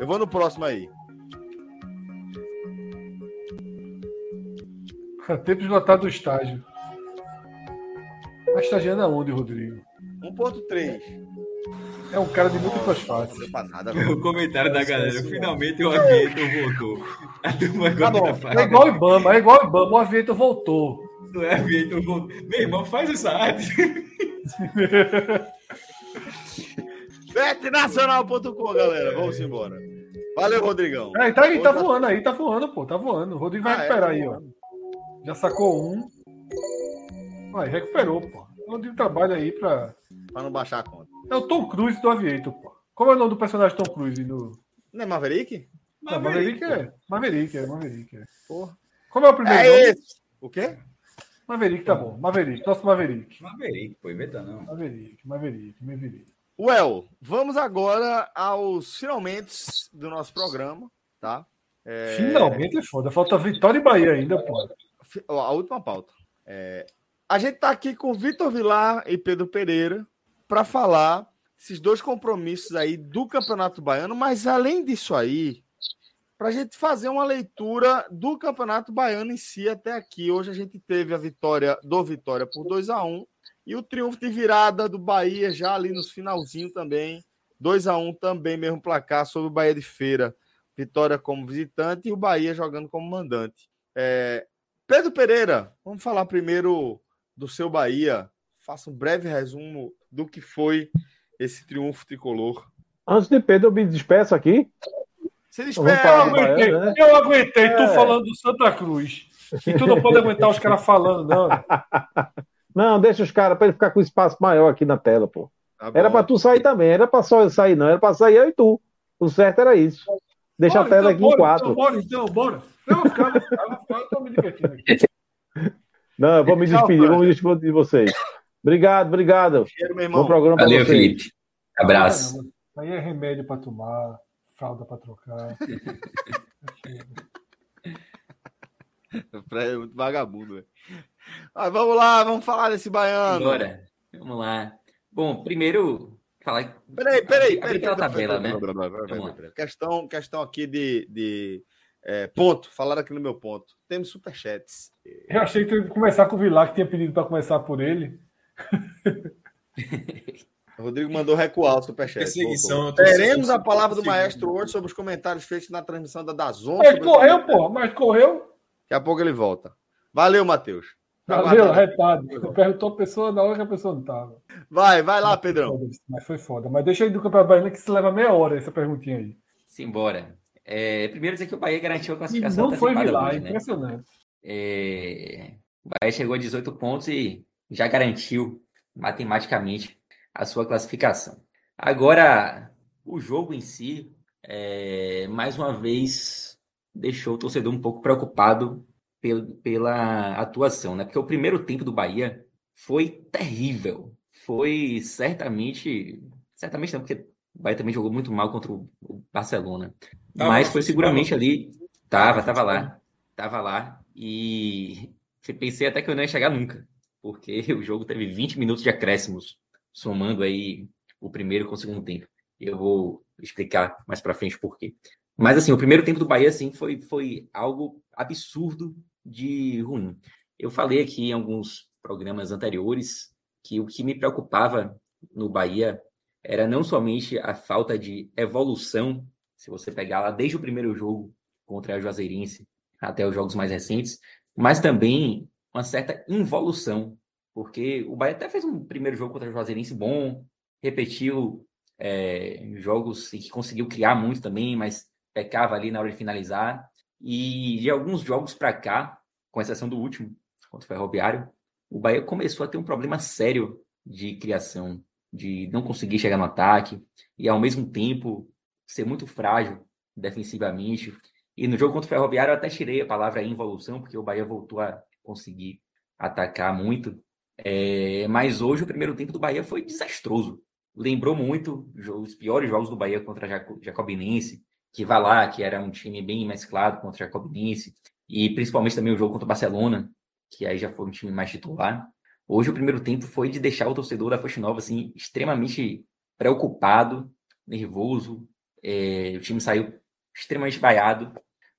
Eu vou no próximo aí. *laughs* Tempo esgotado do estágio. Tá estagiando aonde, Rodrigo? 1.3. É um cara de muito fácil. o comentário da galera. Finalmente o Aviator voltou. A turma tá bom, é igual o Ibama, é igual o Ibama. O Aviator voltou. Não é Aviator voltou. Meu irmão, faz essa arte. *laughs* Betnacional.com, galera. Vamos embora. Valeu, Rodrigão. É, tá aí, tá voando aí, tá voando, pô. Tá voando. O Rodrigo vai ah, é? recuperar é, aí, ó. Já sacou um. Aí, recuperou, pô. Rodrigo trabalha aí pra. Pra não baixar a conta. É o Tom Cruise do Aviator, pô. Como é o nome do personagem Tom Cruise no. Não é Maverick? Não, Maverick, é. Maverick, é. Maverick, é. Porra. Como é o primeiro é nome? Esse. O quê? Maverick, tá bom. Maverick, nosso Maverick. Maverick, pô, inventa não. Maverick, Maverick, Maverick. Well, vamos agora aos finalmente do nosso programa, tá? É... Finalmente é foda. Falta Vitória e Bahia ainda, pô. A última pauta. É... A gente tá aqui com Vitor Vilar e Pedro Pereira para falar esses dois compromissos aí do Campeonato Baiano, mas além disso aí, para a gente fazer uma leitura do Campeonato Baiano em si até aqui. Hoje a gente teve a vitória do Vitória por 2 a 1 e o triunfo de virada do Bahia já ali no finalzinho também. 2 a 1 também, mesmo placar sobre o Bahia de Feira. Vitória como visitante e o Bahia jogando como mandante. É... Pedro Pereira, vamos falar primeiro do seu Bahia. Faça um breve resumo do que foi esse triunfo tricolor. Antes de Pedro, eu me despeço aqui. Se despede. Eu aguentei, né? eu aguentei é. tu falando do Santa Cruz. E tu não pode aguentar os caras falando, não. *laughs* Não, deixa os caras para ele ficar com espaço maior aqui na tela, pô. Tá era para tu sair também, era para só eu sair, não, era para sair eu e tu. O certo era isso. Deixa bora, a tela então, aqui bora, em quatro. Então, bora, então, bora. Não, cara, eu tô me divertindo aqui. Não, eu vou me despedir, vou me despedir de vocês. Obrigado, obrigado. Cheiro, meu irmão. Bom programa Valeu, Felipe. Abraço. Aí é remédio para tomar, fralda para trocar. *laughs* é muito vagabundo, velho. Ah, vamos lá, vamos falar desse baiano. Bora, vamos lá. Bom, primeiro falar. Peraí, peraí, peraí. peraí, tabela, né? Questão, questão aqui de, de É, ponto, falaram aqui no meu ponto. Temos superchats. Eu achei que ia começar com o Vilar, que tinha pedido para começar por ele. *laughs* O Rodrigo mandou recuar o superchat. Perseguição. Teremos a palavra do maestro hoje sobre os comentários feitos na transmissão da Dazon. Ele correu, pô, mas correu. Daqui a pouco ele volta. Valeu, Matheus. Tá Valeu, retado. Perguntou a pessoa na hora que a pessoa não estava. Vai, vai lá, Pedrão. Mas foi foda. Mas deixa aí do Campeonato Baiano que se leva meia hora essa perguntinha aí. Simbora. É, primeiro dizer que o Bahia garantiu a classificação. E não foi Vilar, hoje, né? impressionante. É, o Bahia chegou a 18 pontos e já garantiu matematicamente a sua classificação. Agora, o jogo em si, é, mais uma vez, deixou o torcedor um pouco preocupado pela atuação, né? Porque o primeiro tempo do Bahia foi terrível. Foi certamente. Certamente não, porque o Bahia também jogou muito mal contra o Barcelona. Mas foi seguramente ali. Tava, tava lá. Tava lá. E pensei até que eu não ia chegar nunca. Porque *laughs* o jogo teve 20 minutos de acréscimos, somando aí o primeiro com o segundo tempo. Eu vou explicar mais para frente por quê. Mas assim, o primeiro tempo do Bahia assim foi, foi algo absurdo de ruim. Eu falei aqui em alguns programas anteriores que o que me preocupava no Bahia era não somente a falta de evolução, se você pegar lá desde o primeiro jogo contra a Juazeirense até os jogos mais recentes, mas também uma certa involução, porque o Bahia até fez um primeiro jogo contra a Juazeirense bom, repetiu é, jogos que conseguiu criar muito também, mas pecava ali na hora de finalizar. E de alguns jogos para cá, com exceção do último, contra o Ferroviário, o Bahia começou a ter um problema sério de criação, de não conseguir chegar no ataque e ao mesmo tempo ser muito frágil defensivamente. E no jogo contra o Ferroviário eu até tirei a palavra involução, porque o Bahia voltou a conseguir atacar muito. É, mas hoje o primeiro tempo do Bahia foi desastroso. Lembrou muito os piores jogos do Bahia contra Jacobinense, que vai lá, que era um time bem mesclado contra Jacobinense, e principalmente também o jogo contra o Barcelona, que aí já foi um time mais titular. Hoje o primeiro tempo foi de deixar o torcedor da Fonte Nova assim, extremamente preocupado, nervoso. É, o time saiu extremamente vaiado,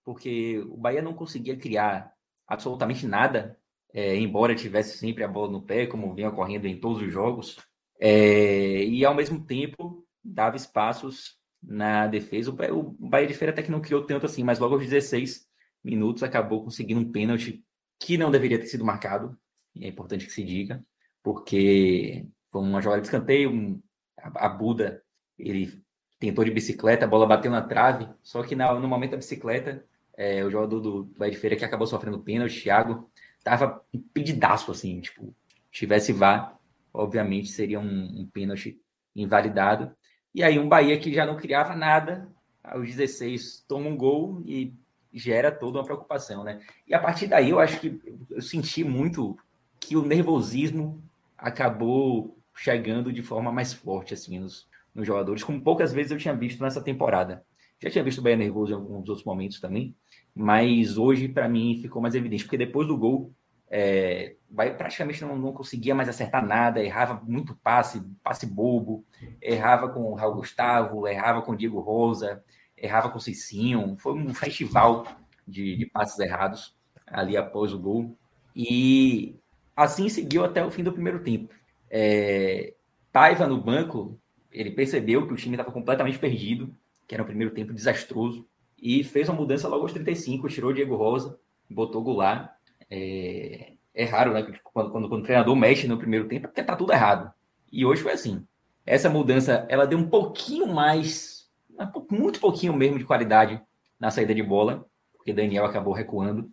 porque o Bahia não conseguia criar absolutamente nada, é, embora tivesse sempre a bola no pé, como vinha ocorrendo em todos os jogos. É, e ao mesmo tempo dava espaços na defesa. O Bahia de Feira até que não criou tanto assim, mas logo aos 16 minutos acabou conseguindo um pênalti que não deveria ter sido marcado, e é importante que se diga, porque foi uma jogada de escanteio, um, a, a, Buda, ele tentou de bicicleta, a bola bateu na trave, só que na, no momento da bicicleta, é, o jogador do, Bahia de Feira que acabou sofrendo pênalti, Thiago, tava impedidaço, assim, tipo, tivesse vá, obviamente seria um, um pênalti invalidado, e aí um Bahia que já não criava nada, aos 16 toma um gol e gera toda uma preocupação, né? E a partir daí eu acho que eu senti muito que o nervosismo acabou chegando de forma mais forte assim nos, nos jogadores, como poucas vezes eu tinha visto nessa temporada. Já tinha visto o Bahia nervoso em alguns outros momentos também, mas hoje para mim ficou mais evidente, porque depois do gol é, Bahia praticamente não, não conseguia mais acertar nada, errava muito passe, passe bobo, errava com o Raul Gustavo, errava com o Diego Rosa, errava com o Cicinho. Foi um festival de, de passes errados ali após o gol. E assim seguiu até o fim do primeiro tempo. É, Paiva no banco, ele percebeu que o time estava completamente perdido, que era um primeiro tempo desastroso, e fez uma mudança logo aos 35, tirou Diego Rosa, botou Goulart. É, é raro, né? Quando, quando, quando, o treinador mexe no primeiro tempo, é porque tá tudo errado. E hoje foi assim. Essa mudança, ela deu um pouquinho mais, muito pouquinho mesmo de qualidade na saída de bola, porque Daniel acabou recuando.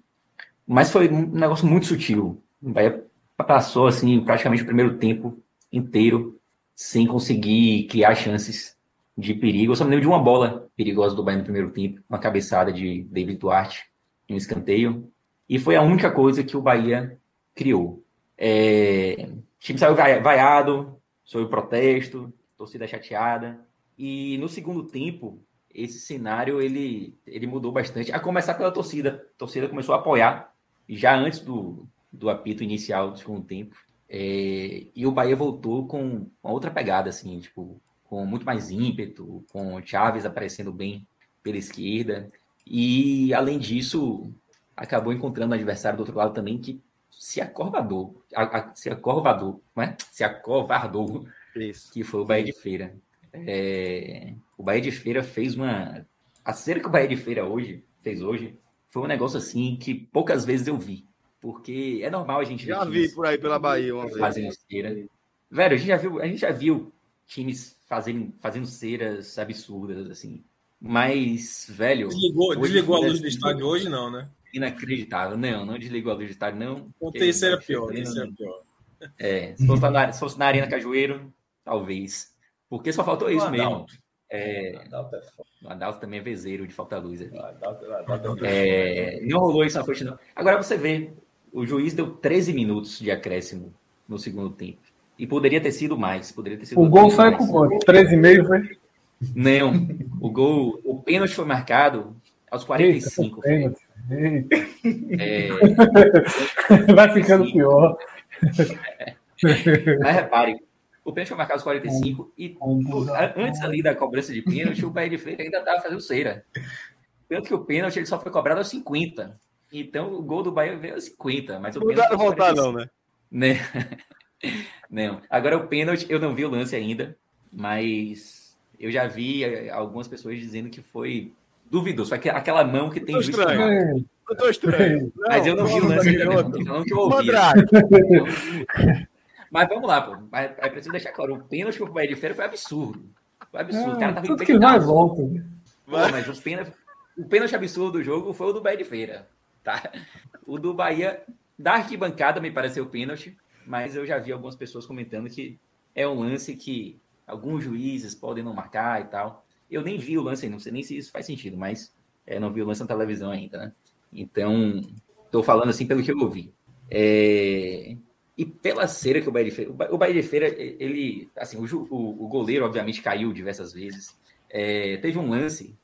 Mas foi um negócio muito sutil. O Bahia passou, assim, praticamente o primeiro tempo inteiro sem conseguir criar chances de perigo. Eu só me lembro de uma bola perigosa do Bahia no primeiro tempo, uma cabeçada de David Duarte, um escanteio. E foi a única coisa que o Bahia criou. É, o time saiu vaiado, sob protesto, torcida chateada. E no segundo tempo, esse cenário ele, ele mudou bastante. A começar pela torcida. A torcida começou a apoiar já antes do, do apito inicial do segundo tempo. É, e o Bahia voltou com uma outra pegada, assim, tipo, com muito mais ímpeto, com o Chaves aparecendo bem pela esquerda. E, além disso, acabou encontrando um adversário do outro lado também que se acovardou, a, a, se acovardou, não é? Se acovardou, Isso. que foi o Bahia de Feira. É, o Bahia de Feira fez uma... A cera que o Bahia de Feira hoje, fez hoje, foi um negócio assim que poucas vezes eu vi. Porque é normal a gente Já vi por aí pela Bahia uma vez. Fazendo. Velho, a gente já viu, a gente já viu times fazendo, fazendo ceras absurdas, assim. Mas, velho. Desligou, desligou a luz do estádio hoje, não, né? Inacreditável. Não, não desligou a luz do estádio, não. O terceiro é pior, terceiro é pior. É, se fosse, na, se fosse na Arena Cajueiro, talvez. Porque só faltou isso mesmo. É, o Adalto também é vezeiro de falta luz. É, não rolou isso na frente, não. Agora você vê, o juiz deu 13 minutos de acréscimo no segundo tempo. E poderia ter sido mais. Poderia ter sido o gol sai com quanto? 13,5, foi? Não. O gol, o pênalti foi marcado aos 45. Eita, eita. É... *laughs* Vai ficando pior. Mas repare, o pênalti foi marcado aos 45 e antes ali da cobrança de pênalti, o Bahia de Freire ainda estava fazendo cera. Tanto que o pênalti ele só foi cobrado aos 50. Então o gol do Bahia veio aos 50. Mas o não dá voltar, não, né? né? Não. Agora o pênalti, eu não vi o lance ainda, mas eu já vi eh, algumas pessoas dizendo que foi duvidoso. Aquela mão que tem juiz estranho. Eu tô estranho. Não, *laughs* mas eu não, vi o lance ainda, não. Tô que eu ouvi. *laughs* Então, mas vamos lá, pô. É preciso deixar claro, o pênalti pro Bahia de Feira foi absurdo. Foi absurdo. É, o cara tava tudo que vai volta. Pô, mas o pênalti, o pênalti absurdo do jogo foi o do Bahia de Feira, tá? O do Bahia da arquibancada me pareceu pênalti mas eu já vi algumas pessoas comentando que é um lance que alguns juízes podem não marcar e tal. Eu nem vi o lance, não sei nem se isso faz sentido, mas é, não vi o lance na televisão ainda, né? Então, estou falando assim pelo que eu ouvi. É... E pela cera que o Bahia de Feira... O Bahia de Feira, ele... Assim, o, o, goleiro, obviamente, caiu diversas vezes. É... Teve um lance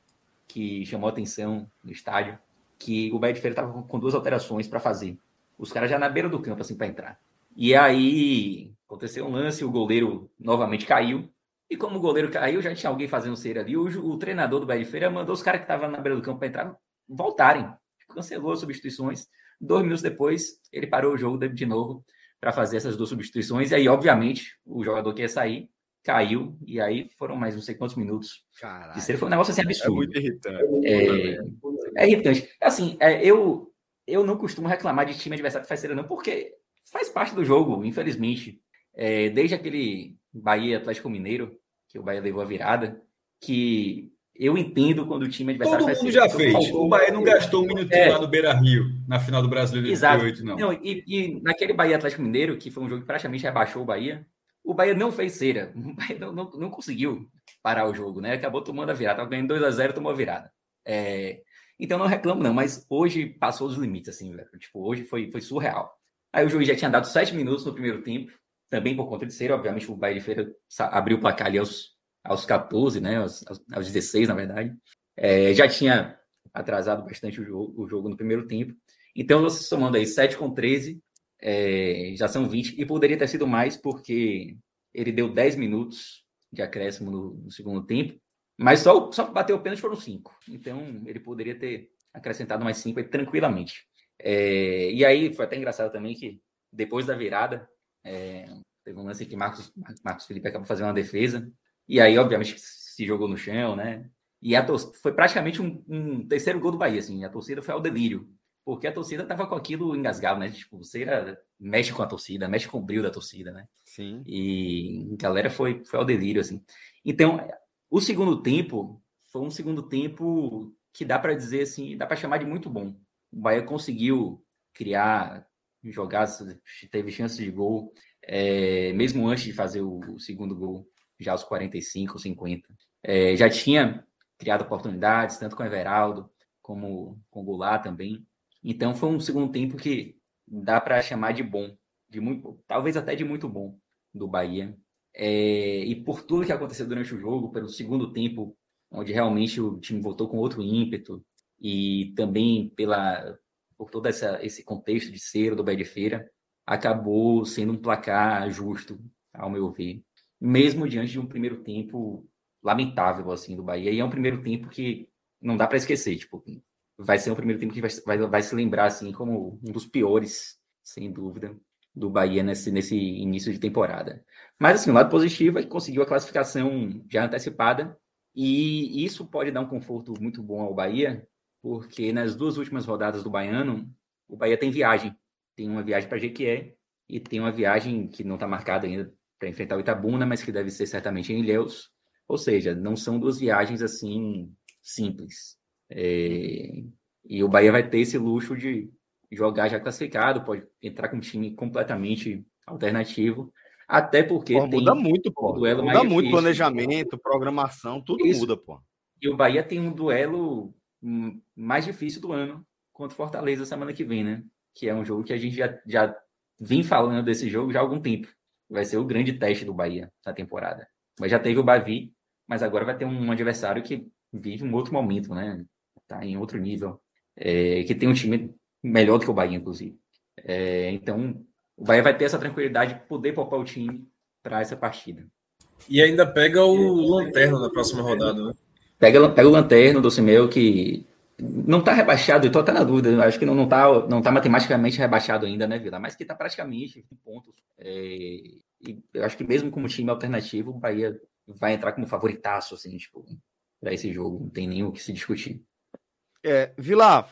que chamou atenção no estádio, que o Bahia de Feira estava com duas alterações para fazer. Os caras já na beira do campo, assim, para entrar. E aí aconteceu um lance, o goleiro novamente caiu. E como o goleiro caiu, já tinha alguém fazendo cera ali. O, o treinador do Bahia de Feira mandou os caras que estavam na beira do campo para entrar voltarem. Cancelou as substituições. Dois minutos depois, ele parou o jogo de novo para fazer essas duas substituições. E aí, obviamente, o jogador que ia sair caiu. E aí foram mais não sei quantos minutos. Caralho, cera. Foi um negócio assim absurdo. É muito irritante. É, é irritante. Assim, é, eu, eu não costumo reclamar de time adversário que faz cera, não, porque faz parte do jogo, infelizmente. É, desde aquele Bahia Atlético Mineiro, que o Bahia levou a virada, que eu entendo quando o time adversário Todo mundo já fez. Faltou... O Bahia não gastou um minutinho é. lá no Beira Rio, na final do Brasileiro de 2008, não. não e, e, naquele Bahia Atlético Mineiro, que foi um jogo que praticamente rebaixou o Bahia, o Bahia não fez cera. *laughs* O Bahia não, não, não conseguiu parar o jogo, né? Acabou tomando a virada. Estava ganhando 2 a 0 tomou a virada. É... Então não reclamo, não, mas hoje passou os limites, assim, velho. Tipo, hoje foi, foi surreal. Aí o juiz já tinha dado sete minutos no primeiro tempo, também por conta de ser, obviamente, o Bahia de Feira abriu o placar ali aos, aos 14, né, aos, aos 16, na verdade. É, já tinha atrasado bastante o jogo, o jogo no primeiro tempo. Então, você somando aí 7 com 13, é, já são 20, e poderia ter sido mais, porque ele deu 10 minutos de acréscimo no, no segundo tempo, mas só, só bateu o pênalti foram 5. Então, ele poderia ter acrescentado mais 5 tranquilamente. É, e aí foi até engraçado também que depois da virada, é, teve um lance que Marcos, Marcos Felipe acabou fazendo uma defesa, e aí, obviamente, se jogou no chão, né? E a foi praticamente um, um, terceiro gol do Bahia, assim, a torcida foi ao delírio, porque a torcida tava com aquilo engasgado, né? Tipo, você era, mexe com a torcida, mexe com o brilho da torcida, né? Sim. E a galera foi, foi ao delírio, assim. Então, o segundo tempo foi um segundo tempo que dá para dizer assim, dá para chamar de muito bom o Bahia conseguiu criar jogadas, teve chances de gol, é, mesmo antes de fazer o, segundo gol, já aos 45, 50. É, já tinha criado oportunidades, tanto com o Everaldo como com o Goulart também. Então foi um segundo tempo que dá para chamar de bom, de muito, talvez até de muito bom do Bahia. É, e por tudo que aconteceu durante o jogo, pelo segundo tempo, onde realmente o time voltou com outro ímpeto, e também pela por todo essa, esse contexto de ser do Bahia de Feira, acabou sendo um placar justo, ao meu ver, mesmo diante de um primeiro tempo lamentável assim do Bahia. E é um primeiro tempo que não dá para esquecer, tipo, vai ser um primeiro tempo que vai, vai, vai se lembrar assim como um dos piores, sem dúvida, do Bahia nesse, nesse início de temporada. Mas assim, o lado positivo é que conseguiu a classificação já antecipada e isso pode dar um conforto muito bom ao Bahia, porque nas duas últimas rodadas do Baiano, o Bahia tem viagem. Tem uma viagem para Jequié e tem uma viagem que não está marcada ainda para enfrentar o Itabuna, mas que deve ser certamente em Ilhéus. Ou seja, não são duas viagens assim simples. É... E o Bahia vai ter esse luxo de jogar já classificado, pode entrar com um time completamente alternativo, até porque pô, muda muito, pô. Um duelo muda muito difícil, planejamento, programação, tudo Isso. muda, pô. E o Bahia tem um duelo mais difícil do ano contra o Fortaleza semana que vem, né? Que é um jogo que a gente já, já vem falando desse jogo já há algum tempo. Vai ser o grande teste do Bahia na temporada. Mas já teve o Bavi, mas agora vai ter um adversário que vive um outro momento, né? Tá em outro nível. É, que tem um time melhor do que o Bahia, inclusive. É, então, o Bahia vai ter essa tranquilidade de poder poupar o time para essa partida. E ainda pega o Lanterna na próxima rodada, né? Pega, pega o Lanterna do Cimeu, que não está rebaixado, estou até na dúvida, acho que não está não tá matematicamente rebaixado ainda, né, Vila? Mas que está praticamente em pontos. É, e eu acho que mesmo como time alternativo, o Bahia vai entrar como favoritaço, assim, tipo, para esse jogo, não tem nem o que se discutir. É, Vila,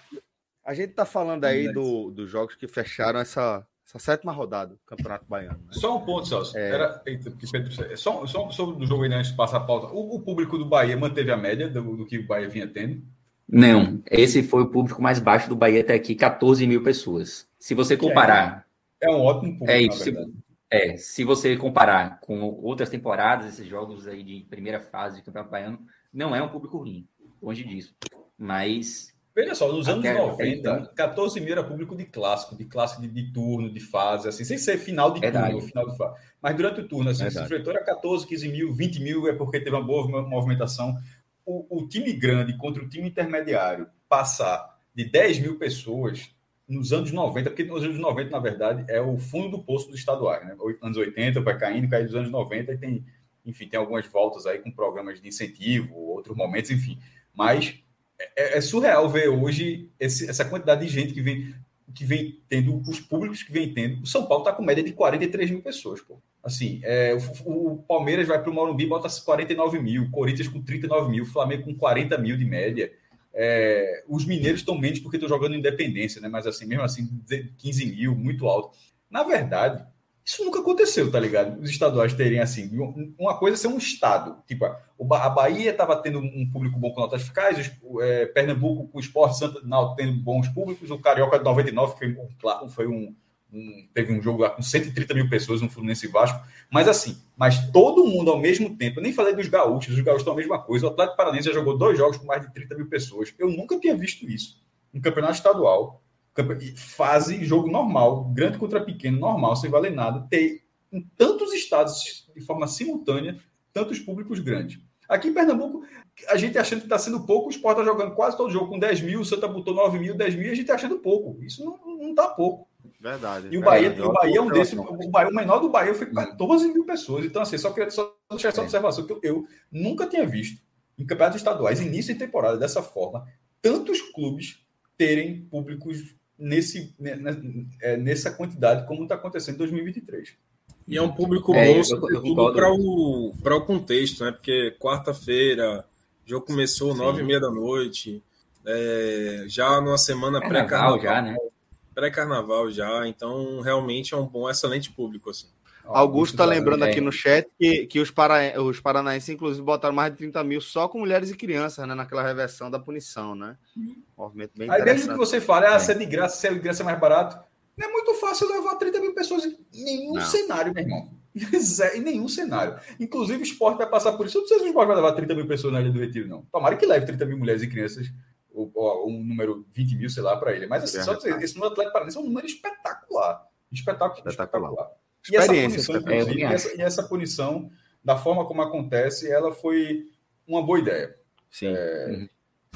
a gente está falando aí do, dos jogos que fecharam essa, essa sétima rodada do Campeonato Baiano. Né? Só um ponto, Celso. É... Era, Pedro, só, só sobre o jogo aí, né, antes de passar a pauta. O, o, público do Bahia manteve a média do, do, que o Bahia vinha tendo? Não, esse foi o público mais baixo do Bahia até aqui, 14 mil pessoas. Se você comparar. É, é um ótimo público. É isso. Se, é, se você comparar com outras temporadas, esses jogos aí de primeira fase do Campeonato Baiano, não é um público ruim, longe disso. Mas Veja só, nos anos Até 90, então... 14 mil era público de clássico, de clássico de, de, turno, de fase, assim, sem ser final de Verdade. turno, final de fase. Mas durante o turno, assim, Verdade. se o feitor era 14, 15 mil, 20 mil é porque teve uma boa movimentação. O, o, time grande contra o time intermediário passar de 10 mil pessoas nos anos 90, porque nos anos 90, na verdade, é o fundo do poço dos estaduais, né? Anos 80 vai caindo, cai dos anos 90 e tem, enfim, tem algumas voltas aí com programas de incentivo, outros momentos, enfim. Mas é, é surreal ver hoje esse, essa quantidade de gente que vem, que vem tendo, os públicos que vem tendo. O São Paulo está com média de 43 mil pessoas, pô. Assim, é, o, o, Palmeiras vai para o Morumbi e bota 49 mil, Corinthians com 39 mil, Flamengo com 40 mil de média. É, os mineiros estão menos porque estão jogando independência, né? Mas assim, mesmo assim, 15 mil, muito alto. Na verdade, isso nunca aconteceu, tá ligado? Os estaduais terem assim. Uma coisa é ser um estado. Tipo, a Bahia estava tendo um público bom com notas fiscais, é, Pernambuco com o Esporte Santa não, tendo bons públicos, o Carioca de 99 foi, foi um, um, teve um jogo lá com 130 mil pessoas no Fluminense Vasco. Mas assim, mas todo mundo ao mesmo tempo, eu nem falei dos gaúchos, os gaúchos estão a mesma coisa. O Atlético Paranaense já jogou dois jogos com mais de 30 mil pessoas. Eu nunca tinha visto isso. Um campeonato estadual fase, jogo normal, grande contra pequeno, normal, sem valer nada, ter em tantos estados de forma simultânea tantos públicos grandes. Aqui em Pernambuco, a gente achando que está sendo pouco, o Sport está jogando quase todo jogo com 10 mil, o Santa botou 9 mil, 10 mil, a gente está achando pouco. Isso não está pouco. Verdade. E o Bahia, o Bahia é um desses. O, Bahia, o menor do Bahia foi 14 mil pessoas. Então, assim, só queria só deixar essa observação que eu, eu nunca tinha visto em campeonatos estaduais, início de temporada, dessa forma, tantos clubes terem públicos nesse, né, né, é, nessa quantidade, como está acontecendo em 2023. E é um público é, bom, sobretudo para o, o contexto, né? Porque quarta-feira, o jogo começou nove e meia da noite, é, já numa semana pré-carnaval. já, né? Pré-carnaval já, então realmente é um bom, excelente público, assim. Augusto está lembrando aqui no chat que, que os, para, os paranaenses, inclusive, botaram mais de 30 mil só com mulheres e crianças, né? Naquela reversão da punição, né? movimento bem Aí mesmo que você fale, ah, se é de graça, se é de graça é mais barato, não é muito fácil levar 30 mil pessoas em nenhum não. cenário, meu irmão. *laughs* em nenhum cenário. Inclusive, o esporte vai passar por isso. Eu não sei se o esporte vai levar 30 mil pessoas na Ilha do Retiro, não. Tomara que leve 30 mil mulheres e crianças, ou, ou um número 20 mil, sei lá, para ele. Mas assim, é, só dizer, esse número Atlético Paranaense é um número espetacular. Espetáculo, espetacular. espetacular. E essa, punição, e, essa, e essa punição, da forma como acontece, ela foi uma boa ideia. Sim. É... Uhum.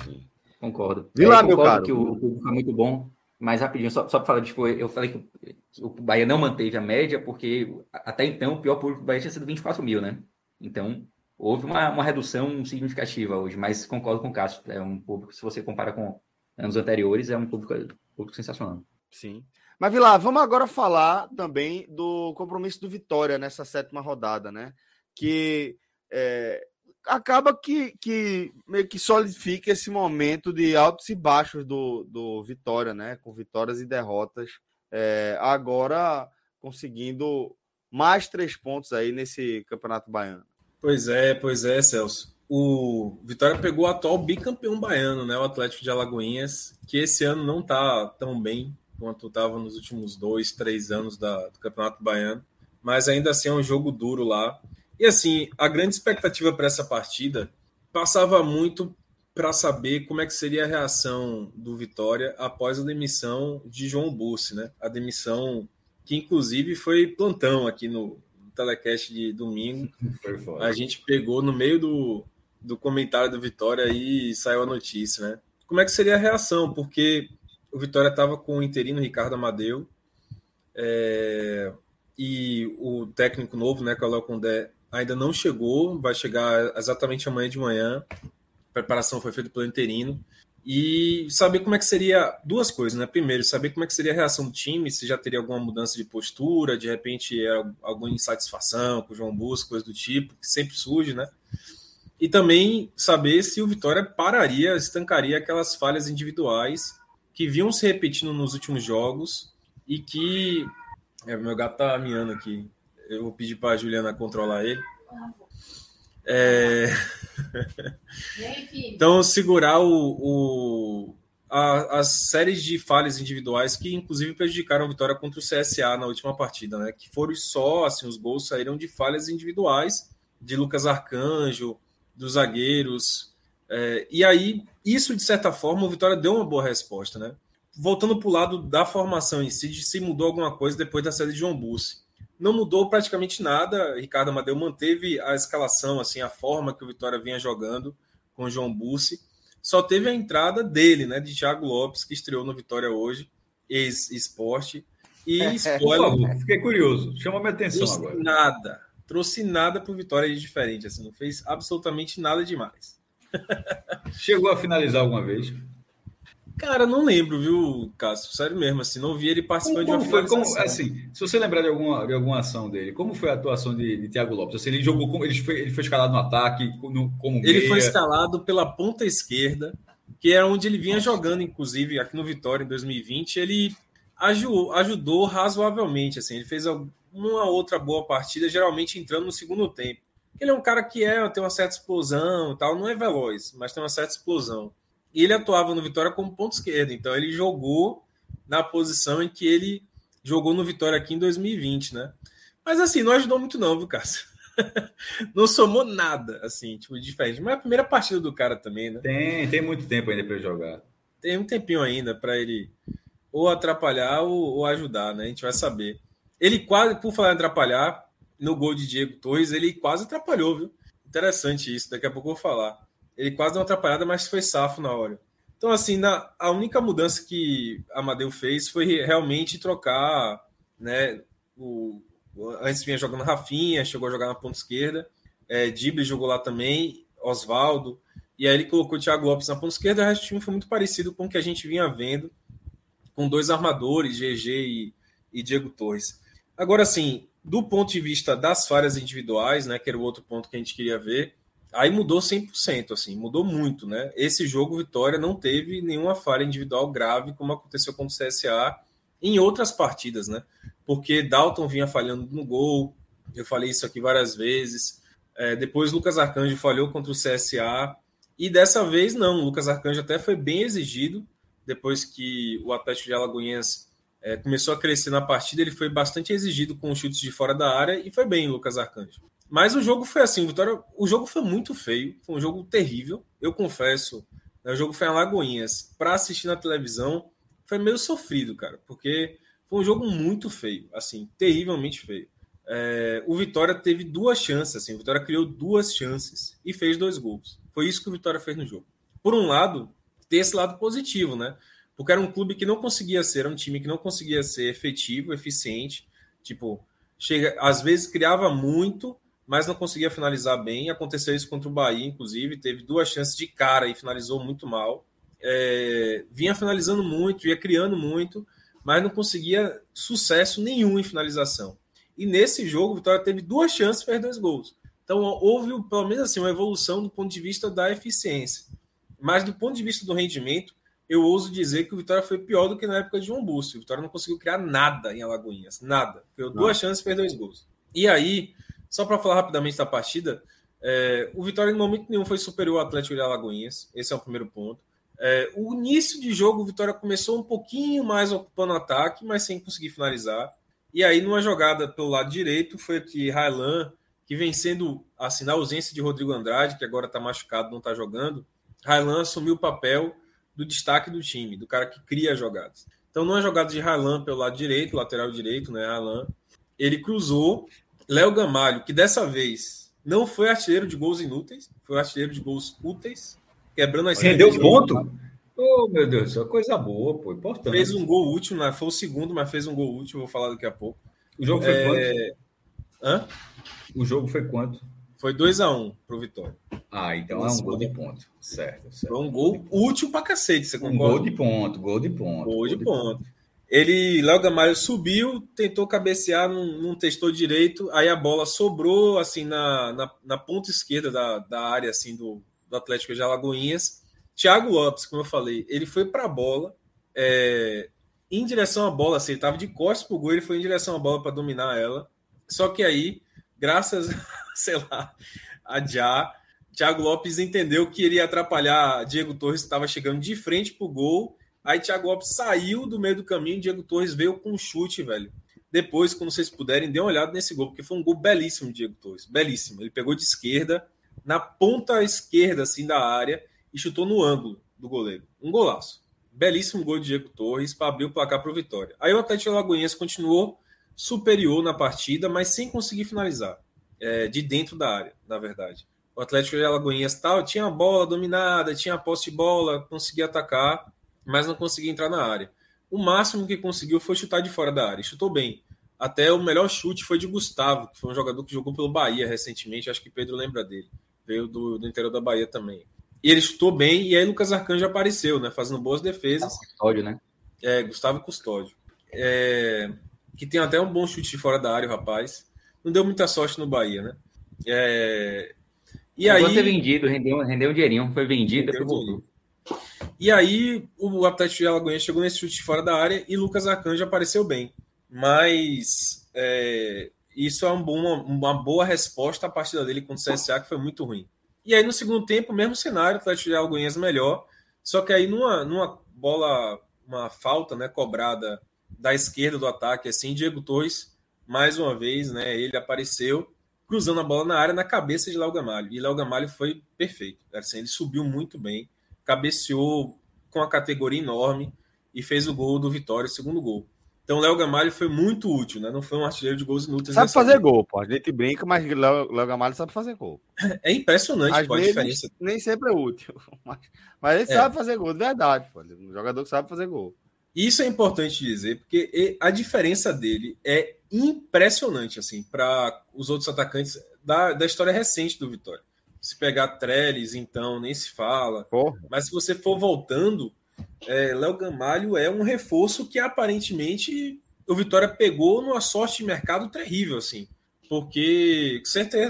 Sim. Concordo. Vi lá, meu caro. que o público é muito bom, mas rapidinho, só, só para falar, tipo, eu falei que o Bahia não manteve a média, porque até então o pior público do Bahia tinha sido 24 mil, né? Então, houve uma, uma redução significativa hoje, mas concordo com o Cássio, é um público, se você compara com anos anteriores, é um público, um público sensacional. Sim. Mas, Vilar, vamos agora falar também do compromisso do Vitória nessa sétima rodada, né? Que é, acaba que, que meio que solidifica esse momento de altos e baixos do, do Vitória, né? Com vitórias e derrotas. É, agora conseguindo mais três pontos aí nesse Campeonato Baiano. Pois é, pois é, Celso. O Vitória pegou o atual bicampeão baiano, né? O Atlético de Alagoinhas, que esse ano não tá tão bem quanto estava nos últimos dois, três anos da, do Campeonato Baiano. Mas ainda assim é um jogo duro lá. E assim, a grande expectativa para essa partida passava muito para saber como é que seria a reação do Vitória após a demissão de João Bussi, né? A demissão que inclusive foi plantão aqui no telecast de domingo. *laughs* a gente pegou no meio do, do comentário do Vitória e saiu a notícia, né? Como é que seria a reação? Porque o Vitória estava com o interino Ricardo Amadeu é, e o técnico novo, né, que é o Léo Condé, ainda não chegou, vai chegar exatamente amanhã de manhã. A preparação foi feita pelo interino. E saber como é que seria duas coisas, né? Primeiro, saber como é que seria a reação do time, se já teria alguma mudança de postura, de repente alguma insatisfação com o João Busco, coisa do tipo, que sempre surge, né? E também saber se o Vitória pararia, estancaria aquelas falhas individuais que vinham se repetindo nos últimos jogos e que. É, meu gato tá miando aqui. Eu vou pedir para a Juliana controlar ele. É... então, segurar o, o a, as séries de falhas individuais que, inclusive, prejudicaram a vitória contra o CSA na última partida, né? Que foram só, assim, os gols saíram de falhas individuais de Lucas Arcanjo, dos zagueiros. É, e aí, isso, de certa forma, o Vitória deu uma boa resposta, né? Voltando para o lado da formação em si, de se mudou alguma coisa depois da saída de João Bussi não mudou praticamente nada. Ricardo Amadeu manteve a escalação, assim, a forma que o Vitória vinha jogando com o João Bussi. Só teve a entrada dele, né, de Thiago Lopes, que estreou no Vitória hoje, ex-esporte. E *laughs* spoiler, fiquei curioso, chama minha atenção trouxe agora. Nada, trouxe nada para o Vitória de diferente, assim, não fez absolutamente nada demais. Chegou a finalizar alguma vez? Cara, não lembro, viu, Cássio? Sério mesmo, assim, não vi ele participando como, de uma foi, como, assim, se você lembrar de alguma, de alguma ação dele, como foi a atuação de, de Thiago Lopes? Assim, ele jogou como ele foi, ele foi escalado no ataque, no, como Ele meia. foi escalado pela ponta esquerda, que era onde ele vinha jogando, inclusive, aqui no Vitória em 2020. Ele ajudou, ajudou razoavelmente, assim, ele fez uma outra boa partida, geralmente entrando no segundo tempo. Ele é um cara que é, tem uma certa explosão tal, não é veloz, mas tem uma certa explosão. E ele atuava no Vitória como ponto esquerdo. Então ele jogou na posição em que ele jogou no Vitória aqui em 2020, né? Mas assim, não ajudou muito não, viu, Cássio? *laughs* não somou nada, assim, tipo, diferente. Mas é a primeira partida do cara também, né? Tem, tem muito tempo ainda para jogar. Tem um tempinho ainda para ele ou atrapalhar ou, ou, ajudar, né? A gente vai saber. Ele quase, por falar em atrapalhar, no gol de Diego Torres, ele quase atrapalhou, viu? Interessante isso, daqui a pouco eu vou falar. Ele quase deu uma atrapalhada, mas foi safo na hora. Então, assim, na, a única mudança que Amadeu fez foi realmente trocar, né? O, antes vinha jogando Rafinha, chegou a jogar na ponta esquerda. É, jogou lá também, Oswaldo. E aí ele colocou o Thiago Lopes na ponta esquerda. O resto do time foi muito parecido com o que a gente vinha vendo, com dois armadores, GG e, e Diego Torres. Agora, assim, do ponto de vista das falhas individuais, né, que era o outro ponto que a gente queria ver, Aí mudou 100%, assim, mudou muito, né? Esse jogo, Vitória, não teve nenhuma falha individual grave, como aconteceu com o CSA em outras partidas, né? Porque Dalton vinha falhando no gol, eu falei isso aqui várias vezes. É, depois Lucas Arcanjo falhou contra o CSA, e dessa vez não, o Lucas Arcanjo até foi bem exigido, depois que o Atlético de Alagoinhas é, começou a crescer na partida, ele foi bastante exigido com chutes de fora da área, e foi bem, Lucas Arcanjo. Mas o jogo foi assim, Vitória, o jogo foi muito feio, foi um jogo terrível, eu confesso. Né, o jogo foi em Alagoinhas. Para assistir na televisão, foi meio sofrido, cara, porque foi um jogo muito feio, assim, terrivelmente feio. É, o Vitória teve duas chances, assim, o Vitória criou duas chances e fez dois gols. Foi isso que o Vitória fez no jogo. Por um lado, tem esse lado positivo, né? Porque era um clube que não conseguia ser, era um time que não conseguia ser efetivo, eficiente. Tipo, chega, às vezes criava muito, mas não conseguia finalizar bem. Aconteceu isso contra o Bahia, inclusive, teve duas chances de cara e finalizou muito mal. é, vinha finalizando muito, ia criando muito, mas não conseguia sucesso nenhum em finalização. E nesse jogo, o Vitória teve duas chances e fez dois gols. Então, houve, pelo menos assim, uma evolução do ponto de vista da eficiência. Mas do ponto de vista do rendimento, eu ouso dizer que o Vitória foi pior do que na época de João Búcio. O Vitória não conseguiu criar nada em Alagoinhas, nada. Criou duas chances e fez dois gols. E aí, só para falar rapidamente da partida, é, o Vitória em momento nenhum foi superior ao Atlético de Alagoinhas. Esse é o primeiro ponto. É, o início de jogo, o Vitória começou um pouquinho mais ocupando o ataque, mas sem conseguir finalizar. E aí, numa jogada pelo lado direito, foi que Railan, que vem sendo, assim, na ausência de Rodrigo Andrade, que agora está machucado, não está jogando, Railan assumiu o papel do destaque do time, do cara que cria jogadas. Então, numa jogada de Railan pelo lado direito, lateral direito, né, Railan, ele cruzou Léo Gamalho, que dessa vez não foi artilheiro de gols inúteis, foi artilheiro de gols úteis, quebrando as Rendeu ponto? Oh, meu Deus, isso é coisa boa, pô, importante. Fez um gol útil, né? foi o segundo, mas fez um gol útil, vou falar daqui a pouco. O jogo foi é... quanto? Hã? O jogo foi quanto? Foi 2x1 um pro Vitória. Ah, então é um gol de ponto. Certo, certo. Foi um gol útil pra cacete, você concorda? Um gol de ponto, gol de ponto. Gol, de, de ponto. ponto. Ele, Léo Gamalho subiu, tentou cabecear, não, não, testou direito, aí a bola sobrou assim na, na, na ponta esquerda da, da área assim do, do Atlético de Alagoinhas. Thiago Lopes, como eu falei, ele foi para a bola, é, em direção à bola, assim, ele estava de costas pro gol, ele foi em direção à bola para dominar ela. Só que aí, graças, *laughs* sei lá, a Já, Thiago Lopes entendeu que ele ia atrapalhar Diego Torres, que estava chegando de frente pro gol. Aí Thiago Lopes saiu do meio do caminho, Diego Torres veio com um chute, velho. Depois, quando vocês puderem, dê uma olhada nesse gol, porque foi um gol belíssimo, Diego Torres. Belíssimo. Ele pegou de esquerda, na ponta esquerda, assim, da área, e chutou no ângulo do goleiro. Um golaço. Belíssimo gol de Diego Torres para abrir o placar para o Vitória. Aí o Atlético Alagoinhas continuou superior na partida, mas sem conseguir finalizar. É, de dentro da área, na verdade. O Atlético de Alagoinhas tal, tinha a bola dominada, tinha a posse de bola, conseguia atacar, mas não conseguia entrar na área. O máximo que conseguiu foi chutar de fora da área. Chutou bem. Até o melhor chute foi de Gustavo, que foi um jogador que jogou pelo Bahia recentemente. Acho que Pedro lembra dele. Veio do, do interior da Bahia também. E ele chutou bem, e aí Lucas Arcanjo apareceu, né? Fazendo boas defesas. Custódio, né? É, Gustavo Custódio. É, que tem até um bom chute de fora da área, o rapaz. Não deu muita sorte no Bahia, né? É, e aí. ser vendido, rendeu, rendeu um dinheirinho. Foi vendido, depois voltou. E aí o Atlético de Alagoinhas chegou nesse chute fora da área e Lucas Arcanjo apareceu bem. Mas é, isso é um bom, uma boa resposta à partida dele com o CSA, que foi muito ruim. E aí, no segundo tempo, mesmo cenário, o Atlético de Alagoinhas melhor. Só que aí, numa, numa bola, uma falta né, cobrada da esquerda do ataque, assim, Diego Torres, mais uma vez, né, ele apareceu cruzando a bola na área na cabeça de Léo Gamalho. E Léo Gamalho foi perfeito. Assim, ele subiu muito bem, cabeceou com a categoria enorme e fez o gol do Vitória, o segundo gol. Então, Léo Gamalho foi muito útil, né? Não foi um artilheiro de gols inúteis. Sabe fazer gol, pô. A gente brinca, mas Léo, Léo Gamalho sabe fazer gol. É impressionante Às pô, a diferença. Nem sempre é útil. *laughs* Mas, mas ele é. sabe fazer gol, de verdade, pô. Um jogador que sabe fazer gol. Isso é importante dizer, porque a diferença dele é impressionante, assim, para os outros atacantes da, da história recente do Vitória. Se pegar Trellis, então, nem se fala. Porra. Mas se você for voltando, é, Léo Gamalho é um reforço que aparentemente o Vitória pegou numa sorte de mercado terrível, assim, porque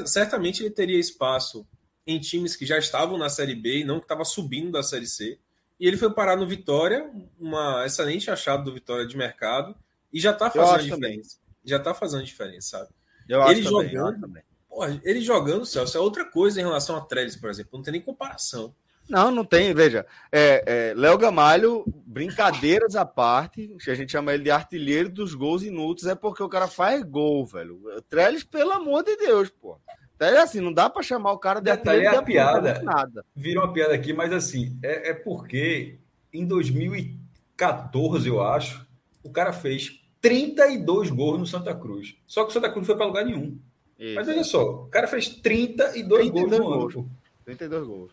certamente ele teria espaço em times que já estavam na Série B e não que estava subindo da Série C. E ele foi parar no Vitória, uma excelente achado do Vitória de mercado, e já está fazendo diferença. Também. Já está fazendo diferença, sabe? Eu ele acho jogando, também. Porra, ele jogando, Celso, é outra coisa em relação a Trellis, por exemplo. Não tem nem comparação. Não, não tem. Veja, é, é, Léo Gamalho, brincadeiras à parte, a gente chama ele de artilheiro dos gols inúteis, é porque o cara faz gol, velho. Trellis, pelo amor de Deus, pô. É assim, não dá para chamar o cara de artilheiro é a piada. Nada. Virou uma piada aqui, mas assim, é, é porque em 2014, eu acho, o cara fez 32 gols no Santa Cruz. Só que o Santa Cruz não foi para lugar nenhum. Isso. Mas olha só, o cara fez 32, 32 gols no gols. ano. 32 gols.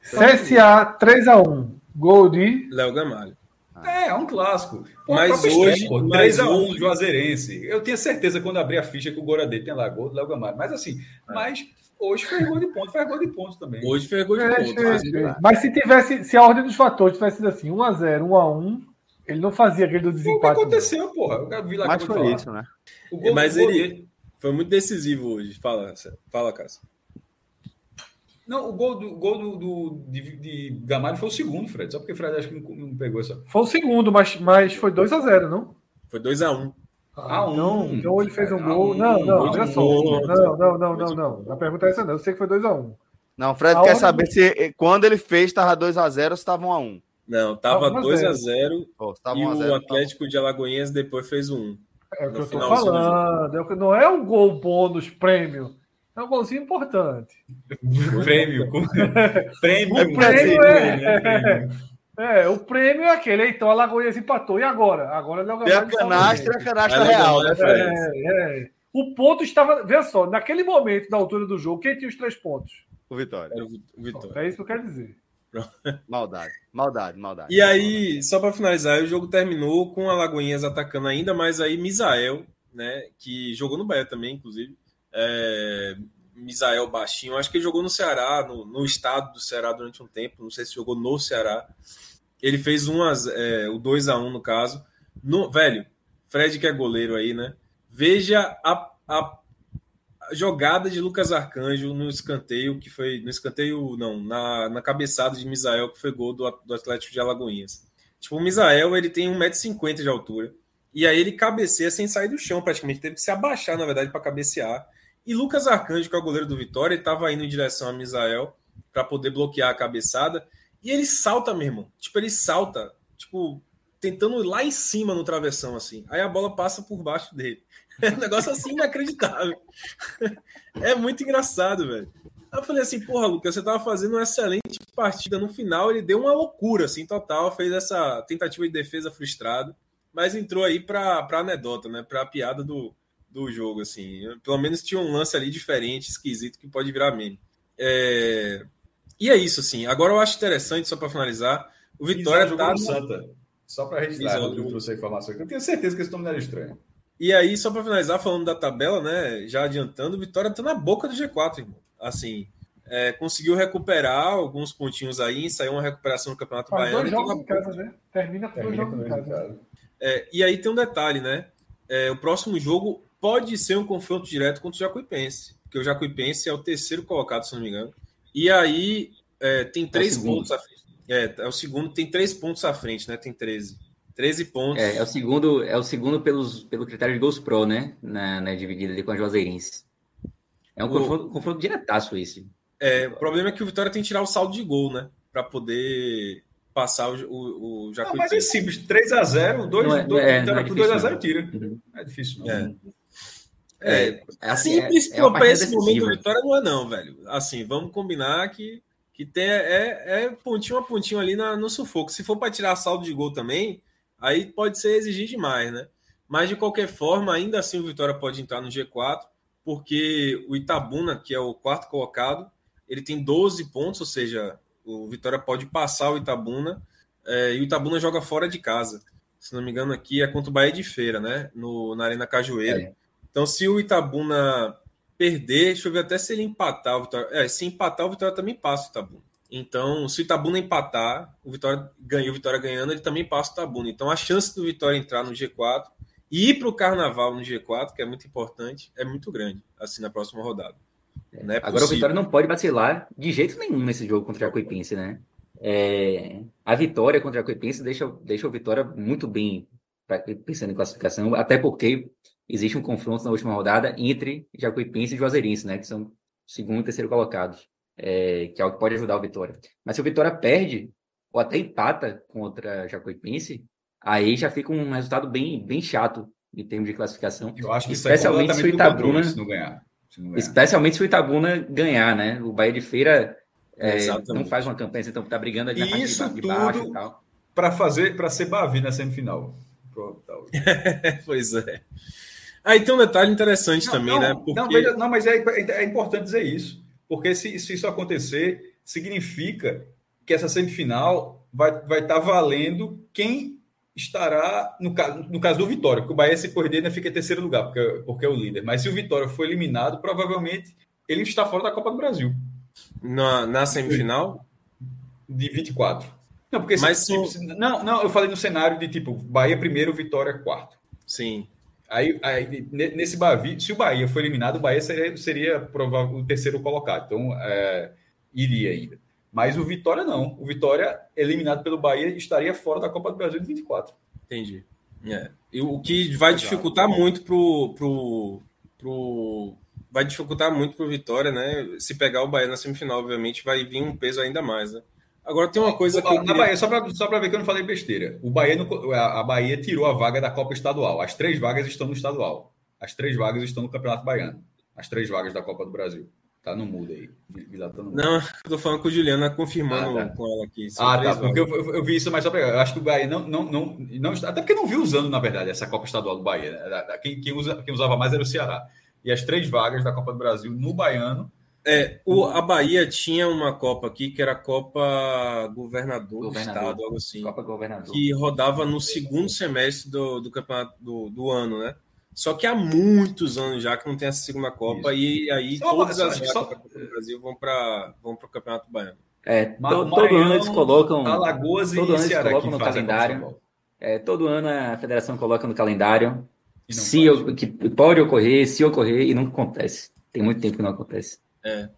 CSA 3x1. Gol de. Léo Gamalho. É, é um clássico. Pô, mas hoje, estreia, 3x1 do Juazeirense. Eu tinha certeza quando abri a ficha que o Goradê tinha lá gol do Léo Gamalho. Mas assim, é. mas hoje foi gol de ponto, foi gol de ponto também. Hoje foi gol de é, ponto. É, mas se tivesse, se a ordem dos fatores tivesse sido assim, 1x0, 1x1, ele não fazia aquele do desempate. O que aconteceu, não. porra? Eu vi lá mas foi falar. isso, né? Gol, mas ele foi muito decisivo hoje. Fala, fala, Cássio. Não, o gol do, gol do, do de, de Gamalho foi o segundo, Fred. Só porque o Fred acho que não, não pegou essa. Foi o segundo, mas, mas foi 2x0, não? Foi 2x1. Ah, um. Então, então ele fez um gol. Não, não, olha só. Não, não, não, não, não. A pergunta é essa, não. Eu sei que foi 2x1. Não, o Fred a quer saber se eh, quando ele fez estava 2x0 ou se estava 1x1. Não, estava 2x0 oh, e o Atlético de Alagoinhas depois fez um. É o que eu tô falando. Não é um gol bônus prêmio. É um golzinho importante. *laughs* prêmio. *laughs* prêmio. É, prêmio é, *laughs* é, o prêmio é aquele. Então a Lagoinhas empatou. E agora? Agora não Tem a canastra, a canastra real, né, é, é. O ponto estava. Veja só, naquele momento, da altura do jogo, quem tinha os três pontos? O Vitória. Era o Vitória. É isso que eu quero dizer. Maldade, maldade, maldade. E aí, só para finalizar, o jogo terminou com a Lagoinhas atacando ainda mais aí Misael, né? Que jogou no Bahia também, inclusive é, Misael Baixinho. Acho que ele jogou no Ceará, no, no, estado do Ceará durante um tempo. Não sei se jogou no Ceará. Ele fez um a, é, o 2 a 1 no caso. No, velho, Fred que é goleiro aí, né? Veja a, a jogada de Lucas Arcanjo no escanteio, que foi. No escanteio, não, na, na cabeçada de Misael, que foi gol do, do Atlético de Alagoinhas. Tipo, o Misael ele tem 1,50m de altura. E aí ele cabeceia sem sair do chão, praticamente. Teve que se abaixar, na verdade, para cabecear. E Lucas Arcanjo, que é o goleiro do Vitória, estava indo em direção a Misael para poder bloquear a cabeçada. E ele salta, meu irmão. Tipo, ele salta, tipo, tentando ir lá em cima no travessão, assim. Aí a bola passa por baixo dele. *laughs* É um negócio assim inacreditável. *laughs* É muito engraçado, velho. Aí eu falei assim, porra, Lucas, você tava fazendo uma excelente partida. No final, ele deu uma loucura, assim, total. Fez essa tentativa de defesa frustrada. Mas entrou aí para anedota, né? Para a piada do, do jogo, assim. Pelo menos tinha um lance ali diferente, esquisito, que pode virar meme. É... E é isso, assim. Agora eu acho interessante, só para finalizar, o Vitória tá. No... Santa. Só para registrar, eu trouxe a informação aqui. Eu tenho certeza que esse nome não era estranho. E aí, só para finalizar, falando da tabela, né? Já adiantando, o Vitória tá na boca do G4, irmão. Assim, é, conseguiu recuperar alguns pontinhos aí, saiu uma recuperação no Campeonato Faz Baiano. Dois jogos em casa, né? Termina com dois jogos em casa. É, e aí tem um detalhe, né? É, o próximo jogo pode ser um confronto direto contra o Jacuipense, porque o Jacuipense é o terceiro colocado, se não me engano. E aí é, tem é três é pontos à frente. É, é o segundo, tem três pontos à frente, né? Tem 13. 13 pontos. É, é o segundo, é o segundo pelos, pelo critério de gols pro, né? Na, na dividida ali com a Juazeirense. É um o... confronto, confronto diretaço esse. É, o problema é que o Vitória tem que tirar o saldo de gol, né? Para poder passar o, o, o Jacuipense. mas é simples, 3x0, 2 é, 2 é, 2x0 tira. Uhum. É difícil. Não. É. É, é, é assim, simples é, para esse momento da vitória não é não, velho. Assim, vamos combinar que, que tem, é, é pontinho a pontinho ali na, no sufoco. Se for para tirar saldo de gol também, aí pode ser exigir demais, né? Mas de qualquer forma, ainda assim o Vitória pode entrar no G4, porque o Itabuna, que é o quarto colocado, ele tem 12 pontos, ou seja, o Vitória pode passar o Itabuna é, e o Itabuna joga fora de casa. Se não me engano, aqui é contra o Bahia de Feira, né? No, na Arena Cajueiro. É. Então, se o Itabuna perder, deixa eu ver até se ele empatar o Vitória. É, se empatar, o Vitória também passa o Itabuna. Então, se o Itabuna empatar, o Vitória ganha, o Vitória ganhando, ele também passa o Itabuna. Então, a chance do Vitória entrar no G4 e ir para o Carnaval no G4, que é muito importante, é muito grande, assim, na próxima rodada. É Agora o Vitória não pode vacilar de jeito nenhum nesse jogo contra a Coipense, né? É, a vitória contra a Coipense deixa, deixa o Vitória muito bem pensando em classificação, até porque existe um confronto na última rodada entre Jacuipense e Juazeirense, né? Que são segundo e terceiro colocados, é, que é o que pode ajudar o Vitória. Mas se o Vitória perde ou até empata contra Jacuipense, aí já fica um resultado bem, bem chato em termos de classificação. Eu acho que especialmente se o Itabuna não ganhar. Especialmente se o Itabuna ganhar, né? O Bahia de Feira é, não faz uma campanha, então tá brigando ali na parte Isso de, baixo e tal. Para fazer, para ser Bavi na semifinal. Pronto, tá *laughs* pois é. Aí tem um detalhe interessante não, também, não, né? Porque... Não, veja, não, mas é, é, importante dizer isso. Porque se, se, isso acontecer, significa que essa semifinal vai estar vai tá valendo quem estará, no caso, no caso do Vitória, porque o Bahia, se perder, ainda fica em terceiro lugar, porque, porque é o líder. Mas se o Vitória for eliminado, provavelmente ele está fora da Copa do Brasil. Na, na semifinal? De 24. Não, porque Mas tipo, não, não, eu falei no cenário de tipo, Bahia primeiro, Vitória quarto. Sim. Aí, aí nesse Bavi, se o Bahia for eliminado, o Bahia seria, seria provável o terceiro colocado. Então, é, iria ainda. Mas o Vitória não. O Vitória, eliminado pelo Bahia, estaria fora da Copa do Brasil de 24. Entendi. É. E o que vai dificultar muito pro, pro, pro. Vai dificultar muito pro Vitória, né? Se pegar o Bahia na semifinal, obviamente, vai vir um peso ainda mais, né? Agora tem uma coisa que. Na queria... Bahia, só para ver que eu não falei besteira. O Bahia, a Bahia tirou a vaga da Copa Estadual. As três vagas estão no estadual. As três vagas estão no Campeonato Baiano. As três vagas da Copa do Brasil. Tá no mudo aí. Tá mudo. Não, eu tô falando com a Juliana confirmando ah, tá. com ela aqui. Ah, tá. Porque eu, eu, eu, vi isso, mas só pra. Eu acho que o Bahia não, não, não, não. Até porque não vi usando, na verdade, essa Copa Estadual do Bahia. Né? Quem, quem, usa, quem usava mais era o Ceará. E as três vagas da Copa do Brasil no Baiano. É, o, a Bahia tinha uma Copa aqui que era a Copa Governador, Governador do Estado, algo assim. Copa Governador. Que rodava no segundo semestre do, do campeonato do, do ano, né? Só que há muitos anos já que não tem essa segunda Copa Isso. e aí só, todas só, as só... do Brasil vão para vão o Campeonato Baiano. É, to, Maranhão, todo ano eles colocam. Alagoas todo e ano eles colocam no calendário. É, todo ano a federação coloca no calendário se pode. que pode ocorrer, se ocorrer e nunca acontece. Tem muito tempo que não acontece. É.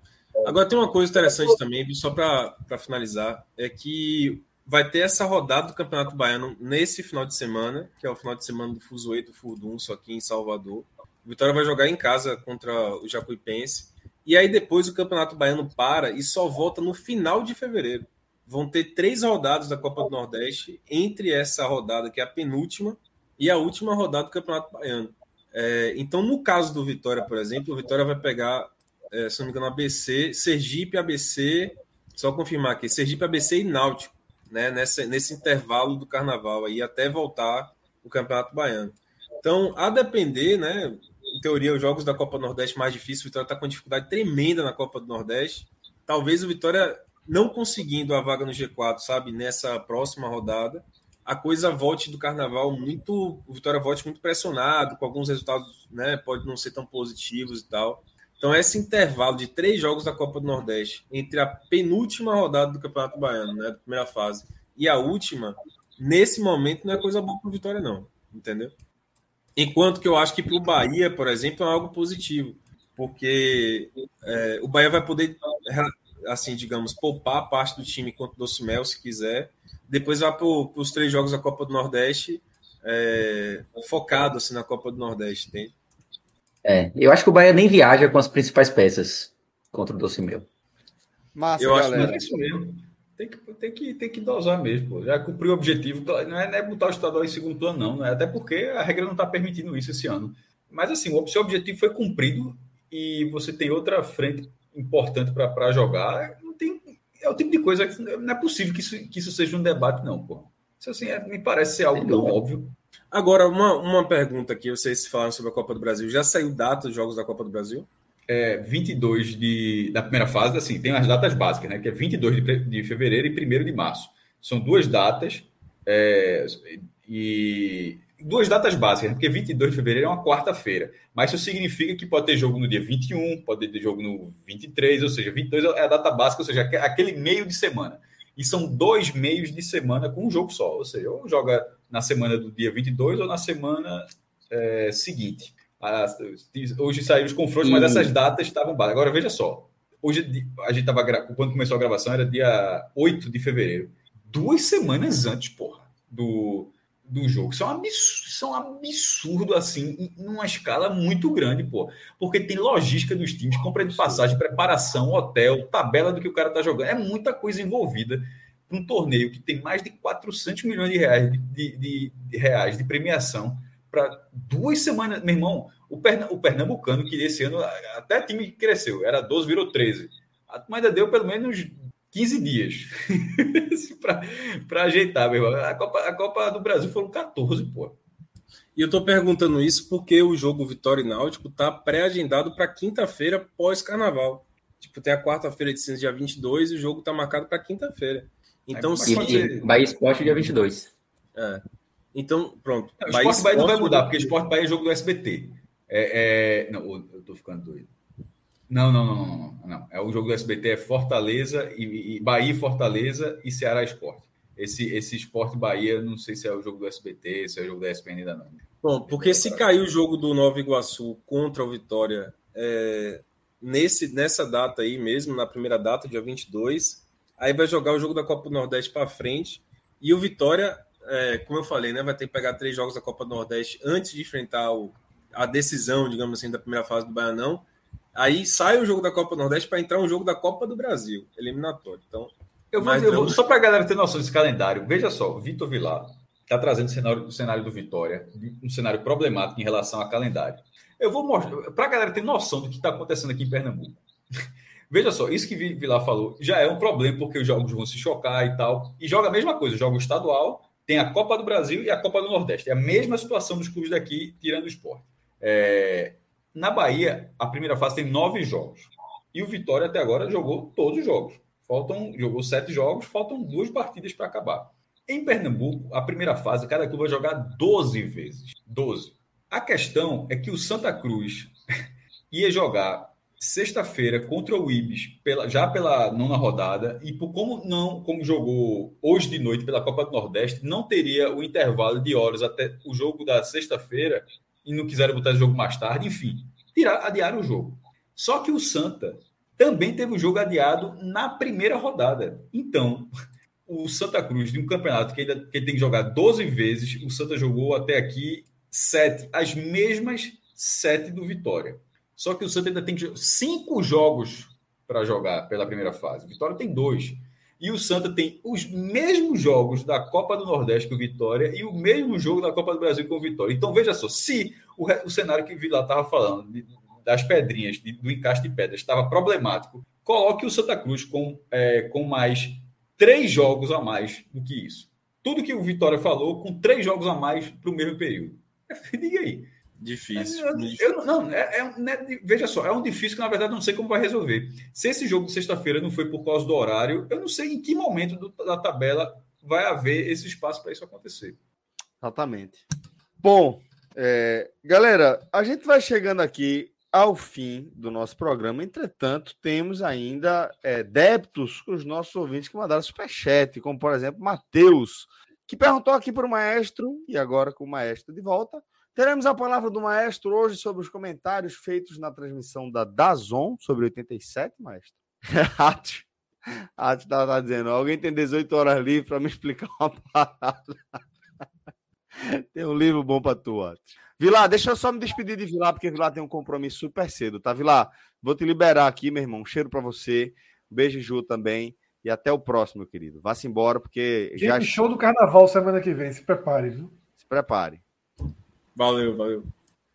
Agora tem uma coisa interessante também, só para finalizar, é que vai ter essa rodada do Campeonato Baiano nesse final de semana, que é o final de semana do Fuso do Furdun, só aqui em Salvador. O Vitória vai jogar em casa contra o Jacuipense. E aí depois o Campeonato Baiano para e só volta no final de fevereiro. Vão ter três rodadas da Copa do Nordeste, entre essa rodada, que é a penúltima, e a última rodada do Campeonato Baiano. É, então, no caso do Vitória, por exemplo, o Vitória vai pegar, é, se não me engano, ABC, Sergipe, ABC, só confirmar aqui, Sergipe, ABC e Náutico né, nesse intervalo do carnaval aí até voltar o Campeonato Baiano. Então, a depender, né, em teoria, os jogos da Copa Nordeste mais difíceis, o Vitória está com dificuldade tremenda na Copa do Nordeste. Talvez o Vitória não conseguindo a vaga no G4, sabe, nessa próxima rodada, a coisa volte do carnaval muito, o Vitória volte muito pressionado, com alguns resultados, né, pode não ser tão positivos e tal. Então, esse intervalo de três jogos da Copa do Nordeste, entre a penúltima rodada do Campeonato Baiano, né, da primeira fase, e a última, nesse momento não é coisa boa para o Vitória, não. Entendeu? Enquanto que eu acho que para o Bahia, por exemplo, é algo positivo, porque é, o Bahia vai poder, assim, digamos, poupar parte do time contra o Docimel, se quiser. Depois vai para os três jogos da Copa do Nordeste, é, focado assim, na Copa do Nordeste, entende? É, eu acho que o Bahia nem viaja com as principais peças contra o Doce Meu. Massa, eu galera. acho que é isso mesmo. Tem que, tem, que, tem que dosar mesmo, pô. Já cumpriu o objetivo. Não é, não é botar o estadual em segundo plano, não. não é? Até porque a regra não está permitindo isso esse ano. Mas assim, o seu objetivo foi cumprido e você tem outra frente importante para jogar. Não tem, é o tipo de coisa que não é possível que isso, que isso seja um debate, não, pô. Isso assim, é, me parece ser algo tão óbvio. Agora, uma, uma pergunta aqui, vocês falaram sobre a Copa do Brasil. Já saiu data dos jogos da Copa do Brasil? É, 22 de, da primeira fase, assim, tem as datas básicas, né? Que é 22 de, de fevereiro e 1 de março. São duas datas é, e duas datas básicas, né? porque 22 de fevereiro é uma quarta-feira. Mas isso significa que pode ter jogo no dia 21, pode ter jogo no 23, ou seja, 22 é a data básica, ou seja, aquele meio de semana. E são dois meios de semana com um jogo só, ou seja, ou joga na semana do dia 22 ou na semana é, seguinte. hoje saíram os confrontos, mas essas datas estavam básicas. Agora, veja só. Hoje a gente estava quando começou a gravação, era dia 8 de fevereiro. Duas semanas antes, porra, do, do jogo. Isso é, um absurdo, isso é um absurdo, assim, numa escala muito grande, pô. Porque tem logística dos times, compra de passagem, preparação, hotel, tabela do que o cara tá jogando. É muita coisa envolvida um torneio que tem mais de 400 milhões de reais de, de, de reais de premiação para duas semanas. Meu irmão, o, o Pernambucano, que esse ano até time cresceu, era 12, virou 13. A turma ainda deu pelo menos 15 dias *laughs* para ajeitar, meu irmão. A Copa, a Copa do Brasil foram 14, pô. E eu estou perguntando isso porque o jogo Vitória e Náutico está pré-agendado para quinta-feira pós-carnaval. Tipo, tem a quarta-feira de cinza, dia 22, e o jogo está marcado para quinta-feira. Então, se... E, Bahia Esporte dia 22. É. Então, pronto. Não, o Esporte Bahia não vai mudar, porque Esporte Bahia é jogo do SBT. É, é... Não, eu tô ficando doido. Não, não, não, não, não, não. É o jogo do SBT é Fortaleza e, e Bahia Fortaleza e Ceará Esporte. Esse, esse Esporte Bahia, não sei se é o jogo do SBT, se é o jogo da ESPN ainda não. Bom, porque se cair o jogo do Nova Iguaçu contra o Vitória é, nesse, nessa data aí mesmo, na primeira data, dia 22, aí vai jogar o jogo da Copa do Nordeste para frente e o Vitória, é, como eu falei, né, vai ter que pegar três jogos da Copa do Nordeste antes de enfrentar o, a decisão, digamos assim, da primeira fase do Baianão Aí sai o jogo da Copa do Nordeste para entrar um jogo da Copa do Brasil, eliminatório. Então, eu vou, eu vou só para a galera ter noção desse calendário. Veja só, Vitor Vilar está trazendo o cenário, o cenário do Vitória, um cenário problemático em relação a calendário. Eu vou mostrar para a galera ter noção do que está acontecendo aqui em Pernambuco. Veja só, isso que Vilar falou já é um problema porque os jogos vão se chocar e tal. E joga a mesma coisa, joga o estadual, tem a Copa do Brasil e a Copa do Nordeste. É a mesma situação dos clubes daqui, tirando o esporte. É, na Bahia, a primeira fase tem nove jogos. E o Vitória até agora jogou todos os jogos. Faltam, jogou sete jogos, faltam duas partidas para acabar. Em Pernambuco, a primeira fase, cada clube vai jogar 12 vezes. 12. A questão é que o Santa Cruz *laughs* ia jogar sexta-feira contra o Ibis, pela, já pela nona rodada, e por como não, como jogou hoje de noite pela Copa do Nordeste, não teria o intervalo de horas até o jogo da sexta-feira e não quiseram botar o jogo mais tarde, enfim, tirar, adiaram o jogo. Só que o Santa também teve o jogo adiado na primeira rodada. Então, o Santa Cruz, de um campeonato que ainda que tem que jogar 12 vezes, o Santa jogou até aqui sete, as mesmas sete do Vitória. Só que o Santa ainda tem cinco jogos para jogar pela primeira fase. O Vitória tem dois. E o Santa tem os mesmos jogos da Copa do Nordeste que o Vitória e o mesmo jogo da Copa do Brasil com o Vitória. Então, veja só, se o, o cenário que o Vila estava falando, de, das pedrinhas, de, do encaixe de pedras, estava problemático, coloque o Santa Cruz com, é, com mais três jogos a mais do que isso. Tudo que o Vitória falou, com três jogos a mais para o mesmo período. *laughs* Diga aí. Difícil. Eu, eu, não, é, é, né, veja só, é um difícil que na verdade não sei como vai resolver. Se esse jogo de sexta-feira não foi por causa do horário, eu não sei em que momento do, da tabela vai haver esse espaço para isso acontecer. Exatamente. Bom, é, galera, a gente vai chegando aqui ao fim do nosso programa. Entretanto, temos ainda é, débitos com os nossos ouvintes que mandaram superchat, como por exemplo, Matheus, que perguntou aqui para o maestro, e agora com o maestro de volta. Teremos a palavra do maestro hoje sobre os comentários feitos na transmissão da Dazon sobre 87, maestro. Ati, tá, tá dizendo, alguém tem 18 horas livre para me explicar uma *laughs* parada. tem um livro bom para tu, Ati. Vilar, deixa eu só me despedir de Vilar, porque Vilar tem um compromisso super cedo, tá? Vilar, vou te liberar aqui, meu irmão. Um cheiro para você. beijo, Ju, também. E até o próximo, meu querido. Vá-se embora, porque já. show do carnaval semana que vem. Se prepare, viu? Se prepare. Valeu, valeu.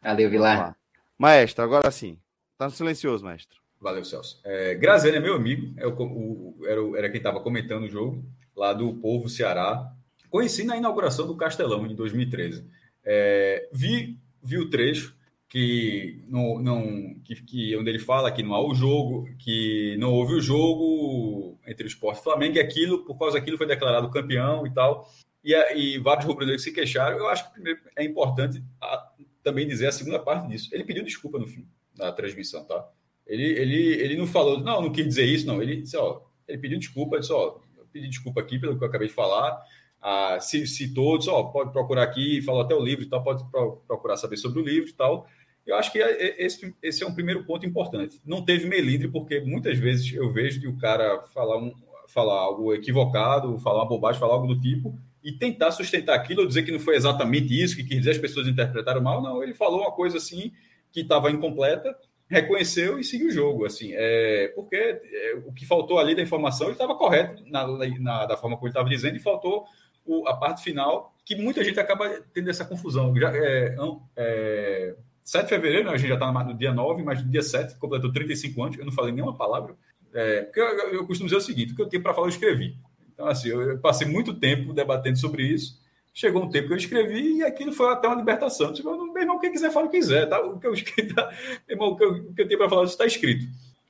Valeu, Vilar. Maestro, agora sim. Tá silencioso, maestro. Valeu, Celso. É, Graziano é meu amigo, é o, o, era, era quem estava comentando o jogo, lá do Povo Ceará. Conheci na inauguração do Castelão, em 2013. É, vi, vi o trecho que, não, não, que, que, onde ele fala que não há o jogo, que não houve o jogo entre o Esporte e o Flamengo, e aquilo, por causa daquilo, foi declarado campeão e tal e, e vários rubro-negros se queixaram. Eu acho que primeiro é importante a, também dizer a segunda parte disso. Ele pediu desculpa no fim da transmissão, tá? Ele, ele, ele não falou, não, não quis dizer isso, não. Ele disse, ó, ele pediu desculpa, disse, ó, eu pedi desculpa aqui pelo que eu acabei de falar. Ah, citou, disse, ó, pode procurar aqui, falou até o livro e tal, pode procurar saber sobre o livro e tal. Eu acho que é, é, esse, esse é um primeiro ponto importante. Não teve melindre, porque muitas vezes eu vejo que o cara falar, um, falar algo equivocado, falar uma bobagem, falar algo do tipo, e tentar sustentar aquilo ou dizer que não foi exatamente isso que quis as pessoas interpretaram mal. Não, ele falou uma coisa assim que estava incompleta, reconheceu e seguiu o jogo. Assim, é, porque é, o que faltou ali da informação ele estava correto na, na, da forma como ele estava dizendo e faltou o, a parte final que muita gente acaba tendo essa confusão. Já, é, é, 7 de fevereiro, a gente já está no dia 9, mas no dia 7 completou 35 anos, eu não falei nenhuma palavra. É, porque eu, eu, costumo dizer o seguinte: o que eu tenho para falar, eu escrevi. Então, assim, eu passei muito tempo debatendo sobre isso. Chegou um tempo que eu escrevi e aquilo foi até uma libertação. Tipo, meu irmão, quem quiser fala o que quiser, tá? O que eu *laughs* tá? irmão, o que eu, o que eu tenho para falar está escrito.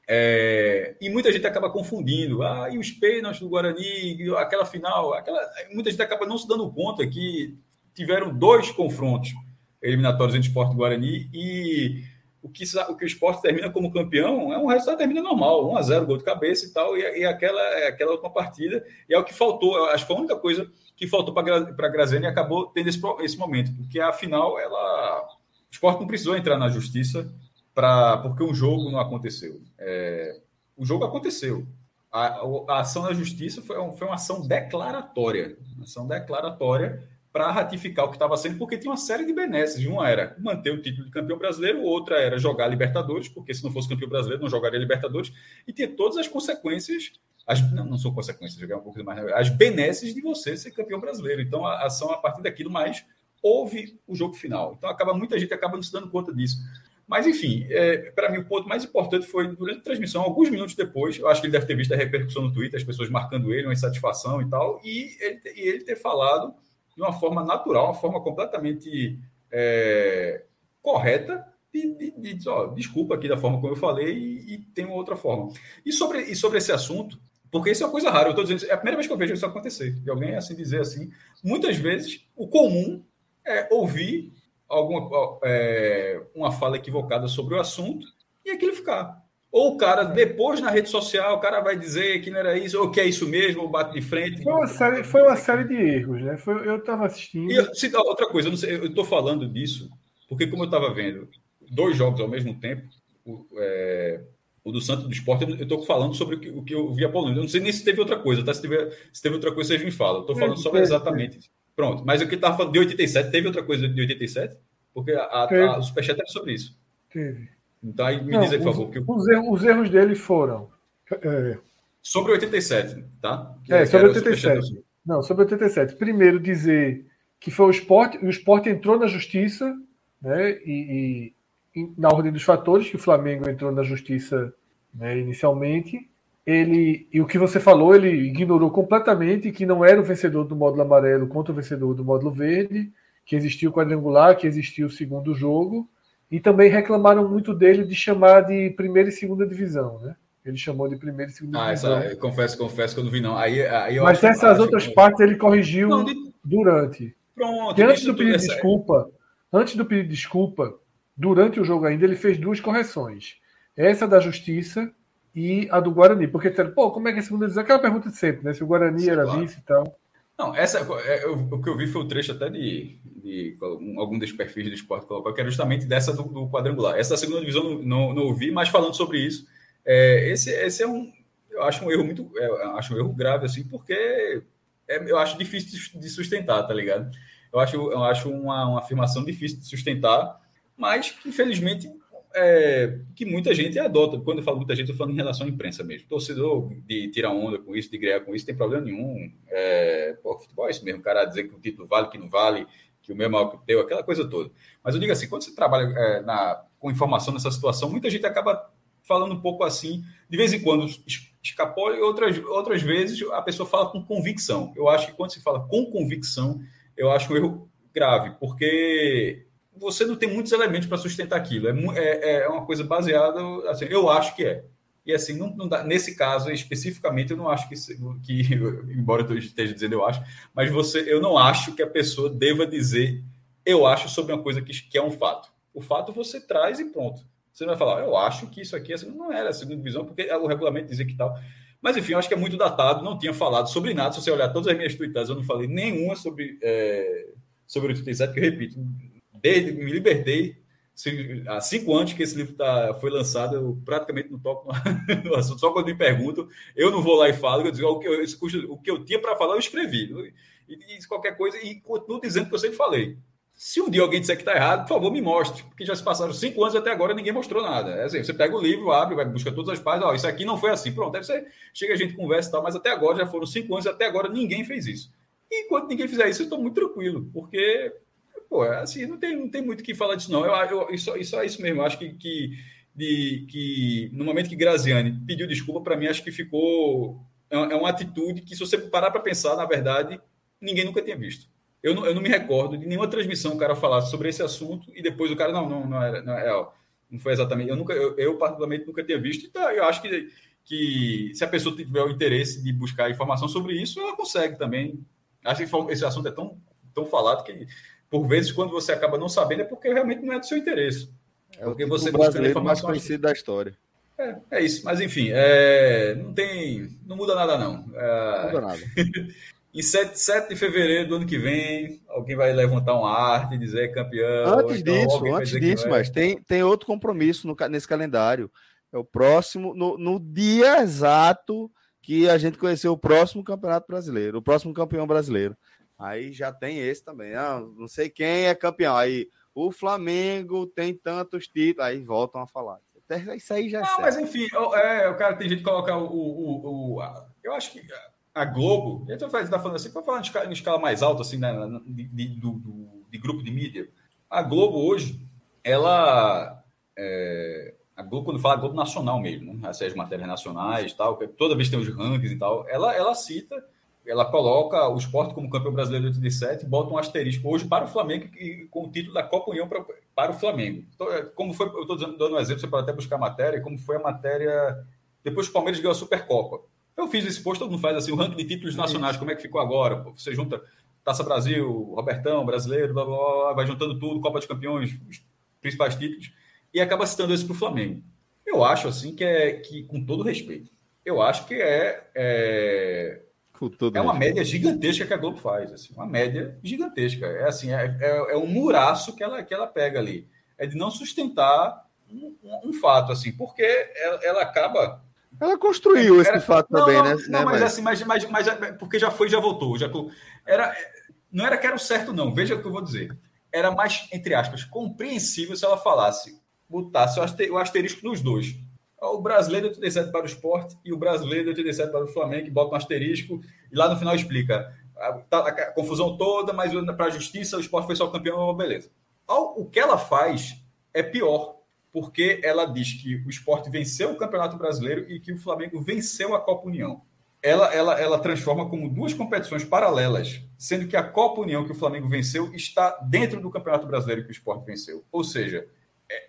É, e muita gente acaba confundindo. Ah, e os pênaltis do Guarani, aquela final, aquela, muita gente acaba não se dando conta que tiveram dois confrontos eliminatórios entre Esporte Guarani e o que, o que o esporte termina como campeão é um resultado termina normal, 1 a 0 gol de cabeça e tal, e, e aquela, aquela última partida, e é o que faltou, acho que foi a única coisa que faltou para a Graziani e acabou tendo esse, esse momento, porque afinal ela, o esporte não precisou entrar na justiça para porque um jogo não aconteceu. É, o jogo aconteceu. A, a, ação da justiça foi, foi uma ação declaratória, uma ação declaratória para ratificar o que estava sendo, porque tinha uma série de benesses. Uma era manter o título de campeão brasileiro, outra era jogar Libertadores, porque se não fosse campeão brasileiro, não jogaria Libertadores, e tinha todas as consequências, as, não, não são consequências, jogar um pouco mais, as benesses de você ser campeão brasileiro. Então, a ação a partir daquilo, mas houve o jogo final. Então, acaba muita gente acaba não se dando conta disso. Mas, enfim, é, para mim, o ponto mais importante foi durante a transmissão, alguns minutos depois, eu acho que ele deve ter visto a repercussão no Twitter, as pessoas marcando ele, uma insatisfação e tal, e ele, e ele ter falado de uma forma natural, uma forma completamente é, correta de, de, de ó, desculpa aqui da forma como eu falei e, e, tem uma outra forma. E sobre, e sobre esse assunto, porque isso é uma coisa rara, eu estou dizendo, é a primeira vez que eu vejo isso acontecer, de alguém assim dizer assim, muitas vezes o comum é ouvir alguma é, uma fala equivocada sobre o assunto e aquilo ficar. Ou o cara, depois na rede social, o cara vai dizer que não era isso, ou que é isso mesmo, ou bate de frente. Foi uma série, foi uma série de erros, né? Foi, eu estava assistindo. E, se, outra coisa, eu, estou falando disso, porque como eu estava vendo dois jogos ao mesmo tempo, o, é, o do Santos do Esporte, eu estou falando sobre o que, o que eu vi a Polônia. Eu não sei nem se teve outra coisa, tá? Se teve, se teve outra coisa, vocês me falam. Estou falando só exatamente isso. Pronto, mas o que estava falando de 87, teve outra coisa de 87? Porque a, a, a, o Superchat era sobre isso. Teve. Então, me não, diz aí, por favor. Que... Os, erros, os erros dele foram. É... Sobre 87, tá? Que é, sobre 87. Não, sobre 87. Primeiro, dizer que foi o esporte, o esporte entrou na justiça, né? E, e na ordem dos fatores, que o Flamengo entrou na justiça né, inicialmente. Ele, e o que você falou, ele ignorou completamente que não era o vencedor do módulo amarelo contra o vencedor do módulo verde, que existiu o quadrangular, que existiu o segundo jogo e também reclamaram muito dele de chamar de primeira e segunda divisão, né? Ele chamou de primeira e segunda ah, divisão. Essa, confesso, confesso que eu não vi, não. Aí, aí Mas acho, essas acho outras que... partes ele corrigiu não, de... durante. Pronto. antes do pedido de desculpa, antes do pedido de desculpa, durante o jogo ainda, ele fez duas correções. Essa da justiça e a do Guarani. Porque disseram, pô, como é que é a segunda divisão? Aquela pergunta de sempre, né? Se o Guarani Sim, era claro. vice e tal. Não, essa, é, eu, o que eu vi foi o trecho até de, de algum dos perfis do esporte colocou, que era justamente dessa do, do quadrangular. Essa da segunda divisão não, não, não, ouvi, mas falando sobre isso, é, esse, esse é um, eu acho um erro muito, é, acho um erro grave, assim, porque é, eu acho difícil de sustentar, tá ligado? Eu acho, eu acho uma, uma afirmação difícil de sustentar, mas infelizmente, é, que muita gente adota. Quando eu falo muita gente, eu falo em relação à imprensa mesmo. Torcedor de tirar onda com isso, de ganhar com isso, tem problema nenhum. É, pô, futebol é isso mesmo, o cara dizer que o título vale, que não vale, que o meu mal que deu, aquela coisa toda. Mas eu digo assim, quando você trabalha é, na, com informação nessa situação, muita gente acaba falando um pouco assim, de vez em quando escapola e outras, outras vezes a pessoa fala com convicção. Eu acho que quando se fala com convicção, eu acho um erro grave, porque você não tem muitos elementos para sustentar aquilo. É, é, é, uma coisa baseada, assim, eu acho que é. E assim, não, não dá, nesse caso especificamente, eu não acho que, que, *laughs* embora eu esteja dizendo eu acho, mas você, eu não acho que a pessoa deva dizer eu acho sobre uma coisa que, que é um fato. O fato você traz e pronto. Você não vai falar, eu acho que isso aqui assim, não era a segunda divisão, porque o regulamento dizia que tal. Mas enfim, eu acho que é muito datado, não tinha falado sobre nada. Se você olhar todas as minhas tweetadas, eu não falei nenhuma sobre, é, sobre o 87, que eu repito, desde me libertei. Há cinco anos que esse livro tá, foi lançado, eu praticamente não toco *laughs* no, assunto. Só quando me perguntam, eu não vou lá e falo. Eu digo, o, que eu, o que eu tinha para falar, eu escrevi. E, e, qualquer coisa, e continuo dizendo que eu sempre falei. Se um dia alguém disser que está errado, por favor, me mostre. Porque já se passaram cinco anos até agora ninguém mostrou nada. É assim, você pega o livro, abre, vai, busca todas as páginas. Ó, isso aqui não foi assim. Pronto, deve ser. Chega a gente conversa e tal, mas até agora já foram cinco anos até agora ninguém fez isso. E enquanto ninguém fizer isso, eu estou muito tranquilo, porque pô, é assim, não tem, não tem muito o que falar disso, não. Eu, eu, isso, isso é isso mesmo. Eu acho que, que, de, que no momento que Graziani pediu desculpa, para mim, acho que ficou. É, é uma atitude que, se você parar para pensar, na verdade, ninguém nunca tinha visto. Eu não, eu não me recordo de nenhuma transmissão o cara falar sobre esse assunto e depois o cara, não, não, não, era, não, é, não foi exatamente. Eu, nunca, eu, eu, particularmente, nunca tinha visto. Então, eu acho que, que se a pessoa tiver o interesse de buscar informação sobre isso, ela consegue também. Acho que esse assunto é tão tão falado que, por vezes, quando você acaba não sabendo, é porque realmente não é do seu interesse. É porque o você brasileiro mais conhecido da história. É, é isso. Mas, enfim, é, não tem. Não muda nada, não. É, não muda nada. *laughs* em 7, 7 de fevereiro do ano que vem, alguém vai levantar uma arte e dizer campeão. Antes então, disso, antes disso, mas tem, tem outro compromisso no, nesse calendário. É o próximo, no, no dia exato que a gente conheceu o próximo campeonato brasileiro, o próximo campeão brasileiro. Aí já tem esse também. Ah, não sei quem é campeão. Aí o Flamengo tem tantos títulos. Aí voltam a falar. Isso aí já é. Não, mas enfim, é, o cara tem gente que colocar o, o, o, a, eu acho que a Globo, eu estou tá falando assim, para falar em escala mais alta, assim, né, de, de, do, de grupo de mídia. A Globo hoje, ela é, a Globo, quando fala a Globo Nacional mesmo, né? As matérias nacionais tal, toda vez tem os rankings e tal, ela, ela cita, ela coloca o esporte como campeão brasileiro de 87 e bota um asterisco hoje para o Flamengo e, com o título da Copa União para, para o Flamengo. Então, é, como foi, eu estou dando um exemplo, você pode até buscar a matéria, como foi a matéria depois que o Palmeiras ganhou a Supercopa. Eu fiz esse post, todo mundo faz assim, o ranking de títulos nacionais, como é que ficou agora? Você junta Taça Brasil, Robertão, brasileiro, blá, blá, blá, vai juntando tudo, Copa de Campeões, os principais títulos e acaba citando isso para o Flamengo. Eu acho assim que é que, com todo respeito, eu acho que é, é, é uma média gigantesca que a Globo faz, assim, uma média gigantesca. É assim, é, é, é, um muraço que ela, que ela pega ali. É de não sustentar um, um, um fato, assim, porque ela, ela acaba. Ela construiu era, esse fato não, também, não, né? Não, né, mas, assim, mas, mas, mas porque já foi já voltou. Já, era, não era que era o certo, não. Veja o que eu vou dizer. Era mais, entre aspas, compreensível se ela falasse botasse o asterisco nos dois. O brasileiro de 87 para o esporte e o brasileiro de 87 para o Flamengo, bota um asterisco e lá no final explica a, tá, a, a confusão toda, mas para a justiça o esporte foi só campeão, beleza. O que ela faz é pior, porque ela diz que o esporte venceu o Campeonato Brasileiro e que o Flamengo venceu a Copa União. Ela, ela, ela transforma como duas competições paralelas, sendo que a Copa União que o Flamengo venceu está dentro do Campeonato Brasileiro que o esporte venceu. Ou seja,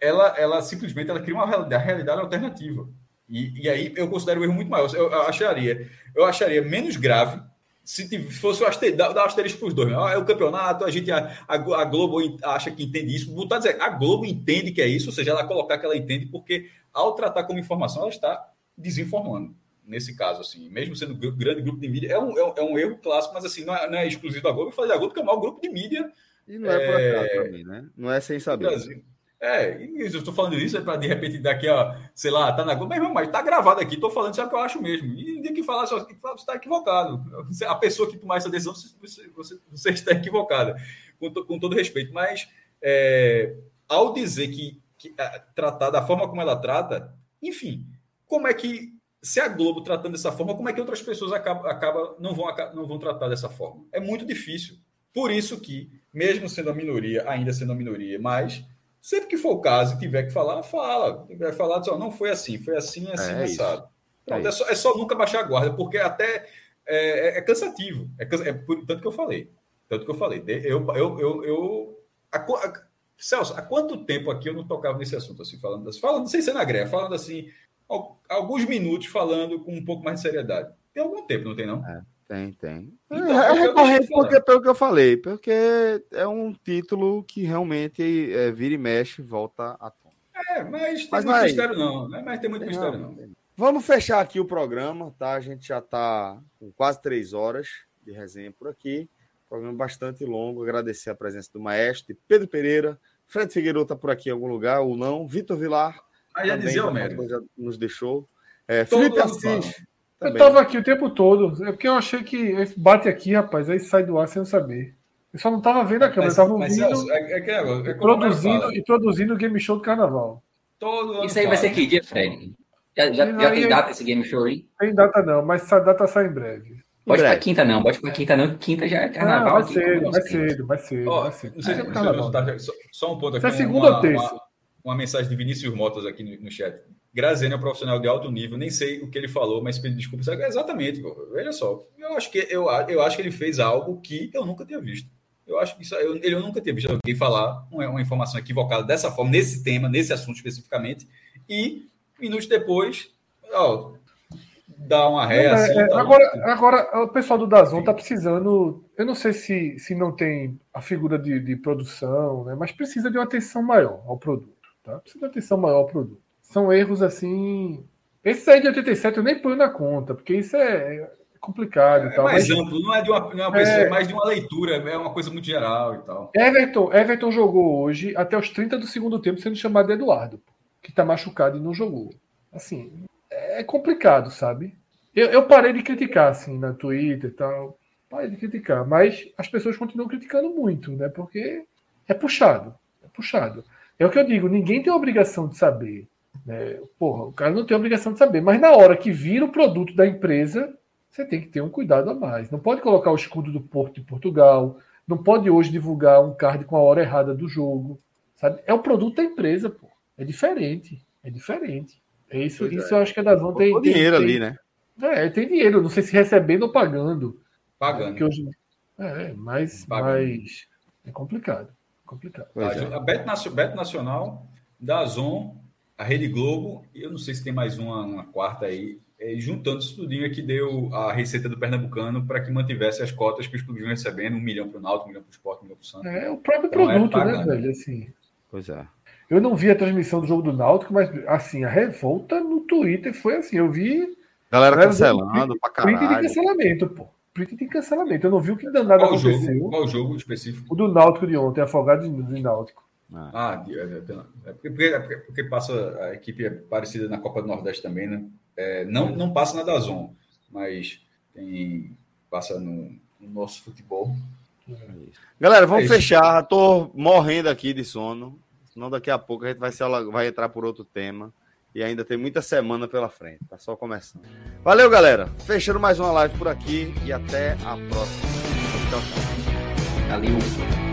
ela, ela simplesmente ela cria uma realidade, realidade alternativa. E, e aí eu considero o erro muito maior. Eu, eu, acharia, eu acharia menos grave se fosse o asterisco, dar asterisco para os dois. Ah, é o campeonato, a gente a, a, Globo acha que entende isso. Botar dizer, a Globo entende que é isso, ou seja, ela colocar que ela entende, porque ao tratar como informação, ela está desinformando. Nesse caso, assim, mesmo sendo um grande grupo de mídia, é um, é um, é um erro clássico, mas assim, não é, não é exclusivo da Globo. Eu falei da Globo, porque é o maior grupo de mídia. E não é, é por acaso também, né? Não é sem saber. Brasil. É, eu estou falando isso é para de repente daqui a, sei lá, tá na Globo, mas, mas tá gravado aqui, estou falando é o que eu acho mesmo. E tem que falar você está equivocado. A pessoa que tomar essa decisão, você, você, você está equivocada, com, to, com todo respeito. Mas é, ao dizer que, que é, tratar da forma como ela trata, enfim, como é que se a Globo tratando dessa forma, como é que outras pessoas acabam, acaba, não, vão, não vão tratar dessa forma? É muito difícil. Por isso que, mesmo sendo a minoria, ainda sendo a minoria, mas Sempre que for o caso e tiver que falar, fala. Vai falar, só, não foi assim, foi assim, assim, é sabe. Pronto, é, é, só, é, só, nunca baixar a guarda, porque até é, é, é cansativo. É, é por, tanto que eu falei. Tanto que eu falei. Eu, eu, eu, eu a, a, Celso, há quanto tempo aqui eu não tocava nesse assunto, assim, falando, assim, falando sem ser na greve, falando assim, alguns minutos falando com um pouco mais de seriedade. Tem algum tempo, não tem, não? É. Tem, tem. Então, é, recorrente porque, pelo que eu falei, porque é um título que realmente é, vira e mexe, volta à tona. É, mas tem mas muito mistério não, né? Mas tem muito tem mistério não. não. Vamos fechar aqui o programa, tá? A gente já está com quase três horas de resenha por aqui. Programa bastante longo. Agradecer a presença do maestro, Pedro Pereira. Fred Figueiredo está por aqui em algum lugar ou não. Vitor Vilar. Ah, já dizia o médico. Já nos deixou. É, Felipe Assis. Também. Eu tava aqui o tempo todo. É porque eu achei que bate aqui, rapaz, aí sai do ar sem eu saber. Eu só não tava vendo a câmera, eu tava ouvindo. É, é, é, é produzindo, e produzindo o game show do carnaval. Todo Isso aí vai ser que dia, Fred? Já, já, já tem data esse game show aí? Tem data não, mas essa data sai em breve. Pode pra quinta não, pode pra quinta não, quinta já é carnaval. Ah, vai, cedo, vai cedo, vai cedo, oh, vai cedo, Não sei se é só, só um ponto aqui. Isso é segunda ou terça? Uma, uma, mensagem de Vinícius Motos aqui no, no chat. Graziano é um profissional de alto nível, nem sei o que ele falou, mas pedindo desculpa. Exatamente, pô. veja só. Eu acho, que, eu, eu acho que ele fez algo que eu nunca tinha visto. Eu acho que isso, eu, eu nunca tinha visto alguém falar uma, uma informação equivocada dessa forma, nesse tema, nesse assunto especificamente, e minutos depois, ó, dar uma ré. É, assim, é, agora, agora, o pessoal do Dazon tá precisando. Eu não sei se, se não tem a figura de, de produção, né? mas precisa de uma atenção maior ao produto. Tá? Precisa de atenção maior ao produto. São erros assim. Esse aí de 87 eu nem ponho na conta, porque isso é complicado. É, tal, mais mas... amplo, não é de uma, não é uma pessoa, é... é... mais de uma leitura, é uma coisa muito geral e tal. Everton, Everton jogou hoje até os 30 do segundo tempo sendo chamado de Eduardo, que tá machucado e não jogou. Assim, é complicado, sabe? Eu, eu parei de criticar, assim, na Twitter e tal. Parei de criticar, mas as pessoas continuam criticando muito, né? Porque é puxado. É puxado. É o que eu digo, ninguém tem a obrigação de saber. Né? Porra, o cara não tem a obrigação de saber, mas na hora que vira o produto da empresa, você tem que ter um cuidado a mais. Não pode colocar o escudo do Porto de Portugal, não pode hoje divulgar um card com a hora errada do jogo. Sabe? É o produto da empresa, pô. É diferente. É diferente. É isso, isso é. eu acho que a Dazon tem, tem dinheiro tem, ali, né? É, tem dinheiro. Não sei se recebendo ou pagando. Pagando. Hoje, é, mas, mas é complicado. Complicado. Tá, é. A Bet, Bet Nacional, Dazon, a Rede Globo, e eu não sei se tem mais uma, uma quarta aí, é, juntando isso tudinho é que deu a receita do Pernambucano para que mantivesse as cotas que os clubes vão recebendo, um milhão para o Náutico, um milhão para o Sport, um milhão para o Santos. É o próprio então, produto, é né, velho? Assim. Pois é. Eu não vi a transmissão do jogo do Náutico, mas assim, a revolta no Twitter foi assim, eu vi... Galera cancelando pra caralho. Print de cancelamento, pô. Print de cancelamento. Eu não vi o que danado Qual aconteceu. Jogo? Qual jogo específico? O do Náutico de ontem, Afogado de Náutico. Ah, ah é, é, é, porque, é porque passa a equipe é parecida na Copa do Nordeste também, né? É, não, não passa na Dazon, mas tem, passa no, no nosso futebol. Galera, vamos é fechar. Tô morrendo aqui de sono. Senão daqui a pouco a gente vai, se, vai entrar por outro tema. E ainda tem muita semana pela frente. Tá só começando. Valeu, galera. Fechando mais uma live por aqui. E até a próxima. Tchau, tchau. Valeu.